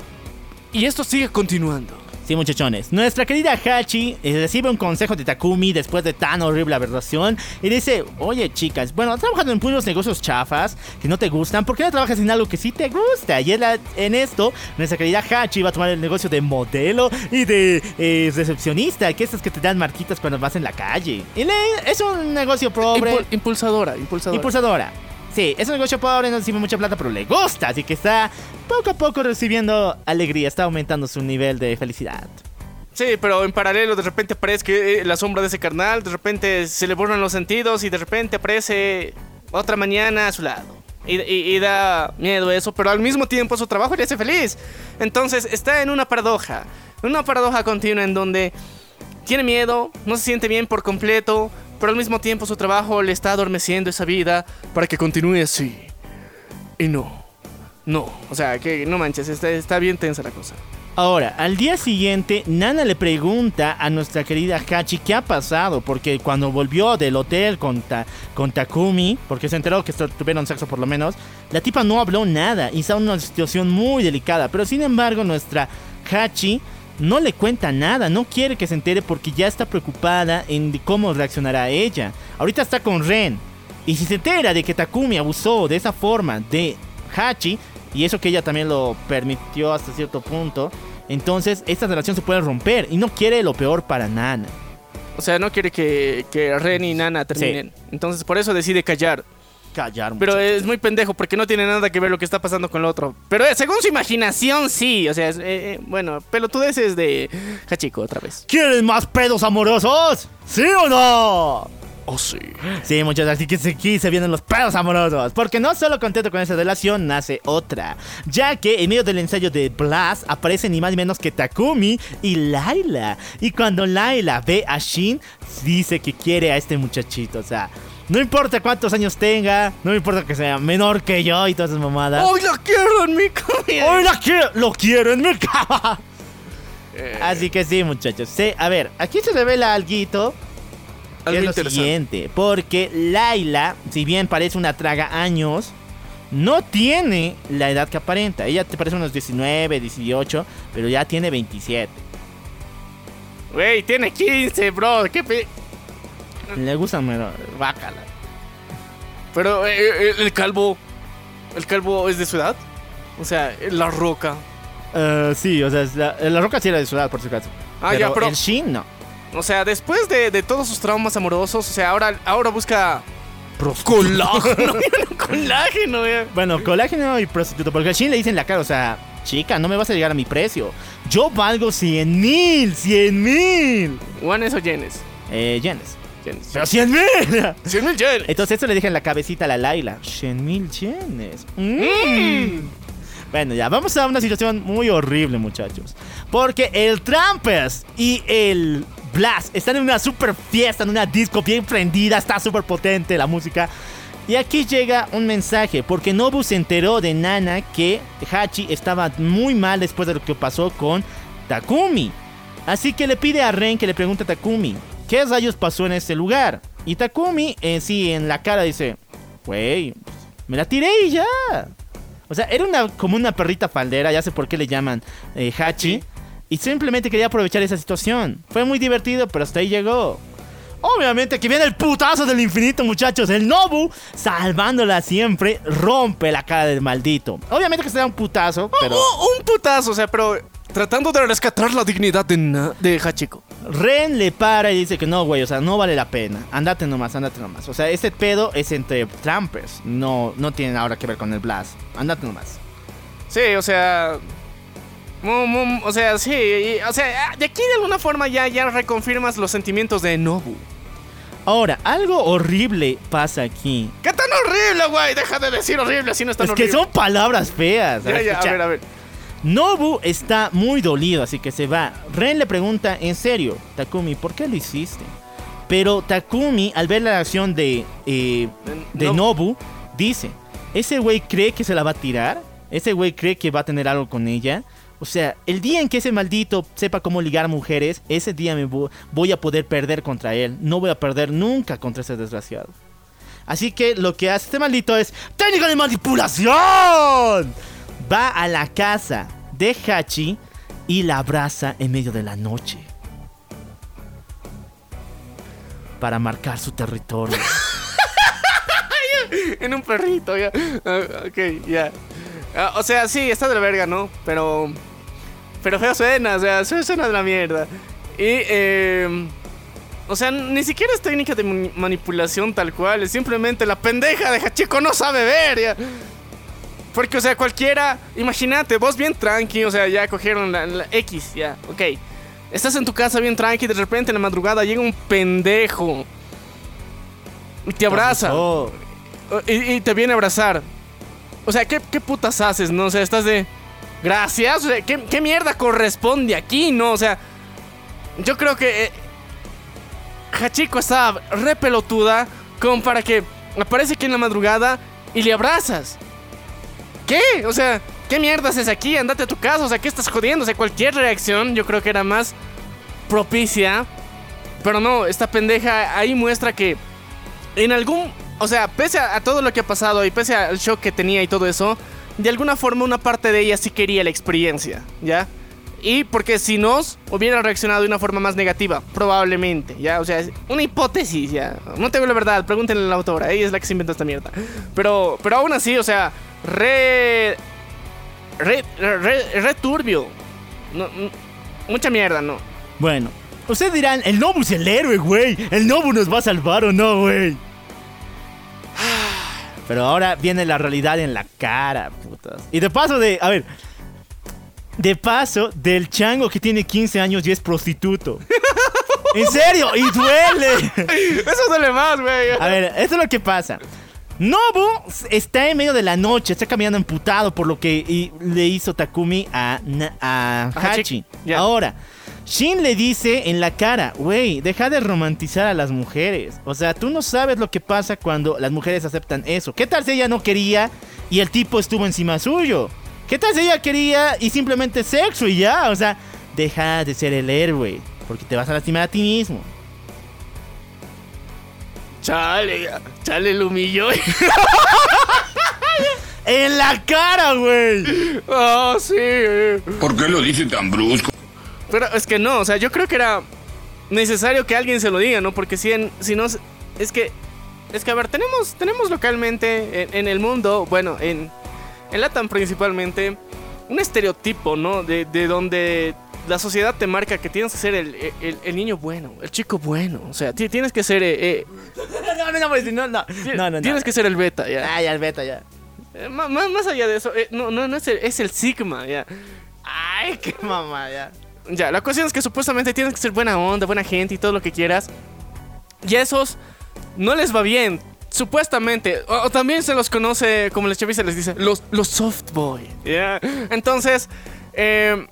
y esto sigue continuando. Sí, muchachones. Nuestra querida Hachi eh, recibe un consejo de Takumi después de tan horrible aberración y dice, oye chicas, bueno, trabajando en puros negocios chafas que no te gustan, ¿por qué no trabajas en algo que sí te gusta? Y en, la- en esto, nuestra querida Hachi va a tomar el negocio de modelo y de eh, recepcionista, que estas que te dan marquitas cuando vas en la calle. Y le- es un negocio pobre. Impul- impulsadora, impulsadora. Impulsadora. Sí, es un negocio pobre, no recibe mucha plata, pero le gusta, así que está poco a poco recibiendo alegría, está aumentando su nivel de felicidad. Sí, pero en paralelo de repente aparece eh, la sombra de ese carnal, de repente se le borran los sentidos y de repente aparece otra mañana a su lado. Y da miedo eso, pero al mismo tiempo su trabajo le hace feliz. Entonces está en una paradoja, una paradoja continua en donde tiene miedo, no se siente bien por completo, pero al mismo tiempo su trabajo le está adormeciendo esa vida para que continúe así. Y no, no, o sea, que no manches, está, está bien tensa la cosa. Ahora, al día siguiente, Nana le pregunta a nuestra querida Hachi qué ha pasado, porque cuando volvió del hotel con, Ta- con Takumi, porque se enteró que tuvieron sexo por lo menos, la tipa no habló nada y está en una situación muy delicada, pero sin embargo nuestra Hachi no le cuenta nada, no quiere que se entere porque ya está preocupada en cómo reaccionará ella. Ahorita está con Ren, y si se entera de que Takumi abusó de esa forma de Hachi, y eso que ella también lo permitió hasta cierto punto, entonces esta relación se puede romper y no quiere lo peor para Nana. O sea, no quiere que, que Ren y Nana terminen. Entonces por eso decide callar. Callar, Pero es muy pendejo porque no tiene nada que ver lo que está pasando con el otro. Pero eh, según su imaginación, sí. O sea, es, eh, eh, bueno, pelotudeces de Hachiko otra vez. ¿Quieren más pedos amorosos? ¿Sí o no? Oh, sí. Sí, muchachos, así que aquí se vienen los pedos amorosos. Porque no solo contento con esa relación, nace otra. Ya que en medio del ensayo de Blast aparecen ni más ni menos que Takumi y Laila. Y cuando Laila ve a Shin, dice que quiere a este muchachito. O sea, no importa cuántos años tenga, no importa que sea menor que yo y todas esas mamadas. ¡Hoy la quiero en mi comida! ¡Hoy la quiero! ¡Lo quiero en mi cama! Así que sí, muchachos. Sí, a ver, aquí se revela alguito Algo es lo siguiente, porque Laila, si bien parece una traga años, no tiene la edad que aparenta. Ella te parece unos 19, 18, pero ya tiene 27. Güey, tiene 15, bro. ¿Qué pe- Le gustan menor, bácala. Pero eh, eh, el calvo. ¿El calvo es de su edad? O sea, la roca. Eh, sí, o sea, es la, la roca sí era de su edad, por si acaso. Ah, ya, pero- el Shin no. O sea, después de, de todos sus traumas amorosos, o sea, ahora, ahora busca colágeno. colágeno, ya. Bueno, colágeno y prostituto, porque al Shin le dicen en la cara, o sea, chica, no me vas a llegar a mi precio. Yo valgo 100 mil, 100 mil. ¿Juanes o yenes? Eh, yenes. Yenes. Pero 100 mil. 100 mil yenes. Entonces eso le dije en la cabecita a la Laila. 100 mil yenes. Mm. Bueno, ya, vamos a una situación muy horrible, muchachos. Porque el Trampers y el Blast están en una super fiesta, en una disco bien prendida, está súper potente la música. Y aquí llega un mensaje, porque Nobu se enteró de Nana que Hachi estaba muy mal después de lo que pasó con Takumi. Así que le pide a Ren que le pregunte a Takumi, ¿qué rayos pasó en este lugar? Y Takumi, en sí, en la cara dice, güey, me la tiré y ya. O sea, era una, como una perrita faldera, ya sé por qué le llaman eh, Hachi. Y simplemente quería aprovechar esa situación. Fue muy divertido, pero hasta ahí llegó. Obviamente que viene el putazo del infinito, muchachos. El Nobu, salvándola siempre, rompe la cara del maldito. Obviamente que se da un putazo, pero Oh, un putazo, o sea, pero tratando de rescatar la dignidad de, Na- de Hachiko. Ren le para y dice que no, güey, o sea, no vale la pena. Andate nomás, andate nomás. O sea, este pedo es entre trampers. No, no tiene ahora que ver con el Blast. Andate nomás. Sí, o sea. mu- mu- o sea, sí. y- o sea, de aquí de alguna forma ya, ya reconfirmas los sentimientos de Nobu. Ahora, algo horrible pasa aquí. ¿Qué tan horrible, güey? Deja de decir horrible, así no es tan Es que horrible. son palabras feas. Ya, ya, a Escucha. ver, a ver. Nobu está muy dolido, así que se va. Ren le pregunta, en serio, Takumi, ¿por qué lo hiciste? Pero Takumi, al ver la acción de, eh, de No- Nobu, dice, ¿ese güey cree que se la va a tirar? ¿Ese güey cree que va a tener algo con ella? O sea, el día en que ese maldito sepa cómo ligar mujeres, ese día me vo- voy a poder perder contra él. No voy a perder nunca contra ese desgraciado. Así que lo que hace este maldito es técnica de manipulación. Va a la casa de Hachi y la abraza en medio de la noche. Para marcar su territorio. en un perrito, ya. Ah, ok, ya. Ah, o sea, sí, está de la verga, ¿no? Pero. Pero feo suena, o sea, su- suena de la mierda. Y, eh. O sea, ni siquiera es técnica de mani- manipulación tal cual, es simplemente la pendeja de Hachiko no sabe ver, ya. Porque, o sea, cualquiera, imagínate, vos bien tranqui, o sea, ya cogieron la, la X, ya, ok. Estás en tu casa bien tranqui, de repente en la madrugada llega un pendejo y te abraza. Y, y te viene a abrazar. O sea, ¿qué, qué putas haces, no? O sea, estás de. Gracias. O sea, ¿qué, qué mierda corresponde aquí, no? O sea, yo creo que. eh, Hachiko estaba re pelotuda. Como para que aparece aquí en la madrugada y le abrazas. ¿Qué? O sea, ¿qué mierda haces aquí? Andate a tu casa. O sea, ¿qué estás jodiendo? O sea, cualquier reacción yo creo que era más propicia. Pero no, esta pendeja ahí muestra que en algún, o sea, pese a, todo lo que ha pasado y pese al shock que tenía y todo eso, de alguna forma una parte de ella sí quería la experiencia, ¿ya? Y porque si no, hubiera reaccionado de una forma más negativa, probablemente, ¿ya? O sea, es una hipótesis, ¿ya? No tengo la verdad, pregúntenle a la autora, ella es la que se inventó esta mierda. Pero, pero aún así, o sea, re... Re, re, re turbio. No, mucha mierda, ¿no? Bueno, ustedes dirán, el Nobu es el héroe, güey. El Nobu nos va a salvar o no, güey. Pero ahora viene la realidad en la cara, putas. Y de paso de, a ver, de paso del chango que tiene 15 años y es prostituto. En serio, y duele. Eso duele más, güey. A ver, esto es lo que pasa. Nobu está en medio de la noche, está caminando emputado por lo que le hizo Takumi a, Hachi. Ahora, Shin le dice en la cara, güey, deja de romantizar a las mujeres. O sea, tú no sabes lo que pasa cuando las mujeres aceptan eso. ¿Qué tal si ella no quería y el tipo estuvo encima suyo? ¿Qué tal si ella quería y simplemente sexo y ya? O sea, deja de ser el héroe, porque te vas a lastimar a ti mismo. Chale, chale, lo humilló. En la cara, güey. Ah, sí. eh. ¿Por qué lo dice tan brusco? Pero es que no, o sea, yo creo que era necesario que alguien se lo diga, ¿no? Porque si, en- si no, es que, es que, a ver, tenemos, tenemos localmente en, en el mundo, bueno, en, en Latam principalmente, un estereotipo, ¿no? De, de donde la sociedad te marca que tienes que ser el, el- el niño bueno, el chico bueno, o sea, ti- tienes que ser, eh, eh, No, no, no, pues, no, no, no, tienes que ser el beta, ya. Ah, ya, el beta, ya. Eh, más, más allá de eso, eh, no, no, no es el, es el sigma, ya. Ay, qué mamá, ya. Ya, la cuestión es que supuestamente tienes que ser buena onda, buena gente y todo lo que quieras. Y a esos no les va bien. Supuestamente. O, o también se los conoce, como les chavis se les dice, los, los soft boy. ¿ya? Entonces, eh,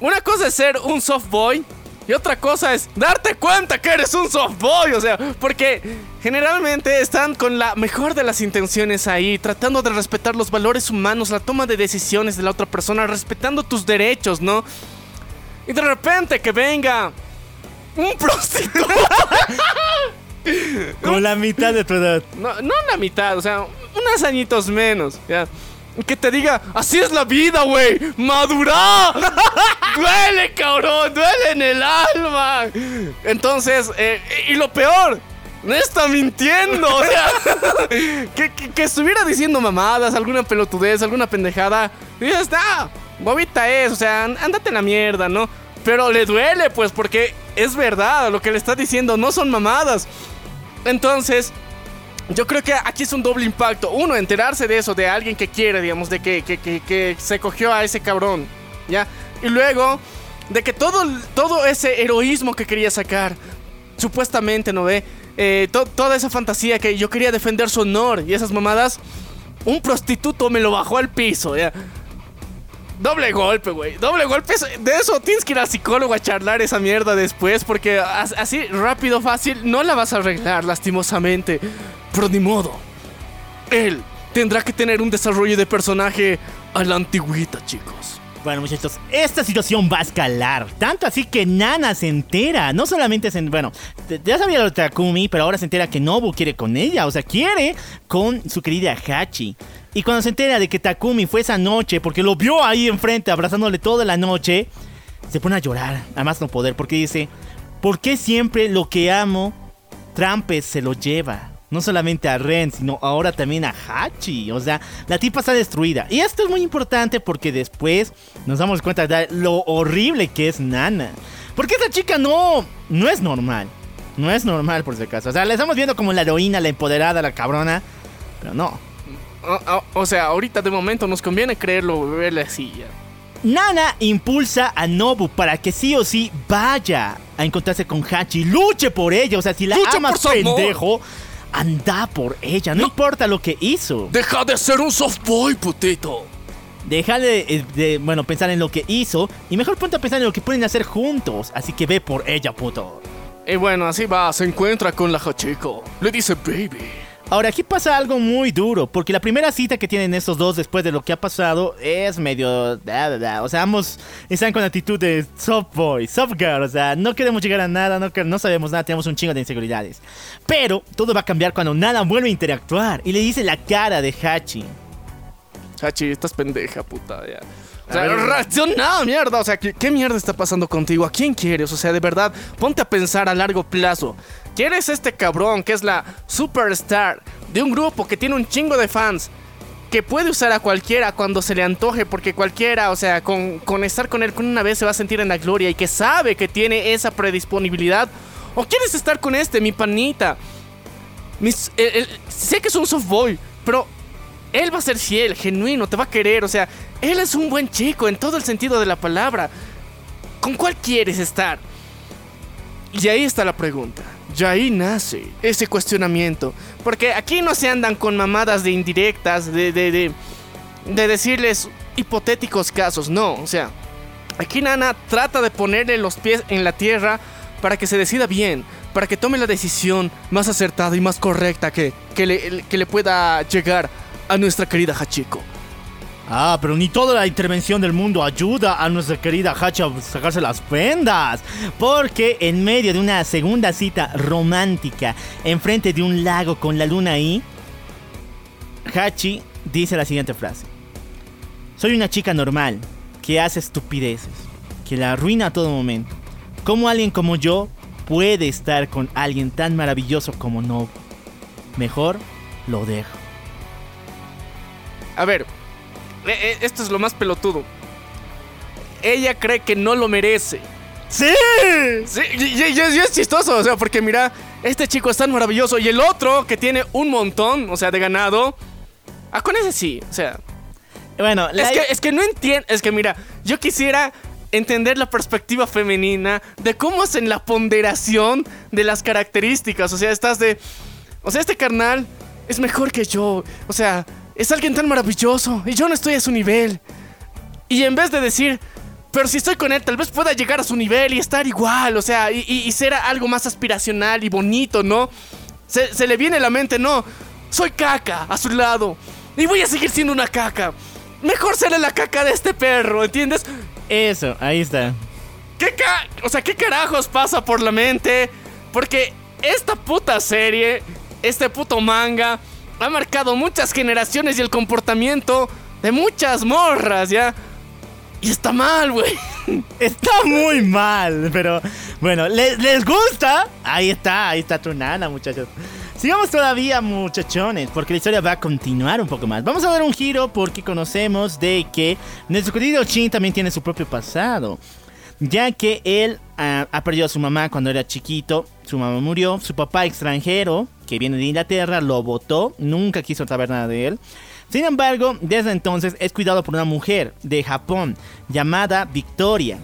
una cosa es ser un soft boy. Y otra cosa es darte cuenta que eres un soft boy. O sea, porque generalmente están con la mejor de las intenciones ahí, tratando de respetar los valores humanos, la toma de decisiones de la otra persona, respetando tus derechos, ¿no? Y de repente que venga un prostituto. Con la mitad de tu edad. No, no la mitad, o sea, unos añitos menos, ya. Que te diga, así es la vida, güey. ¡Madura! duele, cabrón, duele en el alma. Entonces, eh, y lo peor, no está mintiendo. O sea, que, que- que estuviera diciendo mamadas, alguna pelotudez, alguna pendejada. Y ya está, bobita es, o sea, án- ándate en la mierda, ¿no? Pero le duele, pues, porque es verdad, lo que le está diciendo no son mamadas. Entonces, yo creo que aquí es un doble impacto. Uno, enterarse de eso, de alguien que quiere, digamos, de que, que- que- se cogió a ese cabrón, ¿ya? Y luego, de que todo, todo ese heroísmo que quería sacar, supuestamente, ¿no ve? Eh, to- toda esa fantasía que yo quería defender su honor y esas mamadas, un prostituto me lo bajó al piso, ¿ya? Doble golpe, güey. Doble golpe. De eso tienes que ir al psicólogo a charlar esa mierda después. Porque as- así, rápido, fácil, no la vas a arreglar, lastimosamente. Pero ni modo. Él tendrá que tener un desarrollo de personaje a la antigüita, chicos. Bueno, muchachos, esta situación va a escalar. Tanto así que Nana se entera. No solamente se. Bueno, ya sabía lo de Takumi, pero ahora se entera que Nobu quiere con ella. O sea, quiere con su querida Hachi. Y cuando se entera de que Takumi fue esa noche, porque lo vio ahí enfrente abrazándole toda la noche, se pone a llorar. A más no poder, porque dice: ¿Por qué siempre lo que amo, Trampes se lo lleva? No solamente a Ren, sino ahora también a Hachi. O sea, la tipa está destruida. Y esto es muy importante porque después nos damos cuenta de lo horrible que es Nana. Porque esa chica no, no es normal. No es normal por si acaso. O sea, la estamos viendo como la heroína, la empoderada, la cabrona. Pero no. O, o- o sea, ahorita de momento nos conviene creerlo, verle así ya. Nana impulsa a Nobu para que sí o sí vaya a encontrarse con Hachi. Luche por ella. O sea, si la Luche amas amor. pendejo, anda por ella. No, importa lo que hizo. Deja de ser un softboy, putito. Deja de, eh, de, bueno, pensar en lo que hizo y mejor ponte a pensar en lo que pueden hacer juntos. Así que ve por ella, puto. Y bueno, así va, se encuentra con la Hachiko. Le dice baby. Ahora, aquí pasa algo muy duro, porque la primera cita que tienen estos dos después de lo que ha pasado es medio... da, da, da. O sea, ambos están con actitud de soft boy, soft girl, o sea, no queremos llegar a nada, no, no sabemos nada, tenemos un chingo de inseguridades. Pero todo va a cambiar cuando Nana vuelve a interactuar y le dice la cara de Hachi. Hachi, estás pendeja, puta, ya. O sea, reacciona, mierda. O sea, ¿qué, ¿qué mierda está pasando contigo? ¿A quién quieres? O sea, de verdad, ponte a pensar a largo plazo. ¿Quieres este cabrón que es la superstar de un grupo que tiene un chingo de fans? Que puede usar a cualquiera cuando se le antoje, porque cualquiera, o sea, con, estar con él con una vez se va a sentir en la gloria y que sabe que tiene esa predisponibilidad. ¿O quieres estar con este, mi panita? Sé que es un softboy, pero él va a ser fiel, genuino, te va a querer. O sea, él es un buen chico en todo el sentido de la palabra. ¿Con cuál quieres estar? Y ahí está la pregunta. Y ahí nace ese cuestionamiento. Porque aquí no se andan con mamadas de indirectas, de, de, de, de decirles hipotéticos casos. No, o sea, aquí Nana trata de ponerle los pies en la tierra para que se decida bien, para que tome la decisión más acertada y más correcta que, que, le, que le pueda llegar a nuestra querida Hachiko. Ah, pero ni toda la intervención del mundo ayuda a nuestra querida Hachi a sacarse las prendas. Porque en medio de una segunda cita romántica, enfrente de un lago con la luna ahí, Hachi dice la siguiente frase. Soy una chica normal, que hace estupideces, que la arruina a todo momento. ¿Cómo alguien como yo puede estar con alguien tan maravilloso como no? Mejor lo dejo. A ver, esto es lo más pelotudo. Ella cree que no lo merece. ¡Sí! Sí, y, y- y es, chistoso, o sea, porque mira, este chico es tan maravilloso y el otro que tiene un montón, o sea, de ganado. Ah, con ese sí, o sea. Bueno, la- Es que, es que no entiendo, es que mira, yo quisiera entender la perspectiva femenina de cómo hacen la ponderación de las características, o sea, estás de... O sea, este carnal es mejor que yo, o sea, es alguien tan maravilloso y yo no estoy a su nivel. Y en vez de decir, pero si estoy con él, tal vez pueda llegar a su nivel y estar igual, o sea, y, y- y ser algo más aspiracional y bonito, ¿no? Se, se le viene a la mente, no, soy caca a su lado y voy a seguir siendo una caca. Mejor serle la caca de este perro, ¿entiendes? Eso, ahí está. ¿Qué ca o sea, ¿qué carajos pasa por la mente? Porque esta puta serie, este puto manga, ha marcado muchas generaciones y el comportamiento de muchas morras, ¿ya? Y está mal, güey. Está muy mal, pero bueno, ¿les, les gusta? Ahí está, ahí está tu nana, muchachos. Sigamos todavía, muchachones, porque la historia va a continuar un poco más. Vamos a dar un giro porque conocemos de que nuestro querido Shin también tiene su propio pasado. Ya que él ah, ha perdido a su mamá cuando era chiquito, su mamá murió, su papá extranjero, que viene de Inglaterra, lo votó, nunca quiso saber nada de él. Sin embargo, desde entonces es cuidado por una mujer de Japón llamada Victoria,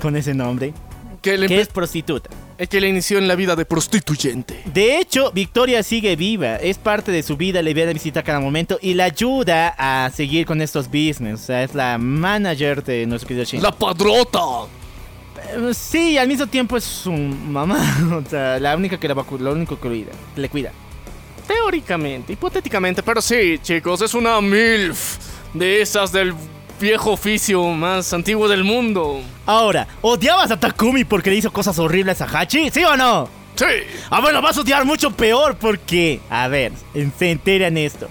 con ese nombre, Que le que es prostituta. El que le inició en la vida de prostituyente. De hecho, Victoria sigue viva, es parte de su vida, le viene a visitar cada momento y la ayuda a seguir con estos business. O sea, es la manager de nuestro querido Shin. La padrota. Eh, Sí, al mismo tiempo es su mamá. O sea, la única que la lo único que cuida, le cuida. Teóricamente, hipotéticamente, pero sí, chicos, es una MILF de esas del viejo oficio más antiguo del mundo. Ahora, ¿odiabas a Takumi porque le hizo cosas horribles a Hachi? ¿Sí o no? Sí. Ah, bueno, vas a odiar mucho peor porque, a ver, se enteran esto.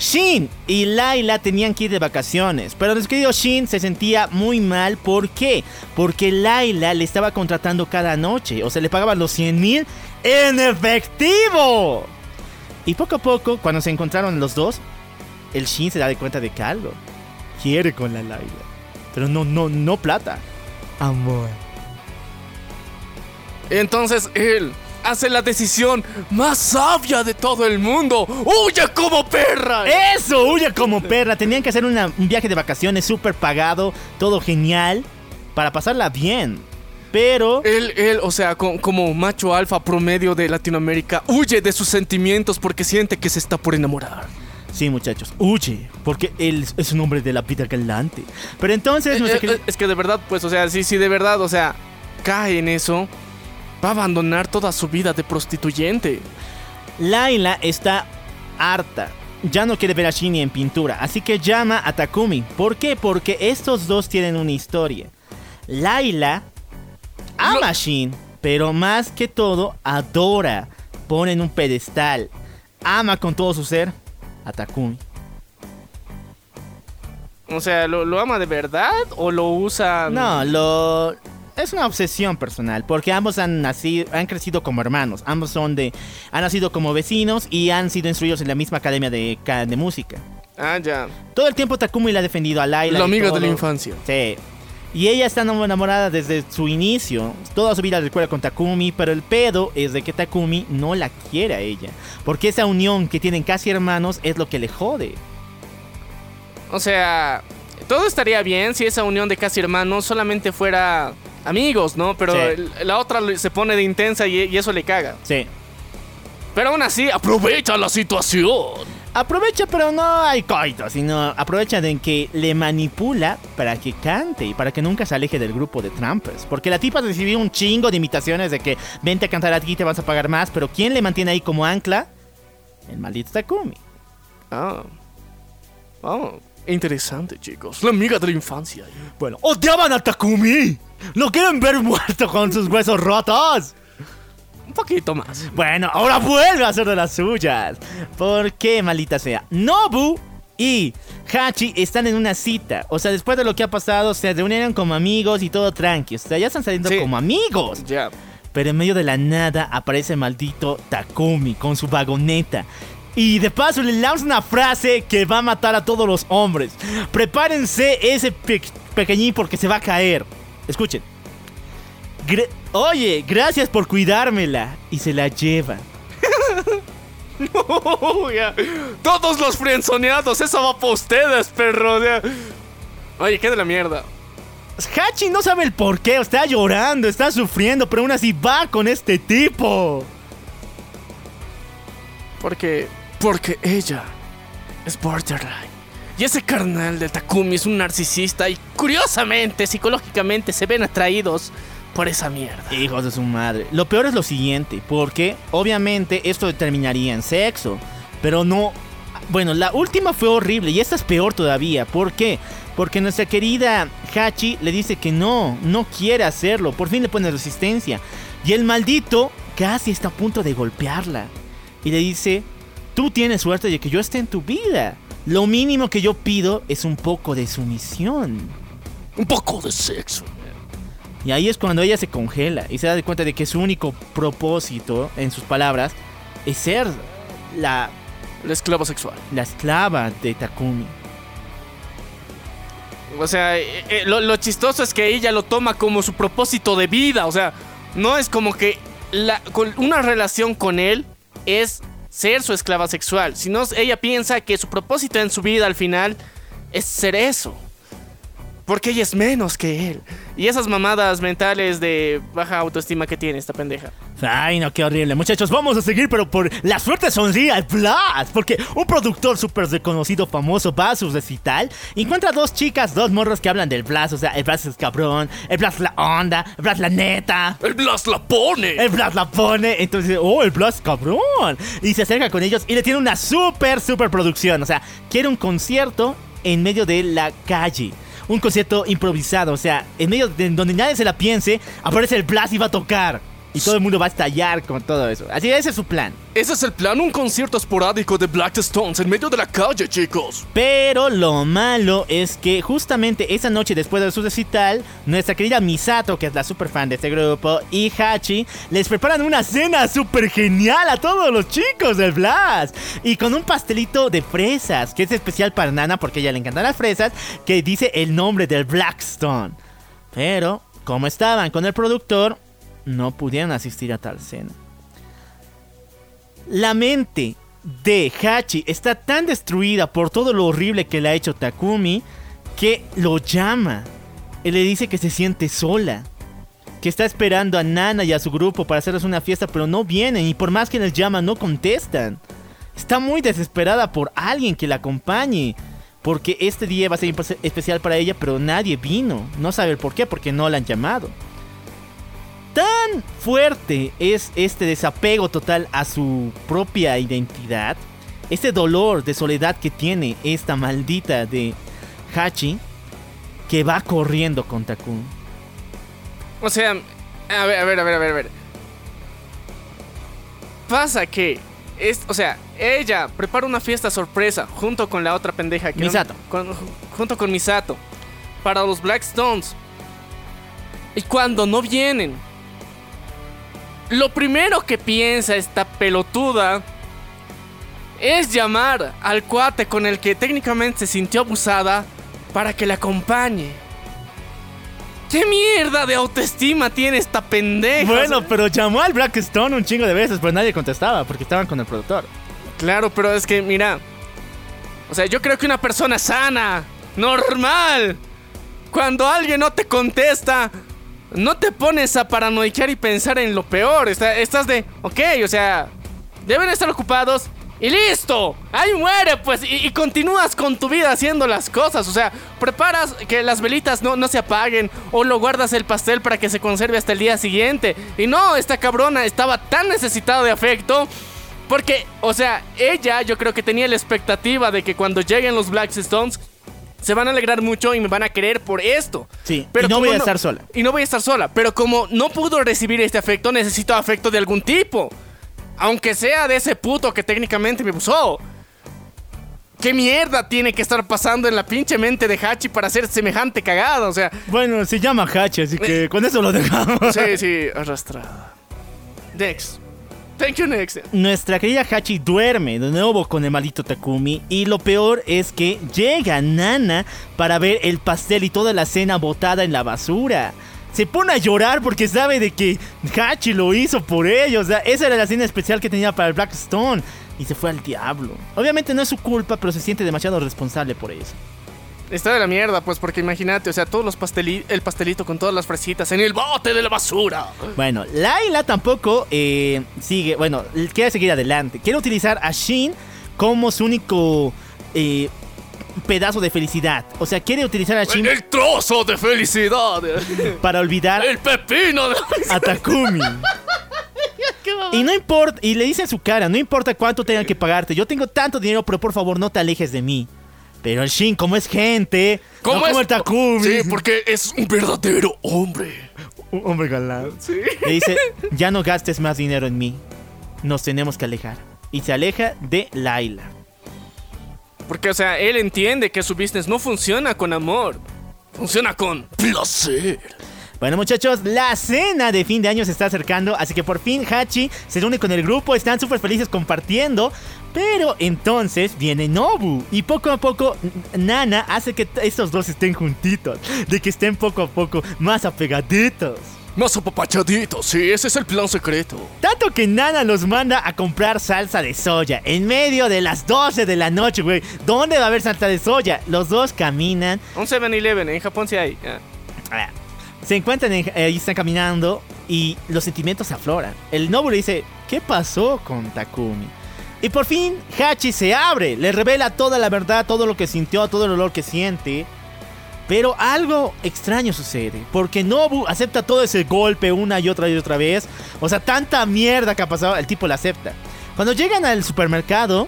Shin y Laila tenían que ir de vacaciones, pero nuestro querido Shin se sentía muy mal. ¿Por qué? Porque Laila le estaba contratando cada noche, o sea, le pagaban los 100 mil en efectivo. Y poco a poco, cuando se encontraron los dos, el Shin se da de cuenta de que algo quiere con la Laila. Pero no, no, no plata. Amor. Entonces él hace la decisión más sabia de todo el mundo. ¡Huye como perra! Eso, huye como perra. Tenían que hacer una- un viaje de vacaciones súper pagado, todo genial, para pasarla bien. Pero... Él, él, o sea, co- como macho alfa promedio de Latinoamérica, huye de sus sentimientos porque siente que se está por enamorar. Sí, muchachos, huye, porque él es un hombre de la vida galante. Pero entonces... Eh, eh, eh, es que de verdad, pues, o sea, sí, sí, de verdad, o sea, cae en eso, va a abandonar toda su vida de prostituyente. Laila está harta. Ya no quiere ver a Shinny en pintura, así que llama a Takumi. ¿Por qué? Porque estos dos tienen una historia. Laila ama a Shin, pero más que todo adora, pone en un pedestal, ama con todo su ser a Takumi. O sea, ¿lo, lo ama de verdad o lo usa? No, lo es una obsesión personal, porque ambos han nacido, han crecido como hermanos, ambos son de, han nacido como vecinos y han sido instruidos en la misma academia de, de música. Ah, ya. Todo el tiempo Takumi le ha defendido a Laila. La y amiga de la infancia. Sí. Y ella está enamorada desde su inicio. Toda su vida recuerda con Takumi, pero el pedo es de que Takumi no la quiere a ella. Porque esa unión que tienen casi hermanos es lo que le jode. O sea, todo estaría bien si esa unión de casi hermanos solamente fuera amigos, ¿no? Pero Sí. la otra se pone de intensa y, y eso le caga. Sí. Pero aún así, aprovecha la situación. Aprovecha, pero no hay coito, sino aprovecha de que le manipula para que cante y para que nunca se aleje del grupo de trampers. Porque la tipa recibió un chingo de imitaciones de que vente a cantar aquí, te vas a pagar más, pero ¿quién le mantiene ahí como ancla? El maldito Takumi. Ah. Oh, interesante, chicos. La amiga de la infancia. Bueno, odiaban a Takumi. Lo quieren ver muerto con sus huesos rotos. Un poquito más. Bueno, ahora vuelve a hacer de las suyas. ¿Por qué, maldita sea? Nobu y Hachi están en una cita. O sea, después de lo que ha pasado, se reunieron como amigos y todo tranqui. O sea, ya están saliendo Sí. como amigos. Ya. Pero en medio de la nada aparece el maldito Takumi con su vagoneta. Y de paso le lanza una frase que va a matar a todos los hombres. Prepárense ese pe- pequeñín porque se va a caer. Escuchen. Oye, gracias por cuidármela. Y se la lleva. Ya. Todos los frenzoneados, eso va para ustedes, perro. ya. Oye, qué de la mierda. Hachi no sabe el por qué. Está llorando, está sufriendo, pero aún así va con este tipo. Porque. Porque ella es borderline. Y ese carnal de Takumi es un narcisista y curiosamente, psicológicamente, se ven atraídos por esa mierda. Hijos de su madre. Lo peor es lo siguiente, porque obviamente esto determinaría en sexo, pero no... Bueno, la última fue horrible y esta es peor todavía. ¿Por qué? Porque nuestra querida Hachi le dice que no, no quiere hacerlo. Por fin le pone resistencia. Y el maldito casi está a punto de golpearla. Y le dice, tú tienes suerte de que yo esté en tu vida. Lo mínimo que yo pido es un poco de sumisión. Un poco de sexo. Y ahí es cuando ella se congela y se da cuenta de que su único propósito, en sus palabras, es ser la, El esclavo sexual. la esclava de Takumi. O sea, eh, eh, lo, lo chistoso es que ella lo toma como su propósito de vida. O sea, no es como que la, con una relación con él es ser su esclava sexual. Sino ella piensa que su propósito en su vida al final es ser eso. Porque ella es menos que él. Y esas mamadas mentales de baja autoestima que tiene esta pendeja. Ay, no, qué horrible. Muchachos, vamos a seguir, pero por la suerte sonríe al Blast. Porque un productor súper reconocido, famoso, va a su recital. Encuentra dos chicas, dos morros que hablan del Blast. O sea, el Blast es cabrón, el Blast la onda, el Blast la neta. ¡El Blast la pone! El Blast la pone. Entonces, oh, el Blast cabrón. Y se acerca con ellos y le tiene una súper, súper producción. O sea, quiere un concierto en medio de la calle un concierto improvisado. O sea, en medio de donde nadie se la piense, aparece el Blast y va a tocar. Y todo el mundo va a estallar con todo eso. Así ese es su plan. Ese es el plan, un concierto esporádico de Black Stones en medio de la calle, chicos. Pero lo malo es que justamente esa noche después de su recital, nuestra querida Misato, que es la super fan de este grupo, y Hachi les preparan una cena súper genial a todos los chicos del Blast. Y con un pastelito de fresas, que es especial para Nana porque a ella le encantan las fresas, que dice el nombre del Blackstone. Pero, como estaban con el productor, no pudieron asistir a tal cena. La mente de Hachi está tan destruida por todo lo horrible que le ha hecho Takumi que lo llama. Él le dice que se siente sola. Que está esperando a Nana y a su grupo para hacerles una fiesta, pero no vienen. Y por más que les llama, no contestan. Está muy desesperada por alguien que la acompañe. Porque este día va a ser especial para ella, pero nadie vino. No sabe el por qué, porque no la han llamado. Tan fuerte es este desapego total a su propia identidad, este dolor de soledad que tiene esta maldita de Hachi, que va corriendo con Takun. O sea, a ver, a ver, a ver, a ver, a ver. Pasa que, es, o sea, ella prepara una fiesta sorpresa junto con la otra pendeja que Misato. junto con Misato para los Blackstones. Y cuando no vienen, lo primero que piensa esta pelotuda es llamar al cuate con el que técnicamente se sintió abusada para que la acompañe. ¿Qué mierda de autoestima tiene esta pendeja? Bueno, pero llamó al Blackstone un chingo de veces, pero nadie contestaba porque estaban con el productor. Claro, pero es que, mira. O sea, yo creo que una persona sana, normal, cuando alguien no te contesta, no te pones a paranoicar y pensar en lo peor. estás de, ok, o sea, deben estar ocupados y listo. Ahí muere, pues. Y, continúas con tu vida haciendo las cosas. O sea, preparas que las velitas no, no se apaguen. O lo guardas el pastel para que se conserve hasta el día siguiente. Y no, esta cabrona estaba tan necesitada de afecto. Porque, o sea, ella yo creo que tenía la expectativa de que cuando lleguen los Black Stones se van a alegrar mucho y me van a querer por esto. Sí, pero y no voy a estar sola. Y no voy a estar sola. Pero como no pudo recibir este afecto, necesito afecto de algún tipo. Aunque sea de ese puto que técnicamente me abusó. ¿Qué mierda tiene que estar pasando en la pinche mente de Hachi para hacer semejante cagada? O sea. Bueno, se llama Hachi, así que con eso lo dejamos. Sí, sí, arrastrada. Dex. Nuestra querida Hachi duerme de nuevo con el maldito Takumi. Y lo peor es que llega Nana para ver el pastel y toda la cena botada en la basura. Se pone a llorar porque sabe de que Hachi lo hizo por ellos. Esa era la cena especial que tenía para el Blackstone. Y se fue al diablo. Obviamente no es su culpa, pero se siente demasiado responsable por eso. Está de la mierda, pues, porque imagínate, o sea, todos los pastelitos, el pastelito con todas las fresitas en el bote de la basura. Bueno, Laila tampoco eh, sigue, bueno, quiere seguir adelante. Quiere utilizar a Shin como su único eh, pedazo de felicidad. O sea, quiere utilizar a Shin. El trozo de felicidad. Para olvidar. El pepino de A Takumi. y no importa, y le dice a su cara, no importa cuánto tengan que pagarte, yo tengo tanto dinero, pero por favor no te alejes de mí. Pero el Shin, como es gente, ¿Cómo no como el Takumi. Sí, porque es un verdadero hombre. Un hombre galán. Sí. Le dice, ya no gastes más dinero en mí. Nos tenemos que alejar. Y se aleja de Laila. Porque, o sea, él entiende que su business no funciona con amor. Funciona con placer. Bueno muchachos, la cena de fin de año se está acercando, así que por fin Hachi se une con el grupo, están súper felices compartiendo. Pero entonces viene Nobu y poco a poco Nana hace que estos dos estén juntitos, de que estén poco a poco más apegaditos. Más apapachaditos, sí, ese es el plan secreto. Tanto que Nana los manda a comprar salsa de soya en medio de las 12 de la noche, güey. ¿Dónde va a haber salsa de soya? Los dos caminan. Un 7-Eleven, en Japón sí hay. Ah. Ah, Se encuentran en- eh, ahí, están caminando y los sentimientos se afloran. El Nobu le dice, ¿qué pasó con Takumi? Y por fin Hachi se abre, le revela toda la verdad, todo lo que sintió, todo el olor que siente. Pero algo extraño sucede, porque Nobu acepta todo ese golpe una y otra y otra vez. O sea, tanta mierda que ha pasado, el tipo la acepta. Cuando llegan al supermercado,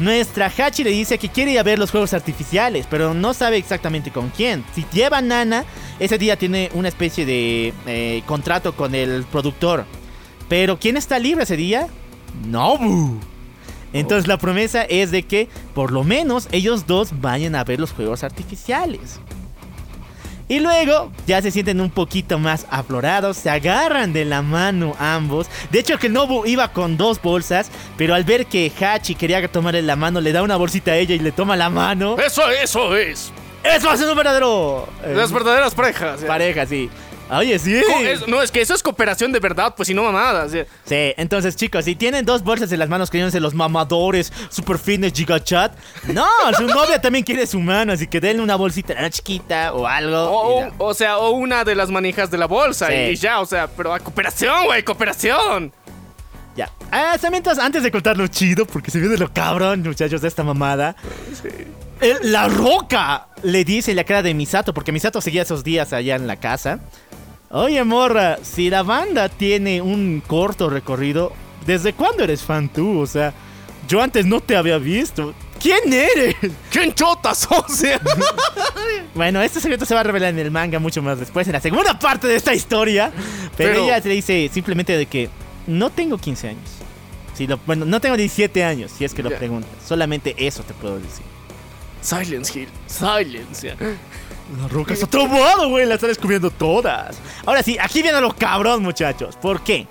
nuestra Hachi le dice que quiere ir a ver los juegos artificiales, pero no sabe exactamente con quién. Si lleva Nana, ese día tiene una especie de eh, contrato con el productor. Pero ¿quién está libre ese día? Nobu. Entonces la promesa es de que por lo menos ellos dos vayan a ver los juegos artificiales. Y luego ya se sienten un poquito más aflorados, se agarran de la mano ambos. De hecho que Nobu iba con dos bolsas, pero al ver que Hachi quería tomarle la mano, le da una bolsita a ella y le toma la mano. Eso, eso es. ¡Eso hace un verdadero! eh, Las verdaderas parejas. pareja, sí. Oye, sí. Co- es- no, es que eso es cooperación de verdad, pues si no mamadas. Sí, entonces chicos, si tienen dos bolsas en las manos creyéndose los mamadores, super fitness, gigachat, no, su novia también quiere su mano, así que denle una bolsita chiquita o algo. O, sea, o una de las manijas de la bolsa Sí. y ya, o sea, pero a cooperación, güey, cooperación. Ya. Ah, mientras, antes de contar lo chido, porque se viene lo cabrón, muchachos, de esta mamada. El- la roca le dice la cara de Misato, porque Misato seguía esos días allá en la casa. Oye, morra, si la banda tiene un corto recorrido, ¿desde cuándo eres fan tú? O sea, yo antes no te había visto. ¿Quién eres? ¿Quién chotas? O sea, Bueno, este secreto se va a revelar en el manga mucho más después, en la segunda parte de esta historia. Pero, Pero- ella le dice simplemente de que no tengo 15 años. Si lo, bueno, no tengo 17 años, si es que lo preguntas. Solamente eso te puedo decir. Silence Hill, Silence. La roca está tromado, güey. La está descubriendo todas. Ahora sí, aquí viene lo cabrón, muchachos. ¿Por qué?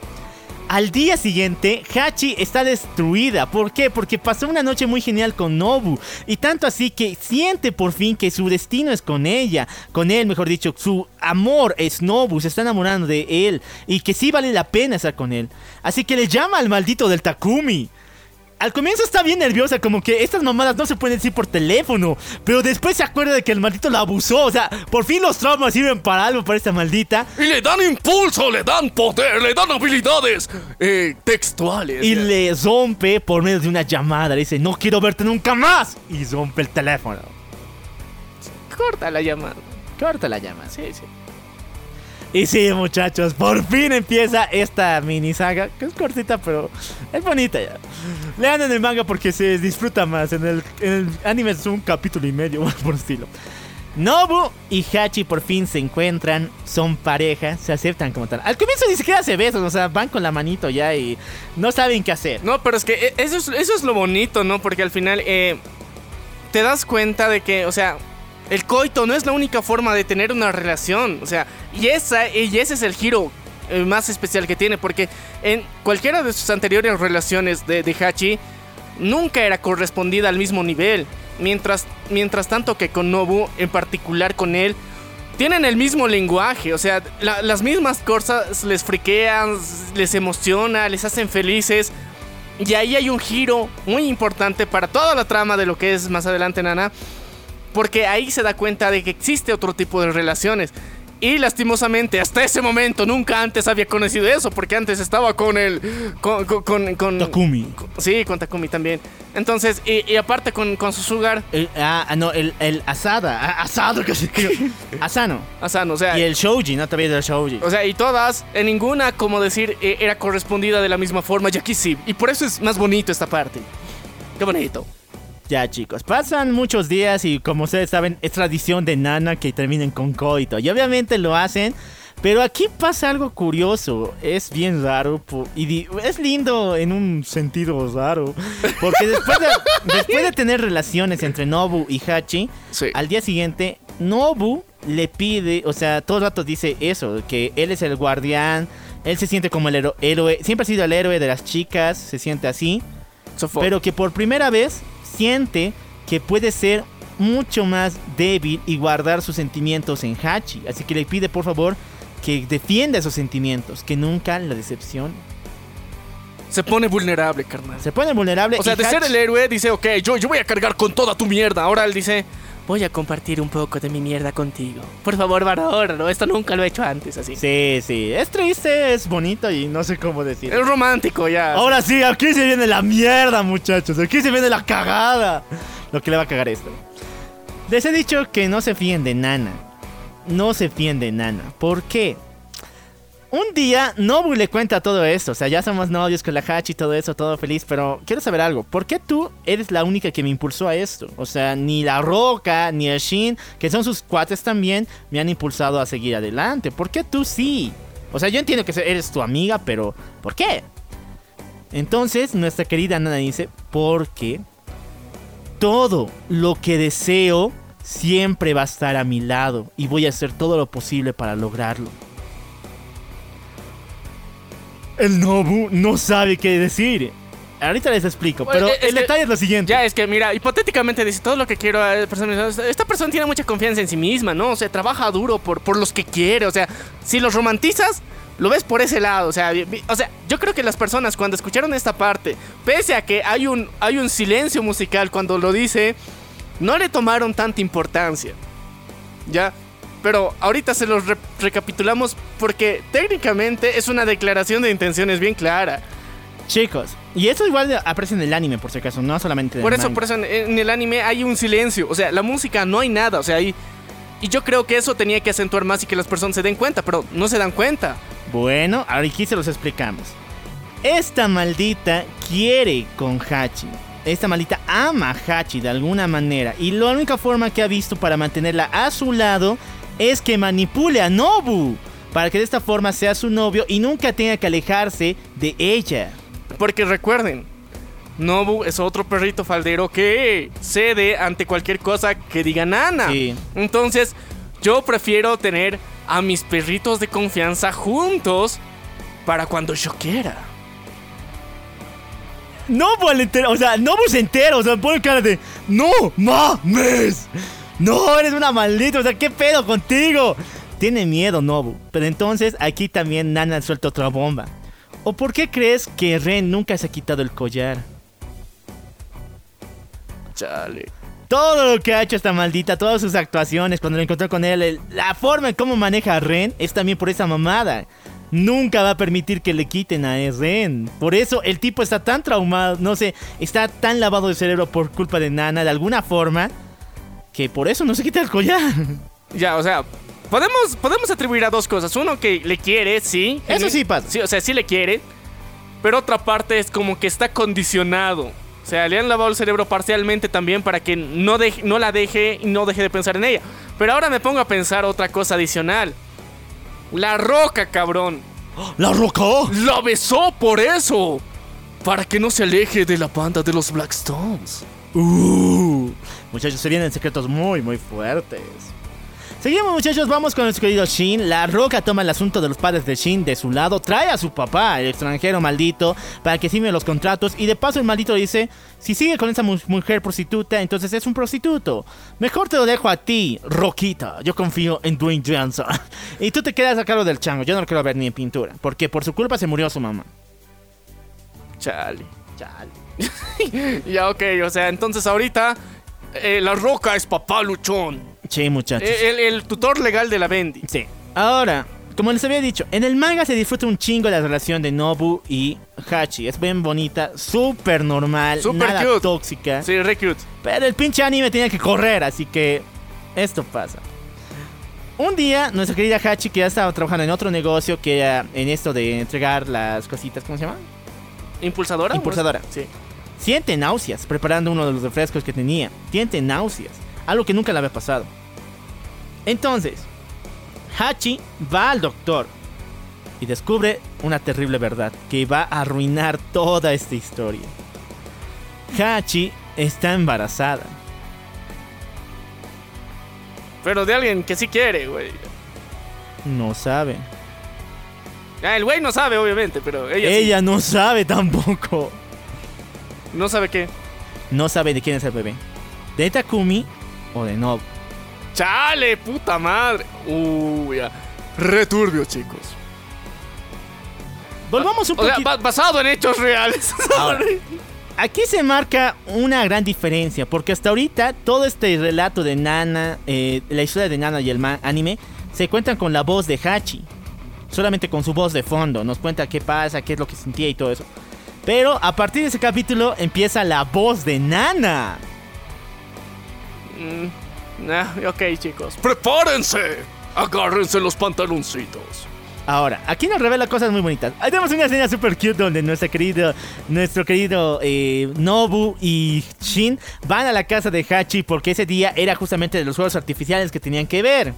Al día siguiente, Hachi está destruida. ¿Por qué? Porque pasó una noche muy genial con Nobu. Y tanto así que siente por fin que su destino es con ella. Con él, mejor dicho. Su amor es Nobu. Se está enamorando de él. Y que sí vale la pena estar con él. Así que le llama al maldito del Takumi. Al comienzo está bien nerviosa, como que estas mamadas no se pueden decir por teléfono. Pero después se acuerda de que el maldito la abusó. O sea, por fin los traumas sirven para algo para esta maldita. Y le dan impulso, le dan poder, le dan habilidades eh, textuales. Y le rompe por medio de una llamada. Le dice, no quiero verte nunca más. Y rompe el teléfono. corta la llamada. Corta la llamada. Sí, sí. Y sí, muchachos, por fin empieza esta mini saga, que es cortita, pero es bonita ya. Lean en el manga porque se disfruta más. En el, anime es un capítulo y medio, por estilo. Nobu y Hachi por fin se encuentran, son pareja, se aceptan como tal. Al comienzo ni siquiera se besan, o sea, van con la manito ya y no saben qué hacer. No, pero es que eh, eso es, eso es lo bonito, ¿no? Porque al final eh, te das cuenta de que, o sea, el coito no es la única forma de tener una relación. O sea, y, esa, y ese es el giro eh, más especial que tiene. Porque en cualquiera de sus anteriores relaciones de, Hachi, nunca era correspondida al mismo nivel. Mientras, mientras tanto que con Nobu, en particular con él, tienen el mismo lenguaje, o sea, la- las mismas cosas les friquean, les emociona, les hacen felices. Y ahí hay un giro muy importante para toda la trama de lo que es más adelante Nana. Porque ahí se da cuenta de que existe otro tipo de relaciones. Y lastimosamente, hasta ese momento, nunca antes había conocido eso. Porque antes estaba con el. Con. con, con- con- Takumi. Sí, con Takumi también. Entonces, y, y aparte con, con su sugar, El- ah, no, el, el Asada. ah, asado, que se Asano. Asano, o sea. Y el Shouji, no te olvides del Shouji. O sea, y todas, en ninguna, como decir, eh, era correspondida de la misma forma. Y aquí sí. Y por eso es más bonito esta parte. Qué bonito. Ya chicos, pasan muchos días y como ustedes saben es tradición de Nana que terminen con coito y obviamente lo hacen, pero aquí pasa algo curioso, es bien raro y es lindo en un sentido raro, porque después de, después de tener relaciones entre Nobu y Hachi, Sí. al día siguiente Nobu le pide, o sea, todo el rato dice eso, que él es el guardián, él se siente como el héroe, siempre ha sido el héroe de las chicas, se siente así. Pero que por primera vez siente que puede ser mucho más débil y guardar sus sentimientos en Hachi. Así que le pide por favor que defienda esos sentimientos, que nunca la decepción Se pone vulnerable, carnal. se pone vulnerable. O sea, de ser el héroe, dice, ok, yo, yo voy a cargar con toda tu mierda. Ahora él dice, voy a compartir un poco de mi mierda contigo. Por favor, valóralo. Esto nunca lo he hecho antes, así. Sí, sí, es triste, es bonito y no sé cómo decir. Es romántico ya. Ahora sí, aquí se viene la mierda, muchachos. Aquí se viene la cagada. Lo que le va a cagar esto. Les he dicho que no se fíen de Nana. No se fíen de Nana. ¿Por qué? Un día Nobu le cuenta todo esto. O sea, ya somos novios con la Hachi y todo eso, todo feliz. Pero quiero saber algo. ¿Por qué tú eres la única que me impulsó a esto? O sea, ni la Roca, ni el Shin, que son sus cuates también, me han impulsado a seguir adelante. ¿Por qué tú sí? O sea, yo entiendo que eres tu amiga, pero ¿por qué? Entonces, nuestra querida Nana dice, porque todo lo que deseo siempre va a estar a mi lado y voy a hacer todo lo posible para lograrlo. El Nobu no sabe qué decir. Ahorita les explico, Bueno, pero es el que- detalle es lo siguiente. Ya, es que mira, hipotéticamente dice todo lo que quiero. a persona- Esta persona tiene mucha confianza en sí misma, ¿no? O sea, trabaja duro por, por los que quiere. O sea, si los romantizas, lo ves por ese lado. O sea, o sea, yo creo que las personas cuando escucharon esta parte, pese a que hay un, hay un silencio musical cuando lo dice, no le tomaron tanta importancia. ¿Ya? Pero ahorita se los re- recapitulamos porque técnicamente es una declaración de intenciones bien clara. Chicos, y eso igual aparece en el anime, por si acaso, no solamente en Por el eso, manga. por eso en, en el anime hay un silencio. O sea, la música no hay nada. O sea, hay. Y yo creo que eso tenía que acentuar más y que las personas se den cuenta, pero no se dan cuenta. Bueno, ahora aquí se los explicamos. Esta maldita quiere con Hachi. Esta maldita ama a Hachi de alguna manera. Y la única forma que ha visto para mantenerla a su lado es que manipule a Nobu. Para que de esta forma sea su novio y nunca tenga que alejarse de ella. Porque recuerden, Nobu es otro perrito faldero que cede ante cualquier cosa que diga Nana. Sí. Entonces, yo prefiero tener a mis perritos de confianza juntos para cuando yo quiera. Nobu al entero, o sea, Nobu se entero, o sea, pone cara de ¡No mames! No, eres una maldita, o sea, ¿qué pedo contigo? Tiene miedo Nobu, pero entonces aquí también Nana suelta otra bomba. ¿O por qué crees que Ren nunca se ha quitado el collar? Chale. Todo lo que ha hecho esta maldita, todas sus actuaciones, cuando lo encontró con él, el- la forma en cómo maneja a Ren es también por esa mamada. Nunca va a permitir que le quiten a Ren. Por eso el tipo está tan traumado, no sé, está tan lavado de cerebro por culpa de Nana de alguna forma, que por eso no se quita el collar. Ya, o sea, podemos, podemos atribuir a dos cosas. Uno que le quiere, sí. Eso sí pasa. Sí, o sea, sí le quiere. Pero otra parte es como que está condicionado. O sea, le han lavado el cerebro parcialmente también para que no, deje- no la deje y no deje de pensar en ella. Pero ahora me pongo a pensar otra cosa adicional. La roca, cabrón. ¡La roca! La besó por eso. Para que no se aleje de la banda de los Blackstones. Uh, muchachos, se vienen secretos muy, muy fuertes. Seguimos, muchachos, vamos con nuestro querido Shin. La Roca toma el asunto de los padres de Shin de su lado, trae a su papá, el extranjero maldito, para que firme los contratos. Y de paso, el maldito dice: Si sigue con esa mu- mujer prostituta, entonces es un prostituto. Mejor te lo dejo a ti, Roquita. Yo confío en Dwayne Johnson. y tú te quedas a cargo del chango. Yo no lo quiero ver ni en pintura, porque por su culpa se murió su mamá. Chale. Chale. Ya, ok, o sea, entonces ahorita eh, la roca es papá luchón. Che, muchachos. Eh, El, el tutor legal de la Bendy. Sí. Ahora, como les había dicho, en el manga se disfruta un chingo la relación de Nobu y Hachi. Es bien bonita, súper normal, Súper nada cute. tóxica. Sí, re cute. Pero el pinche anime tenía que correr, así que esto pasa. Un día, nuestra querida Hachi, que ya estaba trabajando en otro negocio, que era en esto de entregar las cositas, ¿cómo se llama? ¿Impulsadora? Impulsadora. Sí. Siente náuseas preparando uno de los refrescos que tenía. Siente náuseas. Algo que nunca le había pasado. Entonces, Hachi va al doctor y descubre una terrible verdad que va a arruinar toda esta historia. Hachi está embarazada. Pero de alguien que sí quiere, güey. No sabe. Ah, el güey no sabe, obviamente, pero ella, sí. Ella no sabe tampoco. No sabe qué. No sabe de quién es el bebé. De Takumi o de Nobu. Chale, puta madre. Uy, ya. Returbio, chicos. Volvamos un O sea, poquito. ba- basado en hechos reales. Ahora, aquí se marca una gran diferencia, porque hasta ahorita todo este relato de Nana, eh, la historia de Nana y el anime, se cuentan con la voz de Hachi. Solamente con su voz de fondo, nos cuenta qué pasa, qué es lo que sentía y todo eso. Pero a partir de ese capítulo empieza la voz de Nana. Mm, ah, ok, chicos. ¡Prepárense! Agárrense los pantaloncitos. Ahora, aquí nos revela cosas muy bonitas. Ahí tenemos una escena super cute donde nuestro querido, nuestro querido eh, Nobu y Shin van a la casa de Hachi porque ese día era justamente de los juegos artificiales que tenían que ver.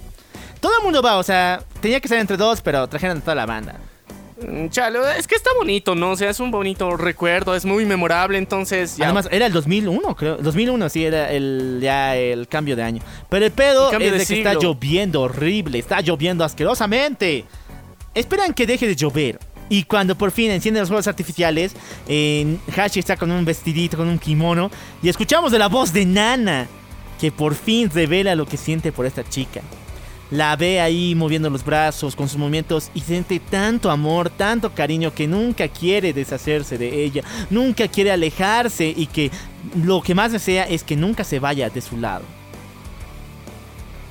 Todo el mundo va, o sea, tenía que ser entre dos, pero trajeron a toda la banda. Mm, Chalo, es que está bonito, ¿no? O sea, es un bonito recuerdo, es muy memorable, entonces ya. Además, era el 2001, creo. 2001 sí era el, ya el cambio de año. Pero el pedo El es de de que está lloviendo horrible, está lloviendo asquerosamente. Esperan que deje de llover. Y cuando por fin encienden los fuegos artificiales, eh, Hachi está con un vestidito, con un kimono. Y escuchamos de la voz de Nana, que por fin revela lo que siente por esta chica. La ve ahí moviendo los brazos con sus movimientos y siente tanto amor, tanto cariño que nunca quiere deshacerse de ella, nunca quiere alejarse y que lo que más desea es que nunca se vaya de su lado.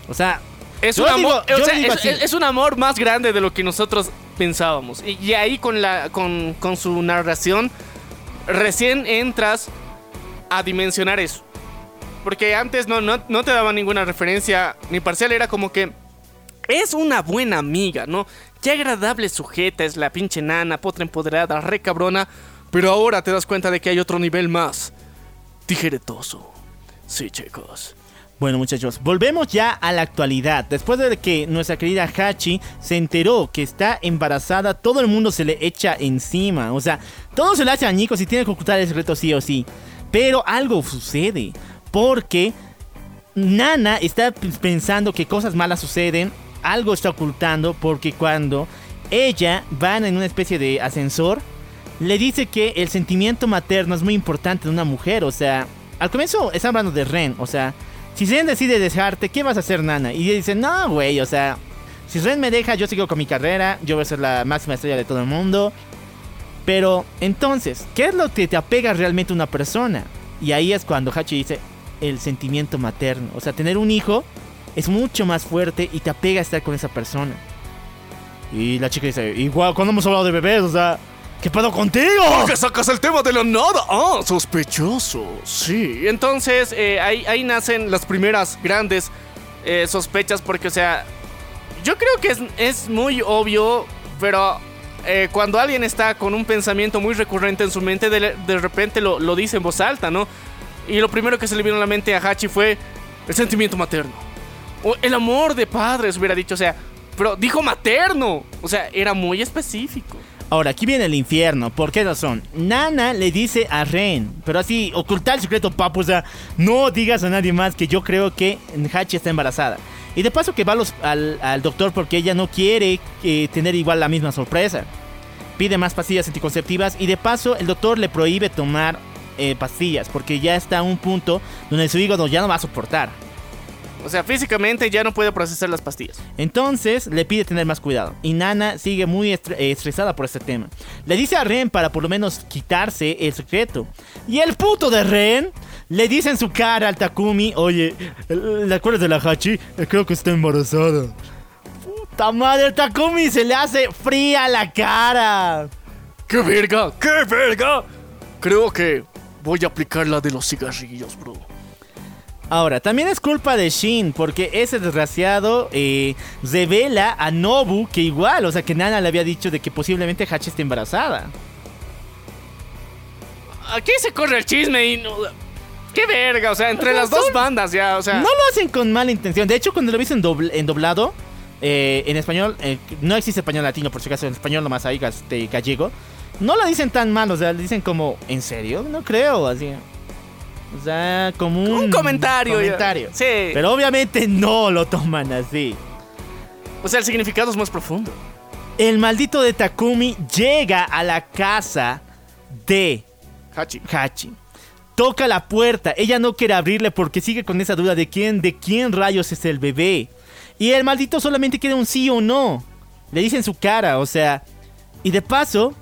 O sea, Es un, digo- amor, o sea, es, así. es- es un amor más grande de lo que nosotros pensábamos. Y, y ahí con, la, con, con su narración, recién entras a dimensionar eso. Porque antes no, no, no te daba ninguna referencia ni parcial, era como que es una buena amiga, ¿no? Qué agradable sujeta es la pinche nana, potra empoderada, re cabrona. Pero ahora te das cuenta de que hay otro nivel más tijeretoso. Sí, chicos. Bueno muchachos, volvemos ya a la actualidad. Después de que nuestra querida Hachi se enteró que está embarazada, todo el mundo se le echa encima. O sea, todo se le hace añicos y tiene que ocultar el secreto sí o sí. Pero algo sucede. Porque Nana está pensando que cosas malas suceden. Algo está ocultando porque cuando ella va en una especie de ascensor, le dice que el sentimiento materno es muy importante en una mujer. O sea, al comienzo está hablando de Ren. O sea, si Ren decide dejarte, ¿qué vas a hacer, Nana? Y ella dice, no, güey, o sea, si Ren me deja, yo sigo con mi carrera. Yo voy a ser la máxima estrella de todo el mundo. Pero entonces, ¿qué es lo que te apega realmente a una persona? Y ahí es cuando Hachi dice el sentimiento materno. O sea, tener un hijo es mucho más fuerte y te apega a estar con esa persona. Y la chica dice, igual, cuando hemos hablado de bebés, o sea, ¿qué pedo contigo? ¿Por qué sacas el tema de la nada? Ah, sospechoso. Sí, entonces eh, ahí, ahí nacen las primeras grandes eh, sospechas porque, o sea, yo creo que es, es muy obvio, pero eh, cuando alguien está con un pensamiento muy recurrente en su mente, de, de repente lo, lo dice en voz alta, ¿no? Y lo primero que se le vino a la mente a Hachi fue el sentimiento materno. El amor de padres, hubiera dicho, o sea, pero dijo materno. O sea, era muy específico. Ahora, aquí viene el infierno. ¿Por qué razón? Nana le dice a Ren, pero así, ocultar el secreto, papu. O sea, no digas a nadie más que yo creo que Hachi está embarazada. Y de paso que va al, al doctor porque ella no quiere eh, tener igual la misma sorpresa. Pide más pastillas anticonceptivas y de paso el doctor le prohíbe tomar eh, pastillas porque ya está a un punto donde su hígado ya no va a soportar. O sea, físicamente ya no puede procesar las pastillas. Entonces le pide tener más cuidado. Y Nana sigue muy eh, estresada por este tema. Le dice a Ren para por lo menos quitarse el secreto. Y el puto de Ren le dice en su cara al Takumi, oye, ¿le acuerdas de la Hachi? Creo que está embarazada. Puta madre, el Takumi se le hace fría la cara. ¡Qué verga! ¡Qué verga! Creo que voy a aplicar la de los cigarrillos, bro. Ahora, también es culpa de Shin, porque ese desgraciado eh, revela a Nobu que igual, o sea, que Nana le había dicho de que posiblemente Hachi está embarazada. Aquí se corre el chisme y no... ¡Qué verga! O sea, entre las dos bandas ya, o sea... No lo hacen con mala intención. De hecho, cuando lo ves en, dobl- en doblado, eh, en español, eh, no existe español latino, por si acaso, en español nomás hay este, gallego. No lo dicen tan mal, o sea, le dicen como, ¿en serio? No creo, así. O sea, como un, Un comentario. comentario. Sí. Pero obviamente no lo toman así. O sea, el significado es más profundo. El maldito de Takumi llega a la casa de Hachi. Hachi. Toca la puerta. Ella no quiere abrirle porque sigue con esa duda de quién, de quién rayos es el bebé. Y el maldito solamente quiere un sí o no. Le dice en su cara, o sea, y de paso,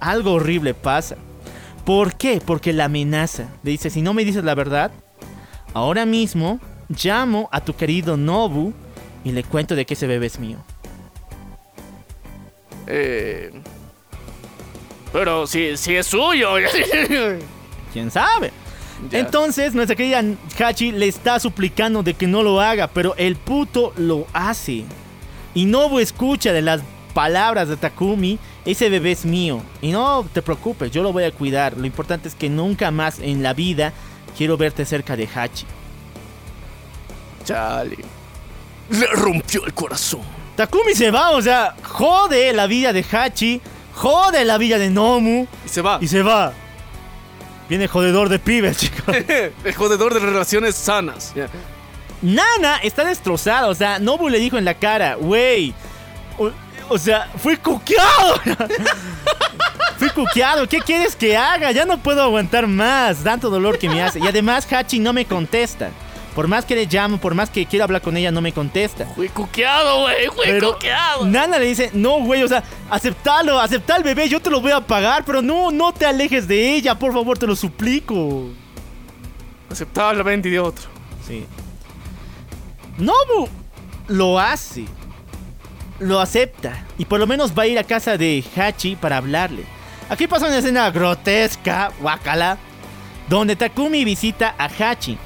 algo horrible pasa. ¿Por qué? Porque la amenaza. Le dice, si no me dices la verdad, ahora mismo llamo a tu querido Nobu y le cuento de que ese bebé es mío. Eh, pero si, si es suyo. ¿Quién sabe? Ya. Entonces, nuestra querida Hachi le está suplicando de que no lo haga, pero el puto lo hace. Y Nobu escucha de las palabras de Takumi, ese bebé es mío. Y no te preocupes, yo lo voy a cuidar. Lo importante es que nunca más en la vida quiero verte cerca de Hachi. Chale. Le rompió el corazón. Takumi se va, o sea, jode la vida de Hachi, jode la vida de Nomu Y se va. y se va. Viene jodedor de pibes, chicos. el jodedor de relaciones sanas. Nana está destrozada, o sea, Nobu le dijo en la cara, wey, o sea, fui cuqueado. fui cuqueado, ¿qué quieres que haga? Ya no puedo aguantar más, tanto dolor que me hace. Y además Hachi no me contesta. Por más que le llamo, por más que quiero hablar con ella, no me contesta. Fui cuqueado, güey. Fui Pero cuqueado. Nana le dice, no, güey, o sea, aceptalo, acepta al bebé, yo te lo voy a pagar, pero no, no te alejes de ella, por favor, te lo suplico. Aceptaba la venta de otro. Sí. Nobu lo hace. Lo acepta. Y por lo menos va a ir a casa de Hachi para hablarle. Aquí pasa una escena grotesca, guacala, donde Takumi visita a Hachi.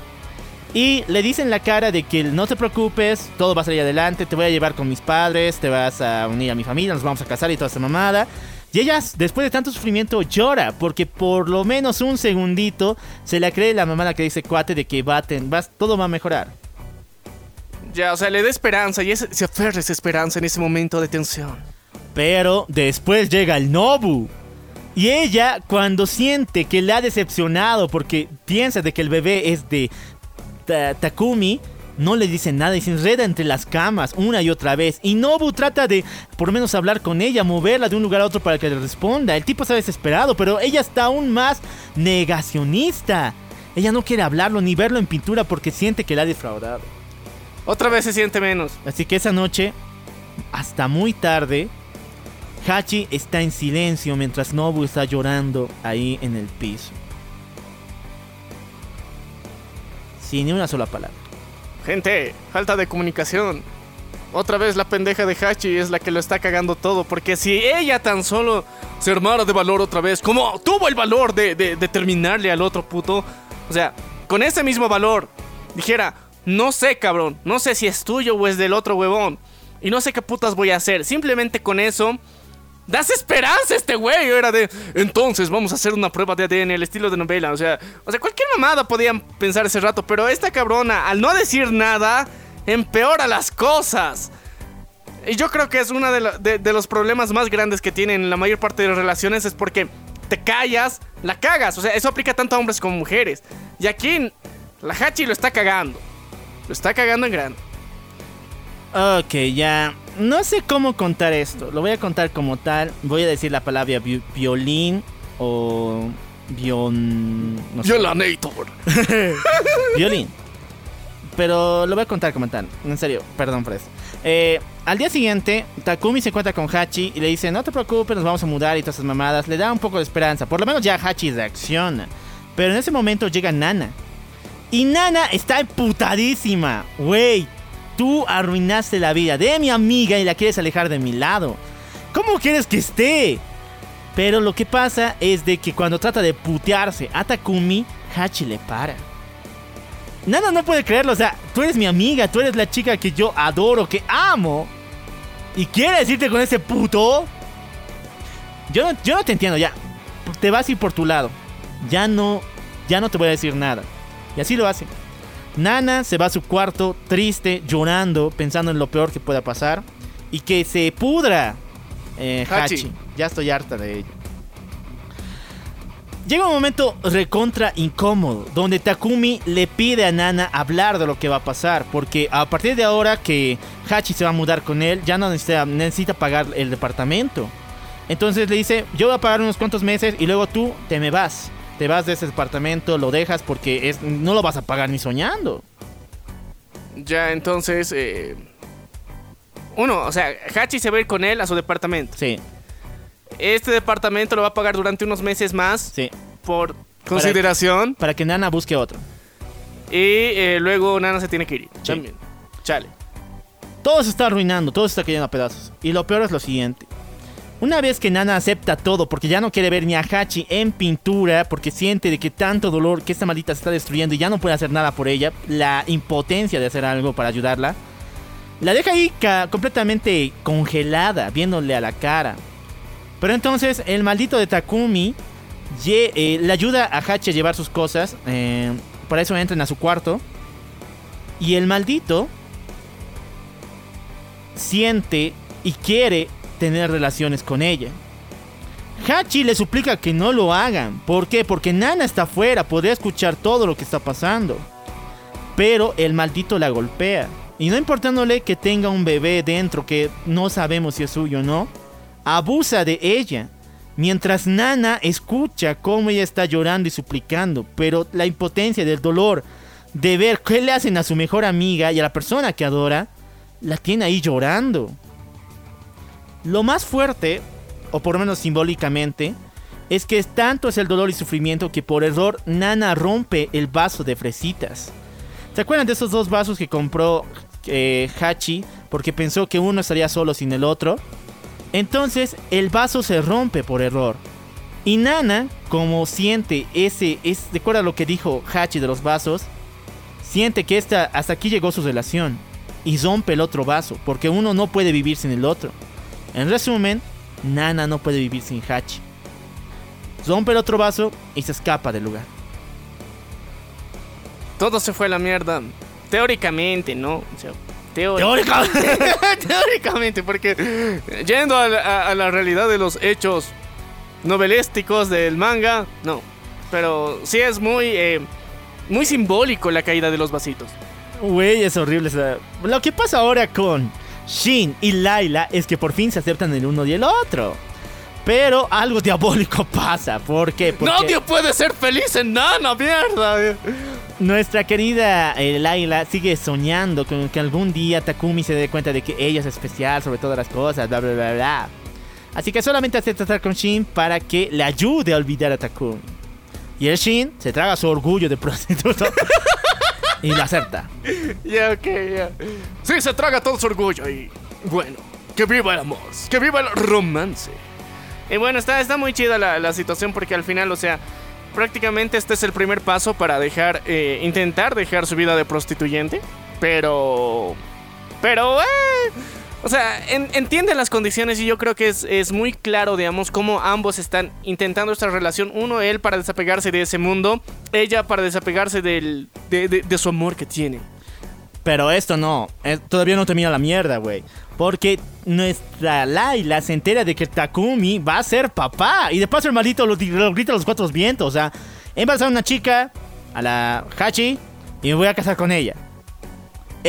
Y le dice en la cara de que no te preocupes, todo va a salir adelante, te voy a llevar con mis padres, te vas a unir a mi familia, nos vamos a casar y toda esa mamada. Y ella, después de tanto sufrimiento, llora, porque por lo menos un segundito se la cree la mamada que dice cuate de que va ten- todo va a mejorar. Ya, o sea, le da esperanza y ese- se aferra esa esperanza en ese momento de tensión. Pero después llega el Nobu. Y ella, cuando siente que le ha decepcionado porque piensa de que el bebé es de Ta- Takumi, no le dice nada y se enreda entre las camas una y otra vez. Y Nobu trata de, por menos, hablar con ella, moverla de un lugar a otro para que le responda. El tipo está desesperado, pero ella está aún más negacionista. Ella no quiere hablarlo ni verlo en pintura porque siente que la ha defraudado. Otra vez se siente menos. Así que esa noche, hasta muy tarde, Hachi está en silencio mientras Nobu está llorando ahí en el piso. Sin ni una sola palabra. Gente, falta de comunicación. Otra vez la pendeja de Hachi es la que lo está cagando todo. Porque si ella tan solo se armara de valor otra vez, como tuvo el valor de, de, de terminarle al otro puto, o sea, con ese mismo valor, dijera, no sé cabrón, no sé si es tuyo o es del otro huevón. Y no sé qué putas voy a hacer. Simplemente con eso, das esperanza a este güey. Era de, entonces vamos a hacer una prueba de ADN, el estilo de novela. O sea, o sea, cualquier mamada podían pensar ese rato. Pero esta cabrona, al no decir nada, empeora las cosas. Y yo creo que es uno de, de los problemas más grandes que tienen la mayor parte de las relaciones. Es porque te callas, la cagas. O sea, eso aplica tanto a hombres como mujeres. Y aquí, la Hachi lo está cagando. Lo está cagando en grande. Ok, ya. No sé cómo contar esto. Lo voy a contar como tal. Voy a decir la palabra vi- violín o vion... no sé. Violanator. Violín. Pero lo voy a contar como tal. En serio, perdón por eso. Eh, al día siguiente, Takumi se encuentra con Hachi y le dice, no te preocupes, nos vamos a mudar y todas esas mamadas. Le da un poco de esperanza. Por lo menos ya Hachi reacciona. Pero en ese momento llega Nana. Y Nana está emputadísima. Wey, tú arruinaste la vida de mi amiga y la quieres alejar de mi lado. ¿Cómo quieres que esté? Pero lo que pasa es de que cuando trata de putearse a Takumi, Hachi le para. Nana no puede creerlo, o sea, tú eres mi amiga, tú eres la chica que yo adoro, que amo. ¿Y quieres irte con ese puto? Yo no, yo no te entiendo, ya. Te vas a ir por tu lado. Ya no, ya no te voy a decir nada. Y así lo hace. Nana se va a su cuarto, triste, llorando, pensando en lo peor que pueda pasar. Y que se pudra eh, Hachi. Hachi. Ya estoy harta de ello. Llega un momento recontra incómodo, donde Takumi le pide a Nana hablar de lo que va a pasar, porque a partir de ahora que Hachi se va a mudar con él, ya no necesita, necesita pagar el departamento. Entonces le dice, yo voy a pagar unos cuantos meses y luego tú te me vas. Te vas de ese departamento, lo dejas porque es, no lo vas a pagar ni soñando. Ya, entonces. eh, uno, o sea, Hachi se va a ir con él a su departamento. Sí, Este departamento lo va a pagar durante unos meses más sí. por consideración. Para que Nana busque otro. Y eh, luego Nana se tiene que ir. Sí. También. Chale. Todo se está arruinando, todo se está cayendo a pedazos. Y lo peor es lo siguiente. Una vez que Nana acepta todo porque ya no quiere ver ni a Hachi en pintura, porque siente de que tanto dolor, que esta maldita se está destruyendo y ya no puede hacer nada por ella, la impotencia de hacer algo para ayudarla, la deja ahí completamente congelada, viéndole a la cara. Pero entonces el maldito de Takumi eh, le ayuda a Hachi a llevar sus cosas, eh, para eso entran a su cuarto, y el maldito siente y quiere tener relaciones con ella. Hachi le suplica que no lo hagan. ¿Por qué? Porque Nana está afuera, podría escuchar todo lo que está pasando. Pero el maldito la golpea. Y no importándole que tenga un bebé dentro que no sabemos si es suyo o no, abusa de ella. Mientras Nana escucha cómo ella está llorando y suplicando, pero la impotencia del dolor de ver qué le hacen a su mejor amiga y a la persona que adora, la tiene ahí llorando. Lo más fuerte, o por lo menos simbólicamente, es que tanto es el dolor y sufrimiento que por error Nana rompe el vaso de fresitas. ¿Se acuerdan de esos dos vasos que compró eh, Hachi porque pensó que uno estaría solo sin el otro? Entonces el vaso se rompe por error. Y Nana, como siente ese, es, recuerda lo que dijo Hachi de los vasos, siente que esta, hasta aquí llegó su relación y rompe el otro vaso, porque uno no puede vivir sin el otro. En resumen, Nana no puede vivir sin Hachi. Rompe el otro vaso y se escapa del lugar. Todo se fue a la mierda. Teóricamente, ¿no? O sea, teó- Teóricamente. Teóricamente, porque yendo a la, a- a la realidad de los hechos novelísticos del manga, no. Pero sí es muy, eh, muy simbólico la caída de los vasitos. Güey, es horrible. Lo que pasa ahora con Shin y Laila es que por fin se aceptan el uno y el otro. Pero algo diabólico pasa. ¿Por qué? Porque Nadie puede ser feliz en Nana, mierda. nuestra querida eh, Laila sigue soñando con que algún día Takumi se dé cuenta de que ella es especial sobre todas las cosas, bla, bla, bla, bla. Así que solamente acepta estar con Shin para que le ayude a olvidar a Takumi. Y el Shin se traga su orgullo de prostituto y lo acepta. Ya, ok, ya. Sí, se traga todo su orgullo y bueno, que viva el amor, que viva el romance. Y bueno, está, está muy chida la, la situación porque al final, o sea, prácticamente este es el primer paso para dejar, eh, intentar dejar su vida de prostituyente, pero... Pero, eh, o sea, en- entiende las condiciones y yo creo que es, es muy claro, digamos, cómo ambos están intentando esta relación. Uno, él para desapegarse de ese mundo, ella para desapegarse del, de, su amor que tiene. Pero esto no, eh, todavía no termina la mierda, güey. Porque nuestra Laila se entera de que Takumi va a ser papá. Y de paso el maldito lo, lo grita a los cuatro vientos. O sea, he embarazado a una chica, a la Hachi, y me voy a casar con ella.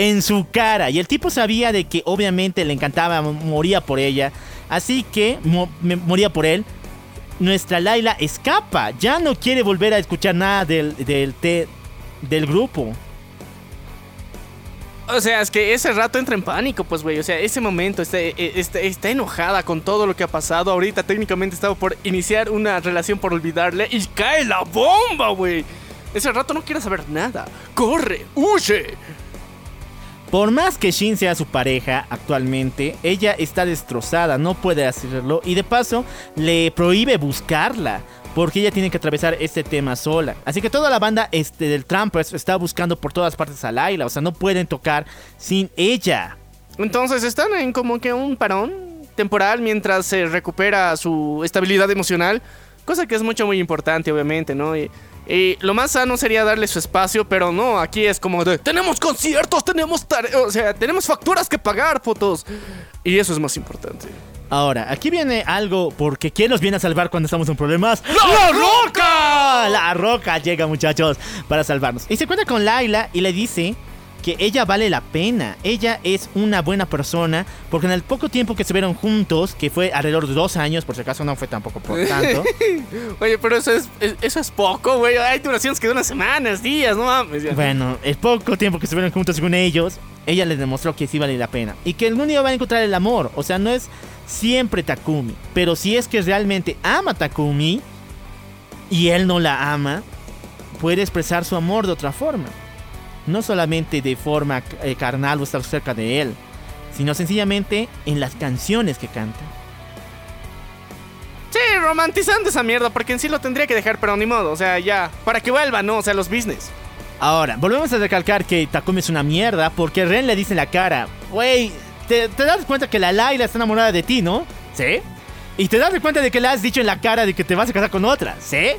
En su cara. Y el tipo sabía de que obviamente le encantaba, mo- moría por ella. Así que moría por él. Nuestra Laila escapa. Ya no quiere volver a escuchar nada del, del, te- del grupo. O sea, es que ese rato entra en pánico, pues, güey. O sea, ese momento está, eh, está, está enojada con todo lo que ha pasado. Ahorita técnicamente estaba por iniciar una relación por olvidarle y cae la bomba, güey. Ese rato no quiere saber nada. ¡Corre! ¡Huye! Por más que Shin sea su pareja actualmente, ella está destrozada, no puede hacerlo y de paso le prohíbe buscarla. Porque ella tiene que atravesar este tema sola. Así que toda la banda este, del Trampers está buscando por todas partes a Laila. O sea, no pueden tocar sin ella. Entonces están en como que un parón temporal mientras se recupera su estabilidad emocional. Cosa que es mucho, muy importante, obviamente, ¿no? Y lo más sano sería darle su espacio, pero no, aquí es como de... Tenemos conciertos, tenemos o sea, tenemos facturas que pagar, fotos. Y eso es más importante. Ahora, aquí viene algo porque ¿quién nos viene a salvar cuando estamos en problemas? ¡La Roca! La roca llega, muchachos, para salvarnos. Y se cuenta con Laila y le dice que ella vale la pena. Ella es una buena persona porque en el poco tiempo que se vieron juntos, que fue alrededor de dos años, por si acaso no fue tampoco por tanto. Oye, pero eso es, es- eso es poco, güey. Hay duraciones que duran semanas, días, no mames. ya. bueno, el poco tiempo que se vieron juntos según ellos, ella les demostró que sí vale la pena. Y que algún día van a encontrar el amor. O sea, no es siempre Takumi. Pero si es que realmente ama a Takumi y él no la ama, puede expresar su amor de otra forma. No solamente de forma eh, carnal o estar cerca de él, sino sencillamente en las canciones que canta. Sí, romantizando esa mierda, porque en sí lo tendría que dejar, pero ni modo. O sea, ya, para que vuelva, ¿no? O sea, los business. Ahora, volvemos a recalcar que Takumi es una mierda porque Ren le dice en la cara, wey, ¿te, te das cuenta que la Laila está enamorada de ti, ¿no? ¿Sí? Y te das cuenta de que le has dicho en la cara de que te vas a casar con otra, ¿sí?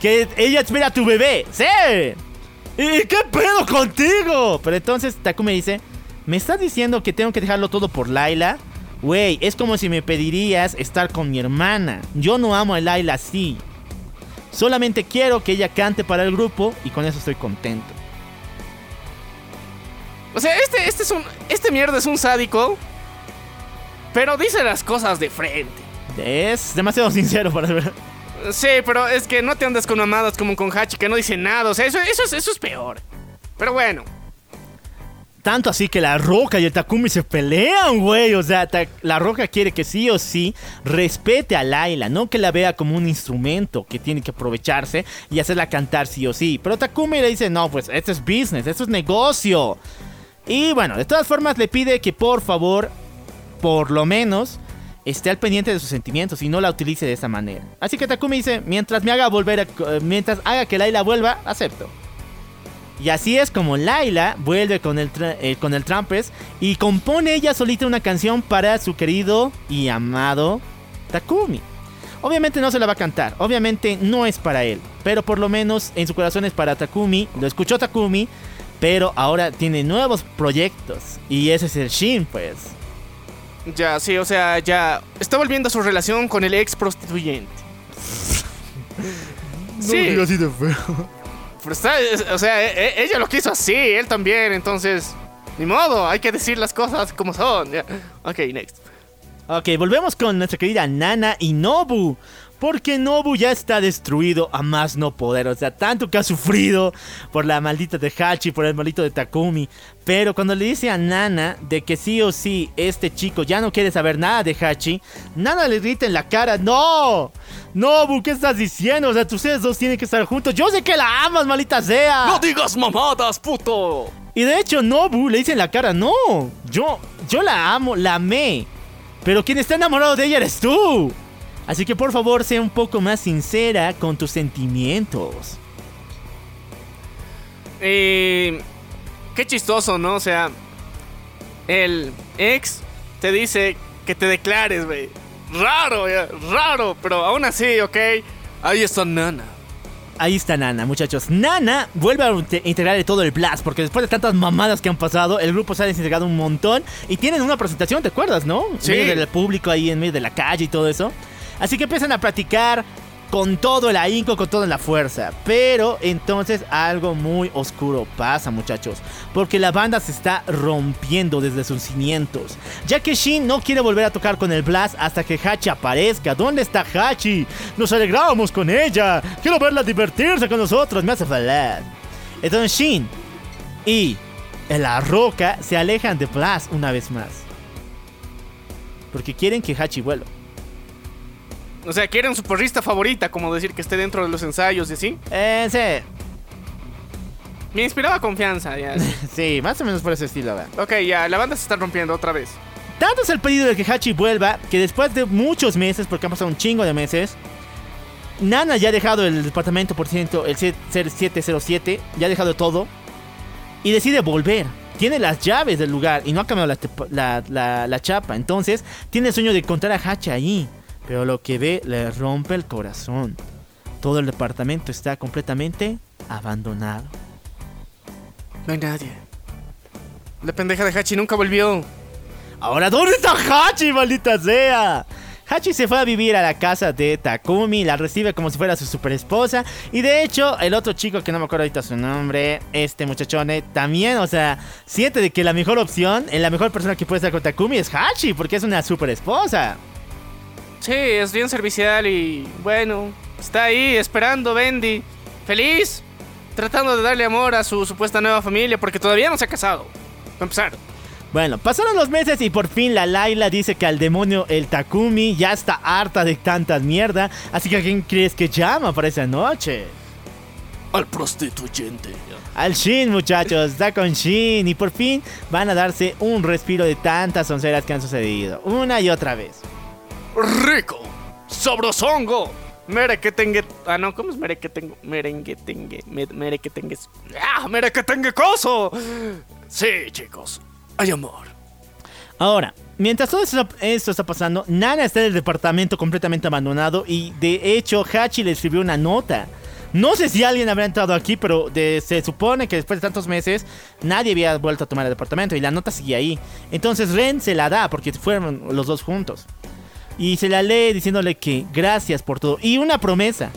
Que ella espera a tu bebé, ¿sí? ¿Y qué pedo contigo? Pero entonces Takumi dice, ¿me estás diciendo que tengo que dejarlo todo por Laila? Wey, es como si me pedirías estar con mi hermana. Yo no amo a Laila así. Solamente quiero que ella cante para el grupo y con eso estoy contento. O sea, este, este es un. Este mierda es un sádico. Pero dice las cosas de frente. Es demasiado sincero para ver. Sí, pero es que no te andas con mamadas como con Hachi que no dice nada. O sea, eso, eso, es, eso es peor. Pero bueno. Tanto así que la Roca y el Takumi se pelean, güey. O sea, la Roca quiere que sí o sí respete a Laila, no que la vea como un instrumento que tiene que aprovecharse y hacerla cantar sí o sí. Pero Takumi le dice, no, pues esto es business, esto es negocio. Y bueno, de todas formas le pide que por favor, por lo menos, esté al pendiente de sus sentimientos y no la utilice de esa manera. Así que Takumi dice, mientras me haga volver, a- mientras haga que Laila vuelva, acepto. Y así es como Laila vuelve con el, eh, con el Trampers y compone ella solita una canción para su querido y amado Takumi. Obviamente no se la va a cantar, obviamente no es para él, pero por lo menos en su corazón es para Takumi, lo escuchó Takumi, pero ahora tiene nuevos proyectos y ese es el Shin pues. Ya, sí, o sea, ya. Está volviendo a su relación con el ex prostituyente. sí. así de feo. Pero está, es- o sea, e- e- ella lo quiso así, él también, entonces. Ni modo, hay que decir las cosas como son. ya. Ok, next. Ok, volvemos con nuestra querida Nana y Nobu. Porque Nobu ya está destruido a más no poder. O sea, tanto que ha sufrido por la maldita de Hachi, por el maldito de Takumi. Pero cuando le dice a Nana de que sí o sí este chico ya no quiere saber nada de Hachi, Nana le grita en la cara: ¡No! Nobu, ¿qué estás diciendo? O sea, ustedes dos tienen que estar juntos. Yo sé que la amas, maldita sea. ¡No digas mamadas, puto! Y de hecho, Nobu le dice en la cara, no, yo, yo la amo, la amé. Pero quien está enamorado de ella eres tú. Así que por favor, sea un poco más sincera con tus sentimientos. Eh, qué chistoso, ¿no? O sea, el ex te dice que te declares, güey. Raro, raro, pero aún así, ok. Ahí está Nana. Ahí está Nana, muchachos. Nana vuelve a inte- integrar todo el Blast, porque después de tantas mamadas que han pasado, el grupo se ha desintegrado un montón y tienen una presentación, ¿te acuerdas, no? Sí. En medio del público ahí, en medio de la calle y todo eso. Así que empiezan a platicar con todo el ahínco, con toda la fuerza. Pero entonces algo muy oscuro pasa, muchachos. Porque la banda se está rompiendo desde sus cimientos. Ya que Shin no quiere volver a tocar con el Blast hasta que Hachi aparezca. ¿Dónde está Hachi? Nos alegramos con ella. Quiero verla divertirse con nosotros. Me hace feliz. Entonces Shin y La Roca se alejan de Blast una vez más. Porque quieren que Hachi vuelva. O sea, quieren su porrista favorita, como decir que esté dentro de los ensayos y así. Eh, sí. Me inspiraba confianza, ya. Sí, más o menos por ese estilo, ¿verdad? ok, ya, la banda se está rompiendo otra vez. Tanto es el pedido de que Hachi vuelva que después de muchos meses, porque han pasado un chingo de meses, Nana ya ha dejado el departamento por ciento, el 707, ya ha dejado todo y decide volver. Tiene las llaves del lugar y no ha cambiado la, la- la- la chapa. Entonces, tiene el sueño de encontrar a Hachi ahí. Pero lo que ve le rompe el corazón. Todo el departamento está completamente abandonado. No hay nadie. La pendeja de Hachi nunca volvió. Ahora, ¿dónde está Hachi, maldita sea? Hachi se fue a vivir a la casa de Takumi, la recibe como si fuera su super esposa. Y de hecho, el otro chico que no me acuerdo ahorita su nombre, este muchachone, también, o sea, siente de que la mejor opción, eh, la mejor persona que puede estar con Takumi es Hachi, porque es una super esposa. Sí, es bien servicial y bueno, está ahí esperando Bendy, feliz, tratando de darle amor a su supuesta nueva familia porque todavía no se ha casado. Para empezar. Bueno, pasaron los meses y por fin la Laila dice que al demonio el Takumi ya está harta de tantas mierda. Así que ¿a quién crees que llama para esa noche? Al prostituyente. Al Shin, muchachos, está con Shin y por fin van a darse un respiro de tantas onceras que han sucedido, una y otra vez. Rico, sabrosongo, merequetengue. Ah, no, ¿cómo es merequetengue? Merenguetengue. me- Merequetengue. ¡Ah, merequetengue coso! Sí, chicos, hay amor. Ahora, mientras todo esto, está pasando, Nana está en el departamento completamente abandonado y de hecho Hachi le escribió una nota. No sé si alguien habrá entrado aquí, pero de- se supone que después de tantos meses nadie había vuelto a tomar el departamento y la nota sigue ahí. Entonces Ren se la da porque fueron los dos juntos. Y se la lee diciéndole que gracias por todo. Y una promesa,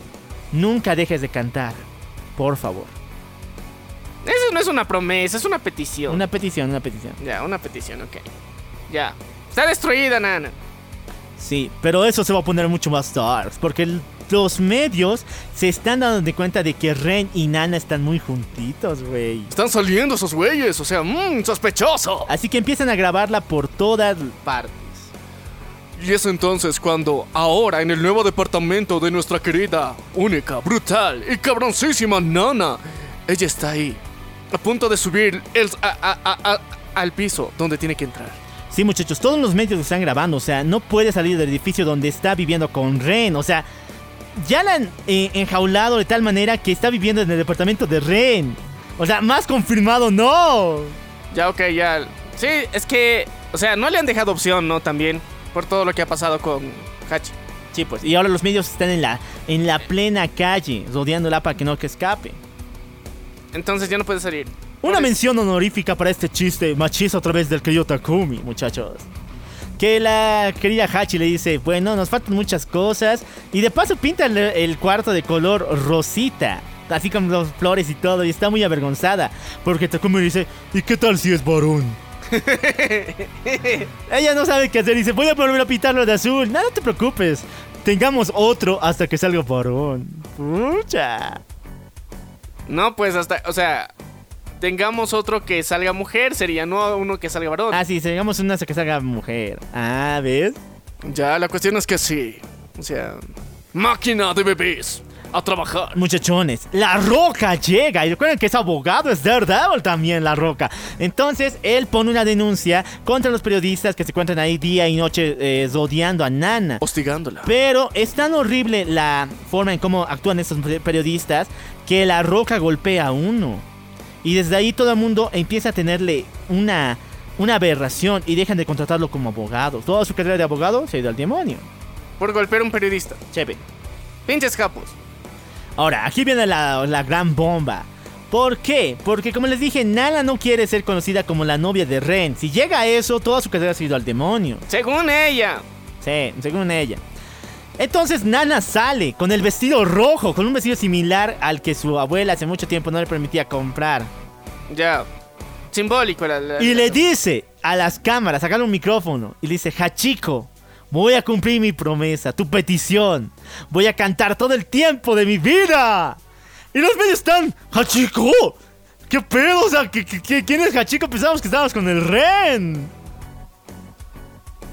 nunca dejes de cantar, por favor. Eso no es una promesa, es una petición. Una petición, una petición. Ya, una petición, ok. Ya. Está destruida, Nana. Sí, pero eso se va a poner mucho más dark. Porque el- los medios se están dando de cuenta de que Ren y Nana están muy juntitos, güey. Están saliendo esos güeyes, o sea, mmm, sospechoso. Así que empiezan a grabarla por todas partes. Y es entonces cuando, ahora en el nuevo departamento de nuestra querida, única, brutal y cabroncísima Nana, ella está ahí, a punto de subir el, a- a- a- a- al piso donde tiene que entrar. Sí, muchachos, todos los medios están grabando. O sea, no puede salir del edificio donde está viviendo con Ren. O sea, ya la han eh, enjaulado de tal manera que está viviendo en el departamento de Ren. O sea, más confirmado no. Ya, ok, ya. Sí, es que, o sea, no le han dejado opción, ¿no? También, por todo lo que ha pasado con Hachi. Sí, pues. Y ahora los medios están en la, en la plena calle, rodeándola para que no que escape. Entonces ya no puede salir. Una mención honorífica para este chiste machista otra vez del querido Takumi, muchachos. Que la querida Hachi le dice, bueno, nos faltan muchas cosas. Y de paso pinta el, el cuarto de color rosita. Así con los flores y todo. Y está muy avergonzada. Porque Takumi le dice, ¿y qué tal si es varón? Ella no sabe qué hacer. Dice, voy a volver a pintarlo de azul. No te preocupes. Tengamos otro hasta que salga varón. Pucha. No, pues hasta, o sea, tengamos otro que salga mujer, sería no uno que salga varón. Ah, sí, tengamos una hasta que salga mujer. Ah, ¿ves? Ya, la cuestión es que sí. O sea, máquina de bebés. A trabajar. Muchachones, La Roca llega. Y recuerden que es abogado, es Daredevil también, La Roca. Entonces, él pone una denuncia contra los periodistas que se encuentran ahí día y noche eh, rodeando a Nana. Hostigándola. Pero es tan horrible la forma en cómo actúan estos periodistas que La Roca golpea a uno. Y desde ahí todo el mundo empieza a tenerle una, una aberración y dejan de contratarlo como abogado. Toda su carrera de abogado se ha ido al demonio. Por golpear a un periodista. Chévere. Pinches capos. Ahora, aquí viene la, la gran bomba. ¿Por qué? Porque como les dije, Nana no quiere ser conocida como la novia de Ren. Si llega a eso, toda su carrera ha ido al demonio. Según ella. Sí, según ella. Entonces Nana sale con el vestido rojo, con un vestido similar al que su abuela hace mucho tiempo no le permitía comprar. Ya. Simbólico. La, la- Y le dice a las cámaras, sacarle un micrófono, y le dice, Hachiko, voy a cumplir mi promesa, tu petición. Voy a cantar todo el tiempo de mi vida. Y los medios están, Hachiko, ¿qué pedo? O sea, ¿qué- ¿quién es Hachiko? Pensábamos que estábamos con el Ren.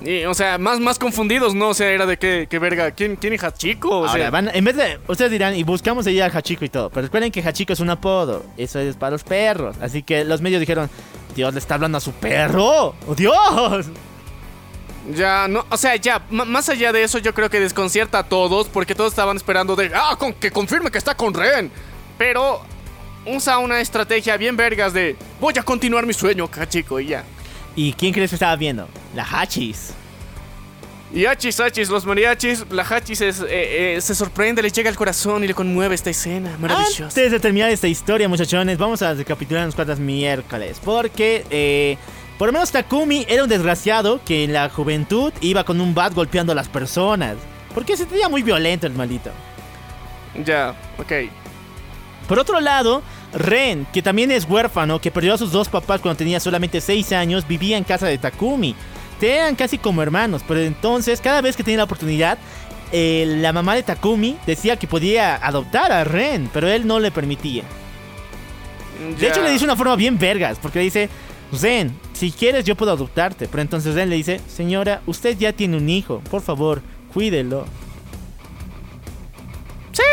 Y, o sea, más, más confundidos, ¿no? O sea, era de qué, qué verga. ¿Quién, quién es Hachiko? O Ahora, sea, van- en vez de, ustedes dirán, y buscamos ahí a Hachiko y todo, pero recuerden que Hachiko es un apodo, eso es para los perros, así que los medios dijeron, Dios le está hablando a su perro, ¡Oh, Dios. Ya, no, o sea, ya, más allá de eso, yo creo que desconcierta a todos porque todos estaban esperando de, ah, con, que confirme que está con Ren. Pero usa una estrategia bien vergas de, voy a continuar mi sueño, cachico, y ya. ¿Y quién crees que estaba viendo? La Hachis. Y hachis, hachis, los mariachis, la hachis es, eh, eh, se sorprende, le llega al corazón y le conmueve esta escena maravillosa. Antes de terminar esta historia, muchachones, vamos a recapitular unos cuantos miércoles. Porque eh, Por lo menos Takumi era un desgraciado que en la juventud iba con un bat golpeando a las personas. Porque se tenía muy violento el maldito. Ya, ok. Por otro lado, Ren, que también es huérfano, que perdió a sus dos papás cuando tenía solamente 6 años, vivía en casa de Takumi. Eran casi como hermanos, pero entonces cada vez que tenía la oportunidad, eh, la mamá de Takumi decía que podía adoptar a Ren, pero él no le permitía. De hecho, le dice una forma bien vergas, porque le dice, Ren, si quieres yo puedo adoptarte. Pero entonces Ren le dice, señora, usted ya tiene un hijo, por favor, cuídelo. Sí,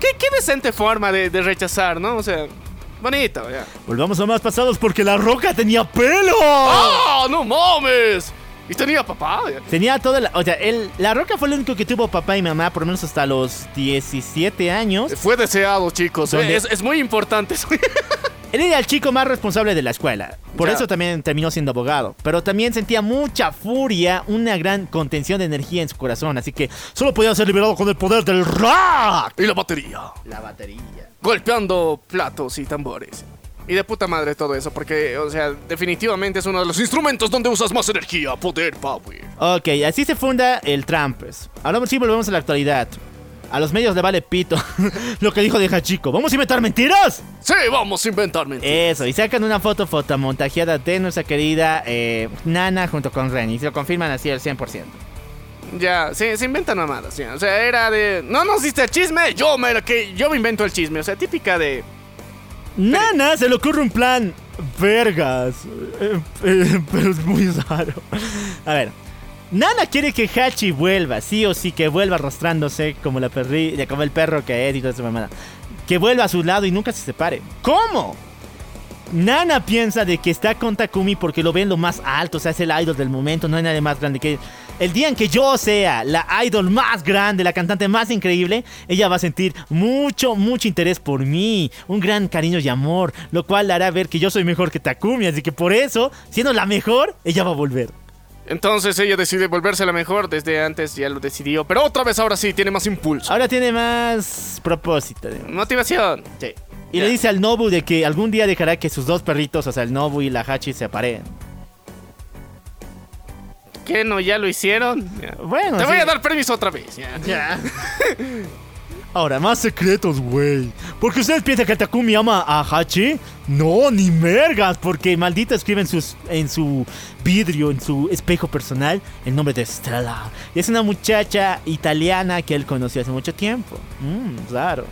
qué, qué decente forma de, de rechazar, ¿no? O sea, bonito, ya. Volvamos a más pasados porque la roca tenía pelo. ¡Ah, no mames! Y tenía papá. Tenía toda la... O sea, él, la roca fue el único que tuvo papá y mamá, por lo menos hasta los 17 años. Fue deseado, chicos. ¿Dónde? Es, es muy importante. Él era el chico más responsable de la escuela. Por eso también terminó siendo abogado. Pero también sentía mucha furia, una gran contención de energía en su corazón. Así que solo podía ser liberado con el poder del rock. y la batería. La batería. Golpeando platos y tambores. Y de puta madre todo eso, porque, o sea, definitivamente es uno de los instrumentos donde usas más energía, poder, power. Ok, así se funda el Trampes. Ahora sí volvemos a la actualidad. A los medios le vale pito lo que dijo de Hachiko. ¿Vamos a inventar mentiras? Sí, vamos a inventar mentiras. Eso, y sacan una foto fotomontajeada de nuestra querida eh, Nana junto con Ren. Y se lo confirman así al 100%. Ya, sí, se inventan mamadas, ya. O sea, era de. No nos diste el chisme, yo me, que, yo me invento el chisme. O sea, típica de. Nana se le ocurre un plan vergas. Eh, eh, pero es muy raro. A ver. Nana quiere que Hachi vuelva, sí o sí, que vuelva arrastrándose como la perri, como el perro que es y toda esa mamada. Que vuelva a su lado y nunca se separe. ¿Cómo? Nana piensa de que está con Takumi porque lo ven lo más alto, o sea, es el idol del momento, no hay nadie más grande que. El día en que yo sea la idol más grande, la cantante más increíble, ella va a sentir mucho, mucho interés por mí, un gran cariño y amor, lo cual le hará ver que yo soy mejor que Takumi, así que por eso, siendo la mejor, ella va a volver. Entonces ella decide volverse la mejor. Desde antes ya lo decidió. Pero otra vez ahora sí, tiene más impulso. Ahora tiene más propósito. digamos. Motivación. Sí. Y Ya. le dice al Nobu de que algún día dejará que sus dos perritos, o sea, el Nobu y la Hachi, se apareen. ¿Qué no? ¿Ya lo hicieron? Ya. Bueno, Te voy a dar permiso otra vez. Ya. Ya. Ahora, más secretos, güey. Porque ustedes piensan que Takumi ama a Hachi. No, ni mergas. Porque maldita escribe en, sus, en su vidrio, en su espejo personal, el nombre de Stella. Y es una muchacha italiana que él conoció hace mucho tiempo. Mmm, raro.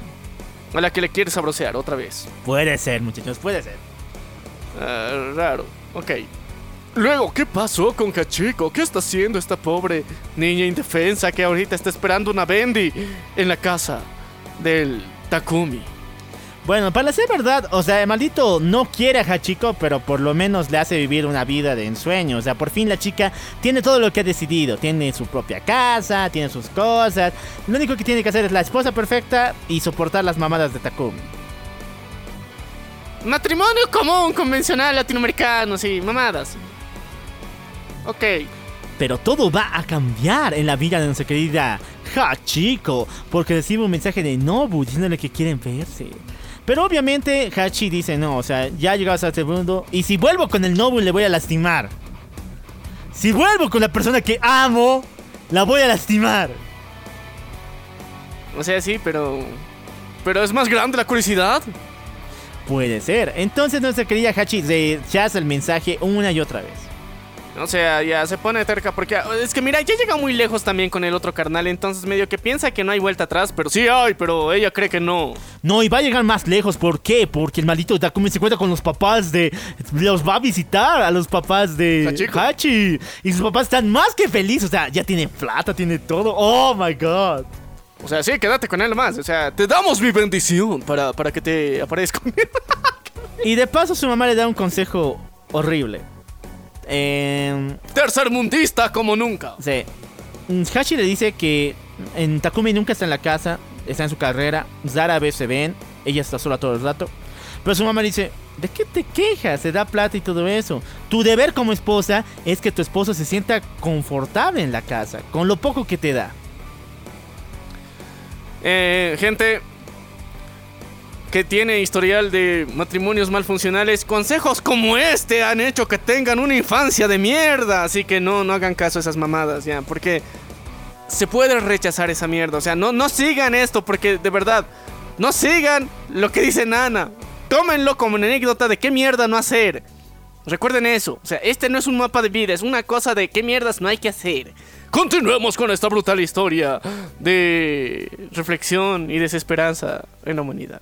A la que le quieres sabrosear otra vez. Puede ser, muchachos, puede ser. Ah, raro. Ok. Luego, ¿qué pasó con Hachiko? ¿Qué está haciendo esta pobre niña indefensa que ahorita está esperando una Bendy en la casa del Takumi? Bueno, para ser verdad, o sea, el maldito no quiere a Hachiko, pero por lo menos le hace vivir una vida de ensueño. O sea, por fin la chica tiene todo lo que ha decidido. Tiene su propia casa, tiene sus cosas. Lo único que tiene que hacer es la esposa perfecta y soportar las mamadas de Takumi. Matrimonio común, convencional, latinoamericano, sí, mamadas. Ok. Pero todo va a cambiar en la vida de nuestra querida Hachiko, porque recibe un mensaje de Nobu diciéndole que quieren verse. Pero obviamente Hachi dice no, o sea, ya llegamos a este mundo y si vuelvo con el Nobu le voy a lastimar. Si vuelvo con la persona que amo, la voy a lastimar. O sea, sí, pero... Pero es más grande la curiosidad. Puede ser. Entonces nuestra querida Hachi rechaza el mensaje una y otra vez. O sea, ya se pone terca porque es que mira, ya llega muy lejos también con el otro carnal, entonces medio que piensa que no hay vuelta atrás, pero sí hay, pero ella cree que no. No, y va a llegar más lejos. ¿Por qué? Porque el maldito Takumi se encuentra con los papás de. Los va a visitar a los papás de Hachiko. Hachi. Y sus papás están más que felices. O sea, ya tiene plata, tiene todo. Oh my god. O sea, sí, quédate con él más. O sea, te damos mi bendición para, para que te aparezca. Y de paso, su mamá le da un consejo horrible. Eh, Tercer mundista como nunca. sí. Mm, Hachi le dice que en Takumi nunca está en la casa, está en su carrera. Rara vez se ven. Ella está sola todo el rato. Pero su mamá le dice: ¿De qué te quejas? Se da plata y todo eso. Tu deber como esposa es que tu esposo se sienta confortable en la casa, con lo poco que te da. Eh, gente, que tiene historial de matrimonios malfuncionales, consejos como este han hecho que tengan una infancia de mierda. Así que no, no hagan caso a esas mamadas, ya. Porque se puede rechazar esa mierda. O sea, no, no sigan esto porque de verdad, no sigan lo que dice Nana. Tómenlo como una anécdota de qué mierda no hacer. Recuerden eso. O sea, este no es un mapa de vida, es una cosa de qué mierdas no hay que hacer. Continuemos con esta brutal historia de reflexión y desesperanza en la humanidad.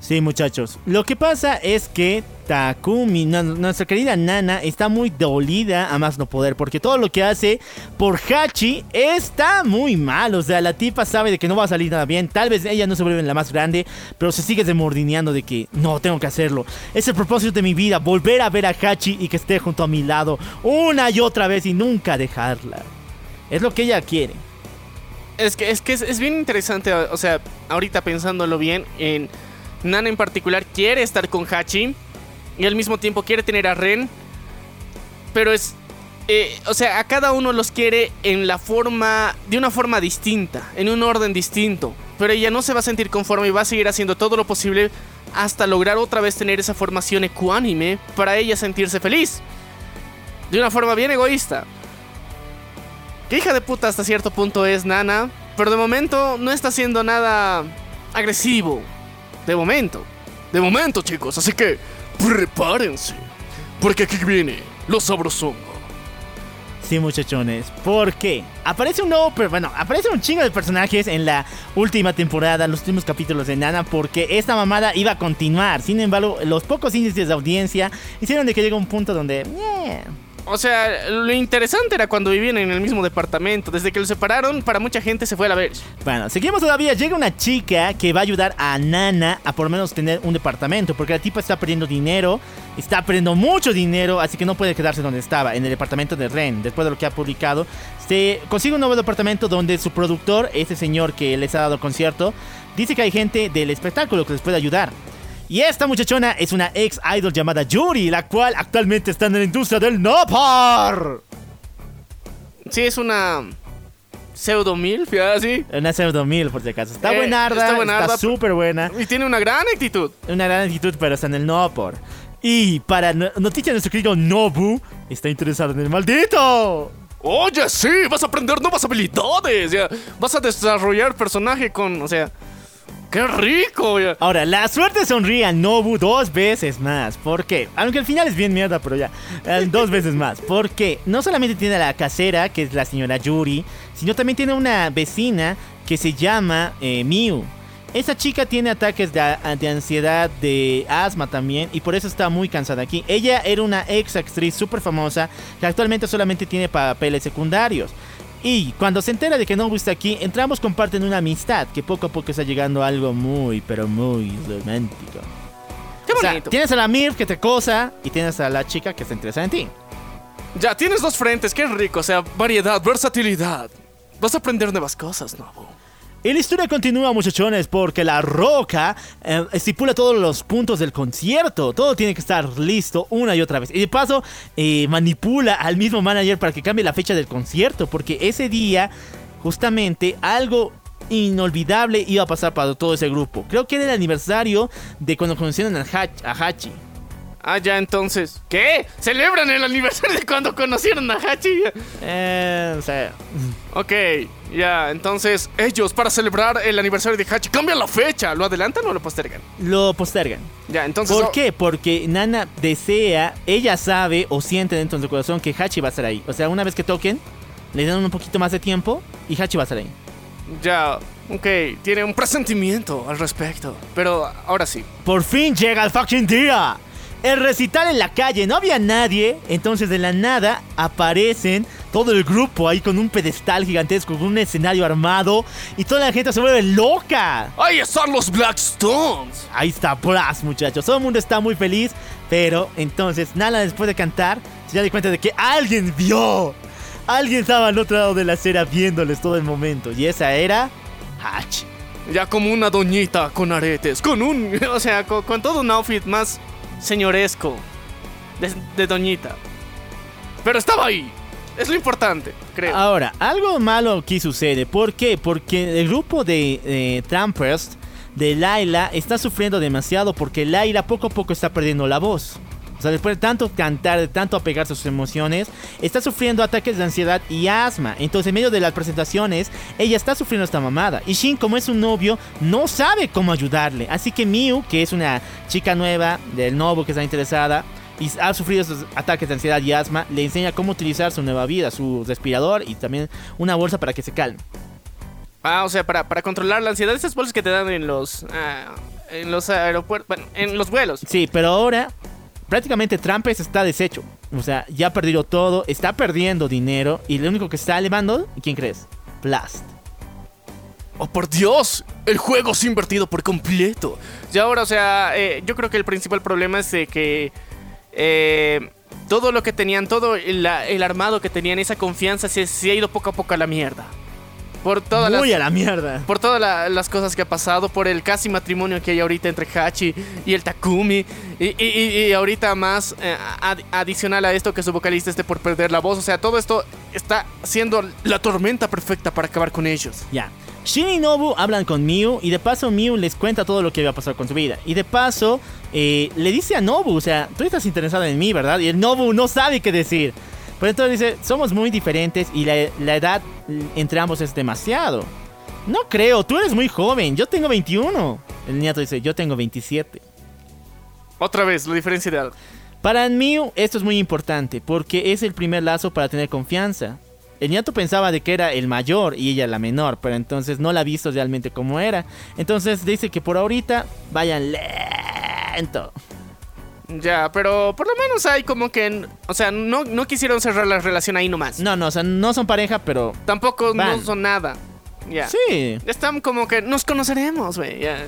Sí, muchachos. Lo que pasa es que Takumi, nuestra querida Nana, está muy dolida a más no poder. Porque todo lo que hace por Hachi está muy mal. O sea, la tipa sabe de que no va a salir nada bien. Tal vez ella no se vuelve la más grande, pero se sigue demordineando de que no, tengo que hacerlo. Es el propósito de mi vida, volver a ver a Hachi y que esté junto a mi lado una y otra vez y nunca dejarla. Es lo que ella quiere. Es que, es, que es bien interesante, o sea, ahorita pensándolo bien, en Nana en particular quiere estar con Hachi y al mismo tiempo quiere tener a Ren, pero es, eh, o sea, a cada uno los quiere en la forma, de una forma distinta, en un orden distinto, pero ella no se va a sentir conforme y va a seguir haciendo todo lo posible hasta lograr otra vez tener esa formación ecuánime para ella sentirse feliz, de una forma bien egoísta. Que hija de puta hasta cierto punto es Nana, pero de momento no está haciendo nada agresivo. De momento. De momento, chicos, así que prepárense. Porque aquí viene lo sabrosongo. Sí, muchachones. ¿Por qué? Aparece un nuevo, pero bueno, aparece un chingo de personajes en la última temporada, los últimos capítulos de Nana, porque esta mamada iba a continuar. Sin embargo, los pocos índices de audiencia hicieron de que llegue un punto donde. eh, O sea, lo interesante era cuando vivían en el mismo departamento. Desde que los separaron, para mucha gente se fue a la vez. Bueno, seguimos todavía. Llega una chica que va a ayudar a Nana a por lo menos tener un departamento. Porque la tipa está perdiendo dinero. Está perdiendo mucho dinero. Así que no puede quedarse donde estaba. En el departamento de Ren. Después de lo que ha publicado. Se consigue un nuevo departamento donde su productor, ese señor que les ha dado concierto, dice que hay gente del espectáculo que les puede ayudar. Y esta muchachona es una ex idol llamada Yuri, la cual actualmente está en la industria del Nopar. Sí, es una pseudo milf, ya así. Una pseudo mil, por si acaso. Está Eh, buenarda, está buenarda, está súper buena. Y tiene una gran actitud. Una gran actitud, pero está en el no por. Y para no- noticias de nuestro querido Nobu, está interesado en el maldito. Oye, sí, vas a aprender nuevas habilidades. Ya. Vas a desarrollar personaje con, o sea, qué rico. Ya. Ahora, la suerte sonríe a Nobu dos veces más. ¿Por qué? Aunque al final es bien mierda, pero ya. dos veces más. Porque no solamente tiene a la casera, que es la señora Yuri, sino también tiene una vecina que se llama eh, Miu. Esa chica tiene ataques de, de ansiedad, de asma también, y por eso está muy cansada aquí. Ella era una ex actriz súper famosa que actualmente solamente tiene papeles secundarios. Y cuando se entera de que Nobu está aquí, entramos comparten una amistad que poco a poco está llegando a algo muy, pero muy romántico. Qué O sea, bonito. tienes a la Mir que te cosa y tienes a la chica que está interesada en ti. Ya tienes dos frentes, qué rico. O sea, variedad, versatilidad. Vas a aprender nuevas cosas, Nobu. Y la historia continúa, muchachones, porque la roca eh, estipula todos los puntos del concierto. Todo tiene que estar listo una y otra vez. Y de paso, eh, manipula al mismo manager para que cambie la fecha del concierto. Porque ese día, justamente, algo inolvidable iba a pasar para todo ese grupo. Creo que era el aniversario de cuando conocieron a, Hach- a Hachi. Ah, ya entonces. ¿Qué? ¿Celebran el aniversario de cuando conocieron a Hachi? Eh, sea, Ok, ya, entonces ellos para celebrar el aniversario de Hachi cambian la fecha. ¿Lo adelantan o lo postergan? lo postergan. Ya, entonces. ¿Por oh, qué? Porque Nana desea, ella sabe o siente dentro de su corazón que Hachi va a estar ahí. O sea, una vez que toquen, le dan un poquito más de tiempo y Hachi va a estar ahí. Ya, ok, tiene un presentimiento al respecto. Pero ahora sí. Por fin llega el fucking día. El recital en la calle, no había nadie, entonces de la nada aparecen todo el grupo ahí con un pedestal gigantesco, con un escenario armado y toda la gente se vuelve loca. ¡Ahí están los Blackstones! Ahí está Brass, muchachos. Todo el mundo está muy feliz. Pero entonces, Nala, después de cantar, se da cuenta de que alguien vio. Alguien estaba al otro lado de la acera viéndoles todo el momento. Y esa era Hachi. Ya como una doñita con aretes, con un. O sea, con, con todo un outfit más señoresco de, de doñita. Pero estaba ahí. Es lo importante, creo. Ahora, algo malo aquí sucede. ¿Por qué? Porque el grupo de eh, Trampers de Laila está sufriendo demasiado porque Laila poco a poco está perdiendo la voz. O sea, después de tanto cantar, de tanto apegarse a sus emociones, está sufriendo ataques de ansiedad y asma. Entonces, en medio de las presentaciones, ella está sufriendo esta mamada. Y Shin, como es un novio, no sabe cómo ayudarle. Así que Miu, que es una chica nueva del novio que está interesada, y ha sufrido esos ataques de ansiedad y asma, le enseña cómo utilizar su nueva vida, su respirador y también una bolsa para que se calme. Ah, o sea, para, para controlar la ansiedad, esas bolsas que te dan en los, ah, en los aeropuertos, bueno, en los vuelos. Sí, pero ahora prácticamente Trampes está deshecho. O sea, ya ha perdido todo, está perdiendo dinero y lo único que está elevando, ¿quién crees? Blast. ¡Oh, por Dios! El juego se ha invertido por completo. Y ahora, o sea, eh, yo creo que el principal problema es de que eh, todo lo que tenían, todo el, el armado que tenían, esa confianza, se, se ha ido poco a poco a la mierda. Por todas Muy las, a la mierda. por todas la- las cosas que ha pasado, por el casi matrimonio que hay ahorita entre Hachi y el Takumi, y, y- y- y ahorita más eh, ad- adicional a esto que su vocalista esté por perder la voz, o sea, todo esto está siendo la tormenta perfecta para acabar con ellos. Ya. Shin y Nobu hablan con Miu y de paso Miu les cuenta todo lo que había pasado con su vida. Y de paso eh, le dice a Nobu, o sea, tú estás interesada en mí, ¿verdad? Y el Nobu no sabe qué decir. Pero entonces dice, somos muy diferentes y la, la edad entre ambos es demasiado. No creo, tú eres muy joven, yo tengo 21. El nieto dice, yo tengo 27. Otra vez, la diferencia de edad. Para Miu esto es muy importante porque es el primer lazo para tener confianza. El nieto pensaba de que era el mayor y ella la menor, pero entonces no la ha visto realmente como era. Entonces dice que por ahorita vayan lento. Ya, pero por lo menos hay como que, o sea, no, no quisieron cerrar la relación ahí nomás. No, no, o sea, no son pareja, pero Tampoco no son nada. Ya. sí. Están como que nos conoceremos, güey. ya.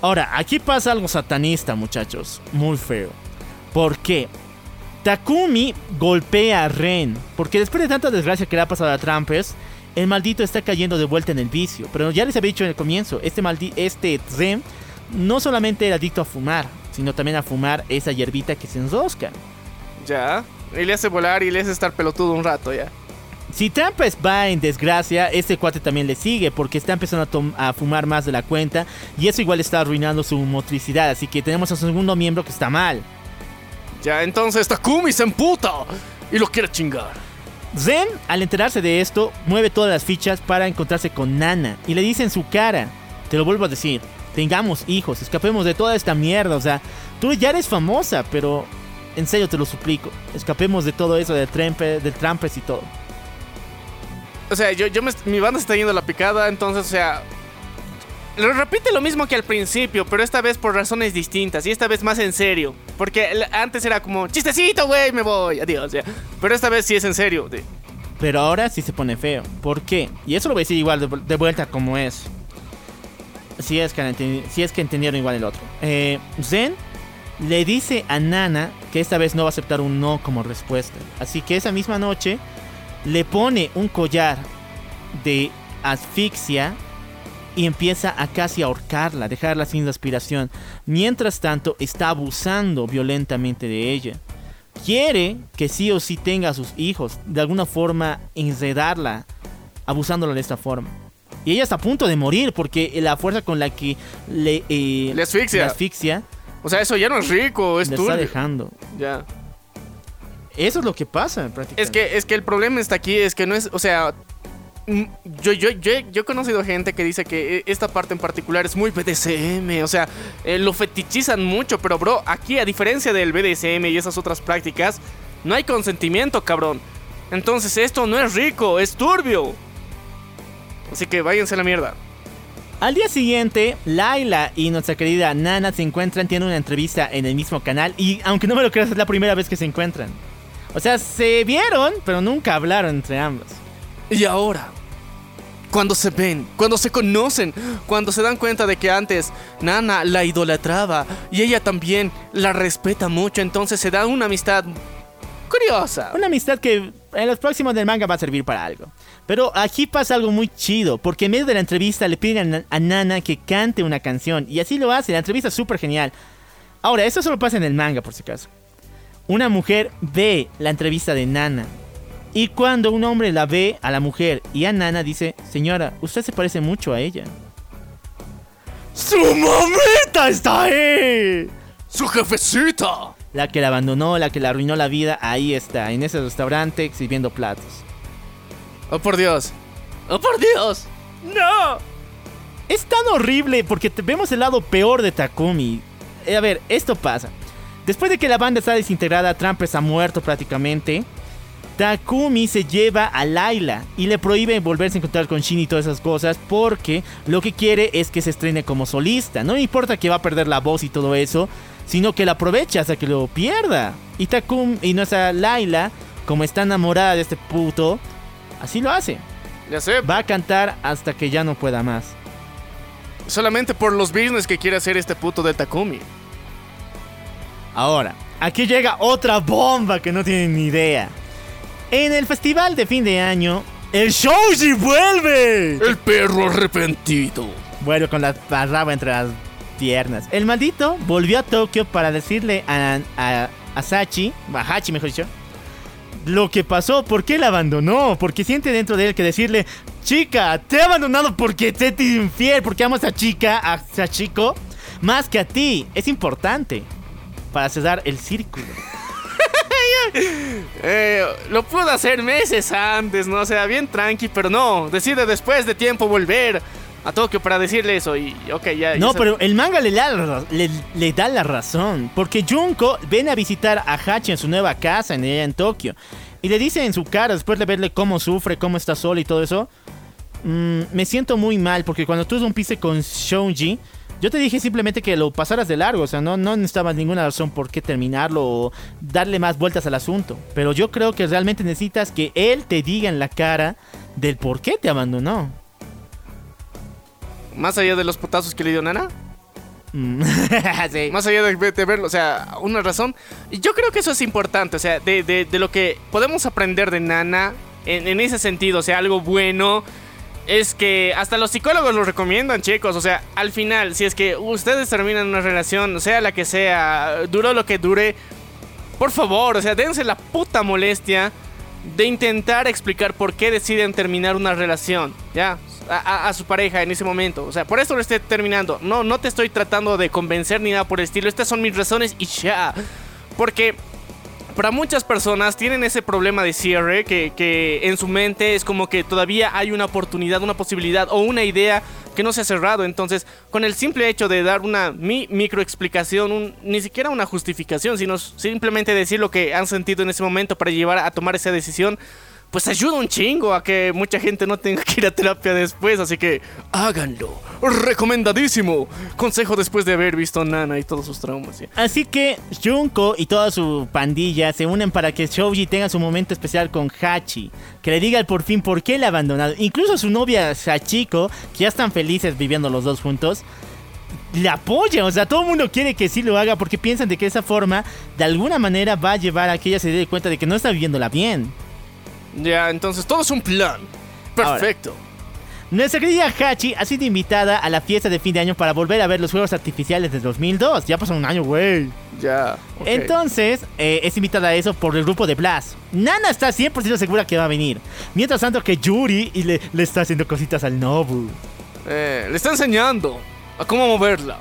Ahora, aquí pasa algo satanista, muchachos. Muy feo. ¿Por qué? Takumi golpea a Ren. Porque después de tanta desgracia que le ha pasado a Trampers, el maldito está cayendo de vuelta en el vicio. Pero ya les había dicho en el comienzo, este, maldi este Ren no solamente era adicto a fumar, sino también a fumar esa hierbita que se enrosca. Ya. Y le hace volar y le hace estar pelotudo un rato, ya. Si Trampers va en desgracia, este cuate también le sigue porque está empezando a, a fumar más de la cuenta y eso igual está arruinando su motricidad. Así que tenemos a su segundo miembro que está mal. Ya, entonces Takumi se emputa y lo quiere chingar. Zen, al enterarse de esto, mueve todas las fichas para encontrarse con Nana y le dice en su cara, te lo vuelvo a decir, tengamos hijos, escapemos de toda esta mierda, o sea, tú ya eres famosa, pero en serio te lo suplico, escapemos de todo eso del trampe, del trampes y todo. O sea, yo, yo me, mi banda se está yendo a la picada, entonces, o sea. Repite lo mismo que al principio, pero esta vez por razones distintas y esta vez más en serio. Porque antes era como, chistecito, güey, me voy, adiós, ya. Pero esta vez sí es en serio. de- Pero ahora sí se pone feo. ¿Por qué? Y eso lo voy a decir igual de, de vuelta como es. Si es, que, si es que entendieron igual el otro. Eh, Zen le dice a Nana que esta vez no va a aceptar un no como respuesta. Así que esa misma noche le pone un collar de asfixia y empieza a casi ahorcarla, dejarla sin respiración. Mientras tanto, está abusando violentamente de ella quiere que sí o sí tenga a sus hijos, de alguna forma enredarla, abusándola de esta forma. Y ella está a punto de morir porque la fuerza con la que le, eh, Le asfixia. le asfixia O sea, eso ya no es rico, es le está dejando. Ya. Eso es lo que pasa prácticamente. Es que, es que el problema está aquí, es que no es, o sea, mm, yo, yo, yo, yo he conocido gente que dice que eh, esta parte en particular es muy BDSM, o sea, eh, lo fetichizan mucho, pero bro, aquí a diferencia del BDSM y esas otras prácticas, no hay consentimiento, cabrón. Entonces esto no es rico, es turbio. Así que váyanse a la mierda. Al día siguiente, Laila y nuestra querida Nana se encuentran, tienen una entrevista en el mismo canal y aunque no me lo creas es la primera vez que se encuentran. O sea, se vieron, pero nunca hablaron entre ambos. Y ahora, cuando se ven, cuando se conocen, cuando se dan cuenta de que antes Nana la idolatraba y ella también la respeta mucho, entonces se da una amistad curiosa. Una amistad que en los próximos del manga va a servir para algo. Pero aquí pasa algo muy chido, porque en medio de la entrevista le piden a, Nana que cante una canción, y así lo hace, la entrevista es súper genial. Ahora, esto solo pasa en el manga, por si acaso. Una mujer ve la entrevista de Nana, y cuando un hombre la ve a la mujer y a Nana dice, señora, usted se parece mucho a ella. ¡Su mamita está ahí! ¡Su jefecita! La que la abandonó, la que le arruinó la vida, ahí está, en ese restaurante sirviendo platos. ¡Oh, por Dios! ¡Oh, por Dios! ¡No! Es tan horrible porque te- vemos el lado peor de Takumi. Eh, a ver, esto pasa. Después de que la banda está desintegrada, Trampers ha muerto prácticamente. Takumi se lleva a Laila y le prohíbe volverse a encontrar con Shin y todas esas cosas porque lo que quiere es que se estrene como solista. No importa que va a perder la voz y todo eso, sino que la aproveche hasta que lo pierda. Y Takumi y nuestra Laila, como está enamorada de este puto, así lo hace. Ya sé, Va a cantar hasta que ya no pueda más. solamente por los business que quiere hacer este puto de Takumi. Ahora, aquí llega otra bomba que no tienen ni idea. En el festival de fin de año, el Shouji vuelve. El perro arrepentido. Bueno, con la raba entre las piernas. El maldito volvió a Tokio para decirle a, a, a Sachi, a Hachi mejor dicho, lo que pasó, por qué la abandonó, porque siente dentro de él que decirle, chica, te he abandonado porque te infiel, porque amo a chica, a esa chico, más que a ti. Es importante para cerrar el círculo. Eh, lo pudo hacer meses antes, ¿no? O sea, bien tranqui, pero no. Decide después de tiempo volver a Tokio para decirle eso y ok, ya. No, ya pero el manga le da, la le, le da la razón. Porque Junko viene a visitar a Hachi en su nueva casa en, en Tokio. Y le dice en su cara, después de verle cómo sufre, cómo está sola y todo eso. "Mm, me siento muy mal porque cuando tú rompiste con Shouji, yo te dije simplemente que lo pasaras de largo. O sea, no, no necesitabas ninguna razón por qué terminarlo o darle más vueltas al asunto. Pero yo creo que realmente necesitas que él te diga en la cara del por qué te abandonó. Más allá de los putazos que le dio Nana, Mm. Sí. más allá de, de verlo, o sea, una razón. Y yo creo que eso es importante, o sea, de, de- de lo que podemos aprender de Nana en, en ese sentido, o sea, algo bueno. Es que hasta los psicólogos lo recomiendan, chicos. O sea, al final, si es que ustedes terminan una relación, sea la que sea, duró lo que dure, por favor, o sea, dense la puta molestia de intentar explicar por qué deciden terminar una relación, ¿ya? A, a- su pareja en ese momento. O sea, por eso lo estoy terminando. No, no te estoy tratando de convencer ni nada por el estilo. Estas son mis razones y ya. Porque para muchas personas tienen ese problema de cierre que, que en su mente es como que todavía hay una oportunidad, una posibilidad o una idea que no se ha cerrado. Entonces, con el simple hecho de dar una mi microexplicación, un- ni siquiera una justificación, sino simplemente decir lo que han sentido en ese momento para llevar a tomar esa decisión, pues ayuda un chingo a que mucha gente no tenga que ir a terapia después. Así que háganlo. Recomendadísimo. Consejo después de haber visto Nana y todos sus traumas. ¿sí? Así que Junko y toda su pandilla se unen para que Shouji tenga su momento especial con Hachi. Que le diga por fin por qué le ha abandonado. Incluso su novia Sachiko, que ya están felices viviendo los dos juntos, le apoya. O sea, todo el mundo quiere que sí lo haga porque piensan de que esa forma, de alguna manera, va a llevar a que ella se dé cuenta de que no está viviéndola bien. Ya, entonces todo es un plan. Perfecto. Nuestra querida Hachi ha sido invitada a la fiesta de fin de año para volver a ver los fuegos artificiales de 2002. Ya pasó un año, güey. Ya. Entonces, eh, es invitada a eso por el grupo de Blast. Nana está 100% segura que va a venir. Mientras tanto que Yuri y le, le está haciendo cositas al Nobu. Eh, le está enseñando a cómo moverla.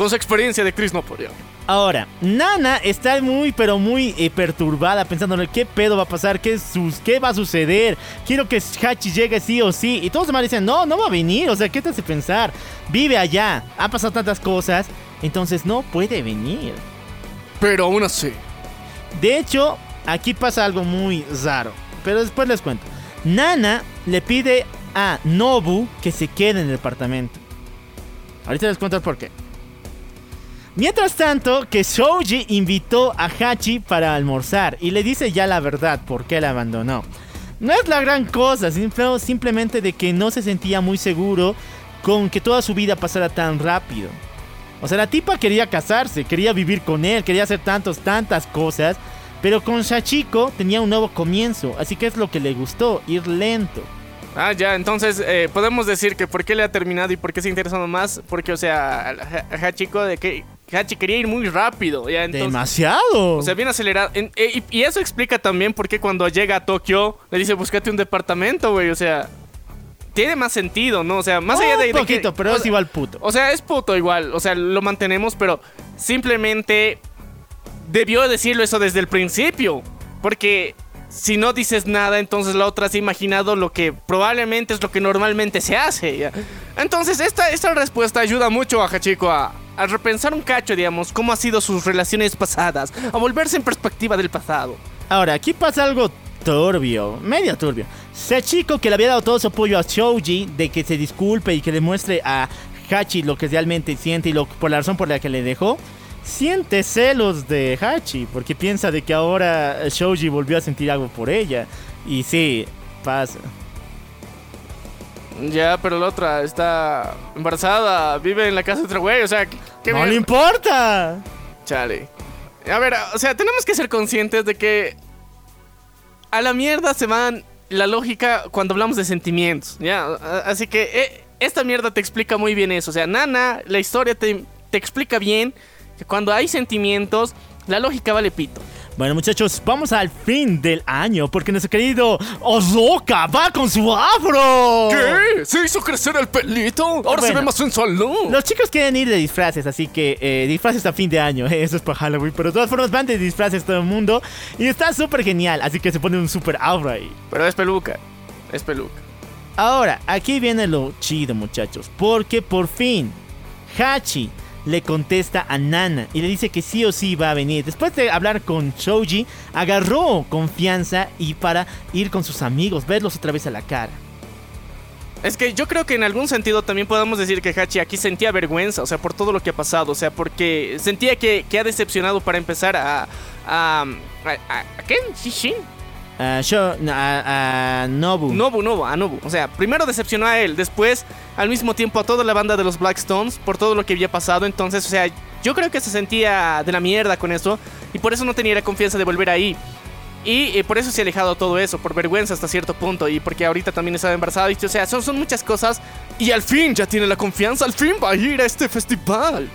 Con su experiencia de Chris Noporia. Ahora, Nana está muy, pero muy eh, perturbada pensándole qué pedo va a pasar, qué, sus, qué va a suceder. Quiero que Hachi llegue sí o sí. Y todos los demás dicen, no, no va a venir. O sea, ¿qué te hace pensar? Vive allá. Ha pasado tantas cosas. Entonces no puede venir. Pero aún así. De hecho, aquí pasa algo muy raro. Pero después les cuento. Nana le pide a Nobu que se quede en el departamento. Ahorita les cuento el por qué. Mientras tanto, que Shouji invitó a Hachi para almorzar y le dice ya la verdad por qué la abandonó. No es la gran cosa, simple- simplemente de que no se sentía muy seguro con que toda su vida pasara tan rápido. O sea, la tipa quería casarse, quería vivir con él, quería hacer tantos, tantas cosas. Pero con Shachiko tenía un nuevo comienzo, así que es lo que le gustó, ir lento. Ah, ya, entonces eh, podemos decir que por qué le ha terminado y por qué se ha interesado más. Porque, o sea, Ha- Hachiko de que Hachi quería ir muy rápido. Ya, entonces, Demasiado. O sea, bien acelerado. En- eh, y, y eso explica también por qué cuando llega a Tokio le dice, búscate un departamento, güey. O sea, tiene más sentido, ¿no? O sea, más allá de, Un poquito, que, pero o es igual puto. O sea, es puto igual, o sea, lo mantenemos, pero simplemente debió decirlo eso desde el principio, porque si no dices nada, entonces la otra se ha imaginado lo que probablemente es lo que normalmente se hace. Entonces, esta, esta respuesta ayuda mucho a Hachiko a, a repensar un cacho, digamos, cómo han sido sus relaciones pasadas, a volverse en perspectiva del pasado. Ahora, aquí pasa algo turbio, medio turbio. Sachiko, que le había dado todo su apoyo a Shouji, de que se disculpe y que le muestre a Hachi lo que realmente siente y lo, por la razón por la que le dejó, siente celos de Hachi, porque piensa de que ahora Shouji volvió a sentir algo por ella. Y sí, pasa. Ya, pero la otra está embarazada, vive en la casa de otro güey, o sea, ¿qué, qué ¡No le importa! Chale. A ver, o sea, tenemos que ser conscientes de que a la mierda se van la lógica cuando hablamos de sentimientos, ¿ya? Así que eh, esta mierda te explica muy bien eso. O sea, Nana, la historia te, te explica bien cuando hay sentimientos, la lógica vale pito. Bueno, muchachos, vamos al fin del año, porque nuestro querido Ozoka va con su afro. ¿Qué? ¿Se hizo crecer el pelito? Ahora se ve más sensual, ¿no? Los chicos quieren ir de disfraces, así que eh, disfraces a fin de año, eh, eso es para Halloween, pero de todas formas van de disfraces todo el mundo y está súper genial, así que se pone un súper aura ahí. Pero es peluca. Es peluca. Ahora, aquí viene lo chido, muchachos, porque por fin Hachi le contesta a Nana y le dice que sí o sí va a venir. Después de hablar con Shoji, agarró confianza y para ir con sus amigos, verlos otra vez a la cara. Es que yo creo que en algún sentido también podemos decir que Hachi aquí sentía vergüenza, o sea, por todo lo que ha pasado, o sea, porque sentía que, que ha decepcionado para empezar a... ¿A, a, a, quién? ¿Shishin? A Sho- a- a Nobu. Nobu, Nobu, a Nobu. O sea, primero decepcionó a él, después al mismo tiempo a toda la banda de los Blackstones por todo lo que había pasado, entonces, o sea, yo creo que se sentía de la mierda con eso y por eso no tenía la confianza de volver ahí. Y eh, por eso se ha alejado todo eso, por vergüenza hasta cierto punto. Y porque ahorita también estaba embarazada. Y, o sea, son, son muchas cosas. Y al fin ya tiene la confianza. Al fin va a ir a este festival.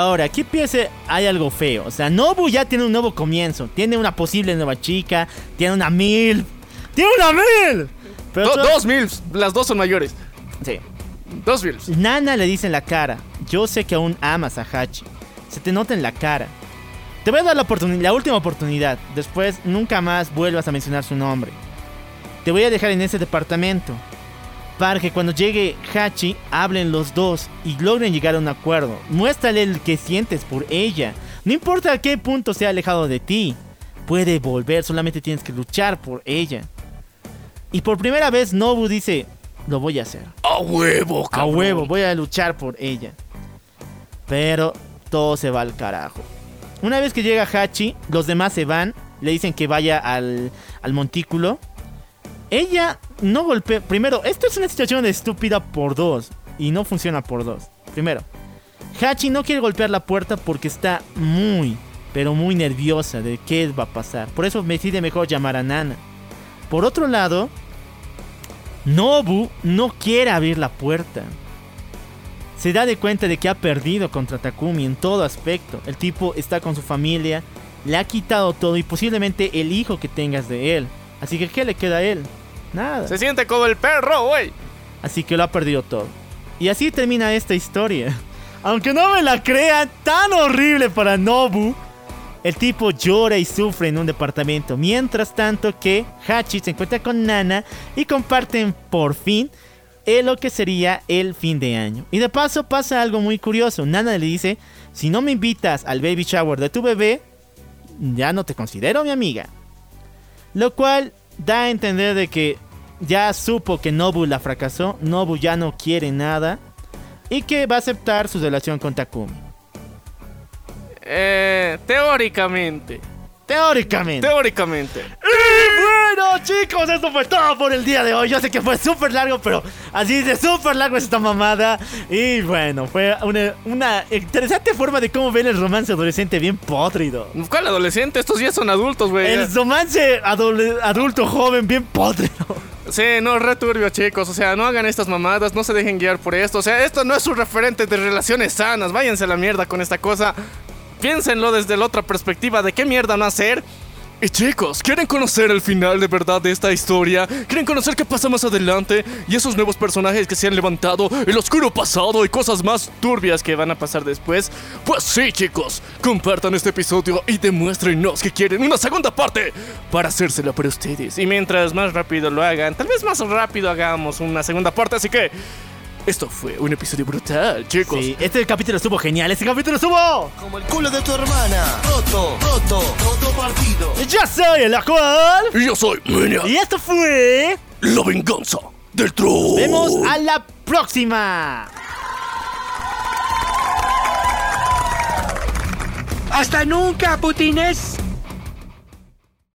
Ahora, aquí empieza, hay algo feo. O sea, Nobu ya tiene un nuevo comienzo. Tiene una posible nueva chica. Tiene una mil. ¡Tiene una mil! Pero Do- todo- dos milfs. Las dos son mayores. Sí. Dos milfs. Nana le dice en la cara: Yo sé que aún amas a Hachi. Se te nota en la cara. Te voy a dar la, la última oportunidad. Después, nunca más vuelvas a mencionar su nombre. Te voy a dejar en ese departamento. Para que cuando llegue Hachi, hablen los dos y logren llegar a un acuerdo. Muéstrale el que sientes por ella. No importa a qué punto se ha alejado de ti. Puede volver, solamente tienes que luchar por ella. Y por primera vez Nobu dice, lo voy a hacer. A huevo, A cabrón. huevo, voy a luchar por ella. Pero todo se va al carajo. Una vez que llega Hachi, los demás se van, le dicen que vaya al, al montículo. Ella no golpea. Primero, esto es una situación estúpida por dos. Y no funciona por dos. Primero, Hachi no quiere golpear la puerta porque está muy, pero muy nerviosa de qué va a pasar. Por eso decide mejor llamar a Nana. Por otro lado, Nobu no quiere abrir la puerta. Se da de cuenta de que ha perdido contra Takumi en todo aspecto. El tipo está con su familia, le ha quitado todo y posiblemente el hijo que tengas de él. Así que ¿qué le queda a él? Nada. Se siente como el perro, güey. Así que lo ha perdido todo. Y así termina esta historia. Aunque no me la crean, tan horrible para Nobu. El tipo llora y sufre en un departamento. Mientras tanto que Hachi se encuentra con Nana y comparten por fin eh, lo que sería el fin de año. Y de paso pasa algo muy curioso. Nana le dice, si no me invitas al baby shower de tu bebé, ya no te considero mi amiga. Lo cual da a entender de que ya supo que Nobu la fracasó, Nobu ya no quiere nada y que va a aceptar su relación con Takumi. Eh, teóricamente. Teóricamente. Teóricamente. Bueno, chicos, esto fue todo por el día de hoy. Yo sé que fue súper largo, pero así de súper largo es esta mamada. Y bueno, fue una, una interesante forma de cómo ver el romance adolescente bien podrido. ¿Cuál adolescente? Estos ya son adultos, güey. El romance adulto joven bien podrido. Sí, no, re turbio, chicos. O sea, no hagan estas mamadas, no se dejen guiar por esto. O sea, esto no es un referente de relaciones sanas. Váyanse a la mierda con esta cosa. Piénsenlo desde la otra perspectiva de qué mierda no hacer. Y chicos, ¿quieren conocer el final de verdad de esta historia? ¿Quieren conocer qué pasa más adelante? Y esos nuevos personajes que se han levantado, el oscuro pasado y cosas más turbias que van a pasar después. Pues sí, chicos, compartan este episodio y demuéstrenos que quieren una segunda parte para hacérsela para ustedes. Y mientras más rápido lo hagan, tal vez más rápido hagamos una segunda parte, así que... Esto fue un episodio brutal, chicos. Sí, este capítulo estuvo genial. Este capítulo estuvo. Como el culo de tu hermana. Roto, roto, roto partido. Yo soy el cual. Y yo soy Menia, Y esto fue. la venganza del troll. Vemos a la próxima. ¡Hasta nunca, putines!